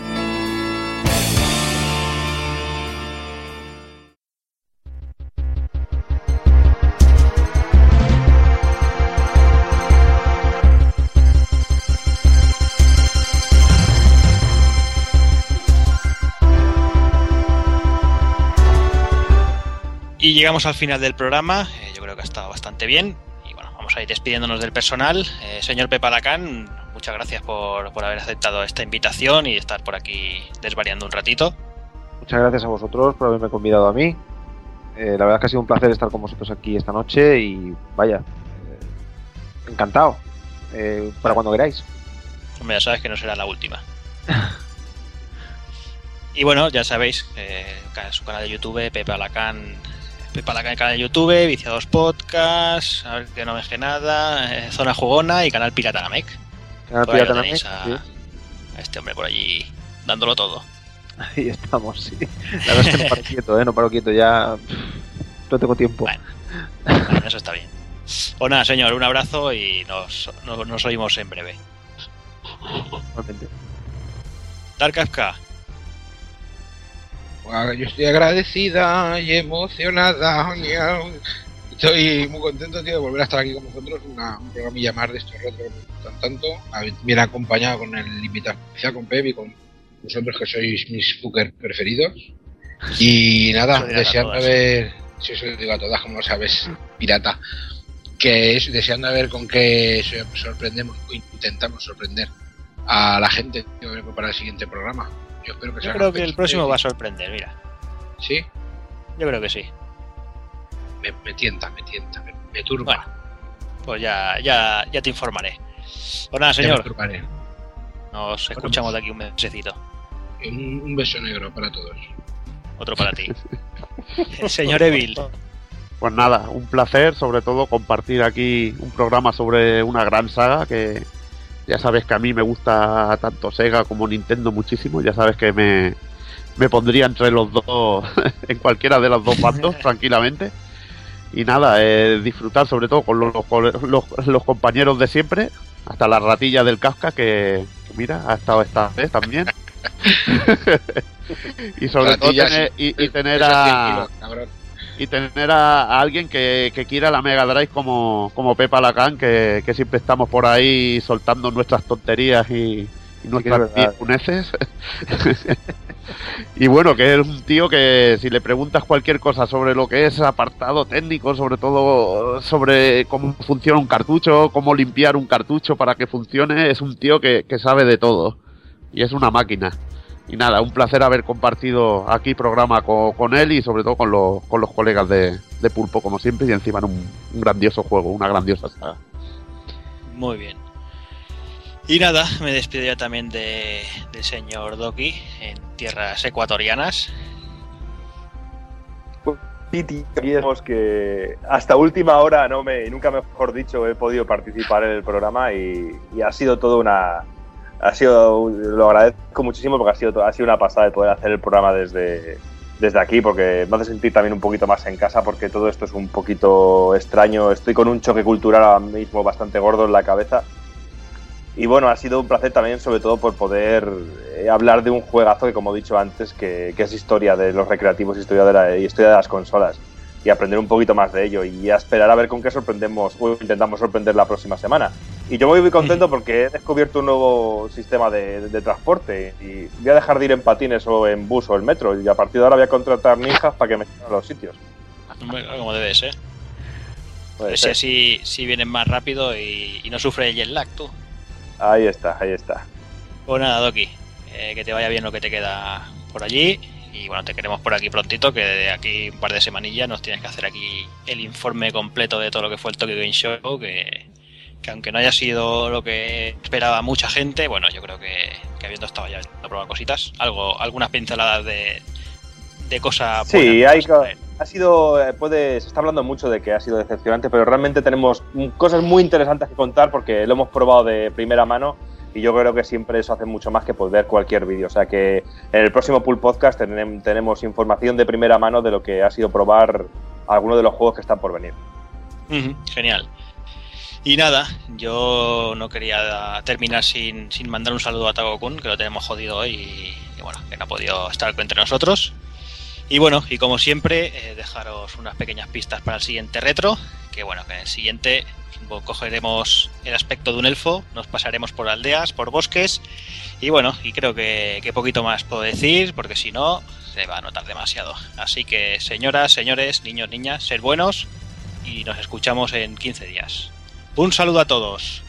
Y llegamos al final del programa. Eh, yo creo que ha estado bastante bien. Y bueno, vamos a ir despidiéndonos del personal. Eh, señor Pepa Lacán, muchas gracias por, por haber aceptado esta invitación y estar por aquí desvariando un ratito. Muchas gracias a vosotros por haberme convidado a mí. Eh, la verdad es que ha sido un placer estar con vosotros aquí esta noche y vaya, eh, encantado. Para cuando queráis. Hombre, ya sabes que no será la última. y bueno, ya sabéis, eh, su canal de YouTube, Pepe Alacán. Pepe Alacán, canal de YouTube, Viciados Podcast, a ver que no me deje nada, eh, Zona Jugona y Canal Pirata Namek. Canal Por Pirata Namek, a, a este hombre por allí dándolo todo. Ahí estamos, sí. La verdad es que no paro quieto, ¿eh? No paro quieto, ya no tengo tiempo. Bueno, Bueno, eso está bien. Pues nada, señor, un abrazo y nos, nos, nos oímos en breve. Dark Kafka, Yo estoy agradecida y emocionada. Estoy muy contento, tío, de volver a estar aquí con vosotros. Una, un programilla más de estos retro que me gustan tanto. Bien acompañado con el invitado especial, con Pep y con vosotros que sois mis fuckers preferidos. Y nada, deseando ver. Si eso lo digo a todas, como lo sabes, pirata. Que es deseando ver con qué so- sorprendemos o intentamos sorprender a la gente que va a preparar el siguiente programa. Yo espero que yo sea creo que el próximo va a sorprender, mira. Sí, Yo creo que sí. me, me tienta, me tienta, me, me turba. Bueno, pues ya, ya, ya te informaré. Pues nada, Ya me señor, turbaré. nos escuchamos de aquí un mesecito. Un, un beso negro para todos. Otro para ti. Señor Evil. Pues nada, un placer, sobre todo compartir aquí un programa sobre una gran saga que ya sabes que a mí me gusta tanto Sega como Nintendo muchísimo, ya sabes que me, me pondría entre los dos, en cualquiera de los dos bandos, tranquilamente. Y nada, eh, disfrutar sobre todo con los, los, los- los compañeros de siempre, hasta la ratilla del Kafka que, que mira, ha estado esta vez también. y sobre todo tener, sí. y, y tener Pesas 100 a, kilos, cabrón. Y tener a, a alguien que, que quiera la Mega Drive como, como Pepa Lacan, que, que siempre estamos por ahí soltando nuestras tonterías y, y nuestras viejuneces. y bueno, que es un tío que si le preguntas cualquier cosa sobre lo que es apartado técnico, sobre todo sobre cómo funciona un cartucho, cómo limpiar un cartucho para que funcione, es un tío que, que sabe de todo. Y es una máquina. Y nada, un placer haber compartido aquí programa co- con, él y sobre todo con, los con los colegas de, de Pulpo, como siempre, y encima en un, un grandioso juego, una grandiosa saga. Muy bien. Y nada, me despido ya también de, del señor Doki en tierras ecuatorianas. Queremos que hasta última hora, no me, nunca mejor dicho, he podido participar en el programa y, y ha sido todo una. Ha sido, lo agradezco muchísimo porque ha sido, ha sido una pasada el poder hacer el programa desde, desde aquí porque me hace sentir también un poquito más en casa porque todo esto es un poquito extraño. Estoy con un choque cultural ahora mismo bastante gordo en la cabeza. Y bueno, ha sido un placer también, sobre todo por poder eh, hablar de un juegazo que, como he dicho antes, que, que es historia de los recreativos, historia de la, historia de las consolas. Y aprender un poquito más de ello y a esperar a ver con qué sorprendemos o intentamos sorprender la próxima semana. Y yo voy muy contento porque he descubierto un nuevo sistema de, de transporte y voy a dejar de ir en patines o en bus o en metro y a partir de ahora voy a contratar ninjas para que me lleven a los sitios. Como debe ser. Puede si ser. así si vienen más rápido y, y no sufre el jet lag tú. Ahí está, ahí está. Pues nada, Doki, eh, que te vaya bien lo que te queda por allí. Y bueno, te queremos por aquí prontito, que de aquí un par de semanillas nos tienes que hacer aquí el informe completo de todo lo que fue el Tokyo Game Show, que, que aunque no haya sido lo que esperaba mucha gente, bueno, yo creo que, que habiendo estado ya a probar cositas, algo, algunas pinceladas de, de cosas Sí, hay co- traer. ha sido, eh, puede, se está hablando mucho de que ha sido decepcionante, pero realmente tenemos cosas muy interesantes que contar porque lo hemos probado de primera mano y yo creo que siempre eso hace mucho más que pues, ver cualquier vídeo. O sea que en el próximo Pool Podcast tenem- tenemos información de primera mano de lo que ha sido probar algunos de los juegos que están por venir. Genial. Y nada, yo no quería terminar sin, sin mandar un saludo a Tago-kun, que lo tenemos jodido hoy y, bueno, que no ha podido estar entre nosotros. Y bueno, y como siempre, eh, dejaros unas pequeñas pistas para el siguiente retro, que bueno, que en el siguiente cogeremos el aspecto de un elfo, nos pasaremos por aldeas, por bosques, y bueno, y creo que, que poquito más puedo decir, porque si no, se va a notar demasiado. Así que señoras, señores, niños, niñas, ser buenos y nos escuchamos en 15 días. Un saludo a todos.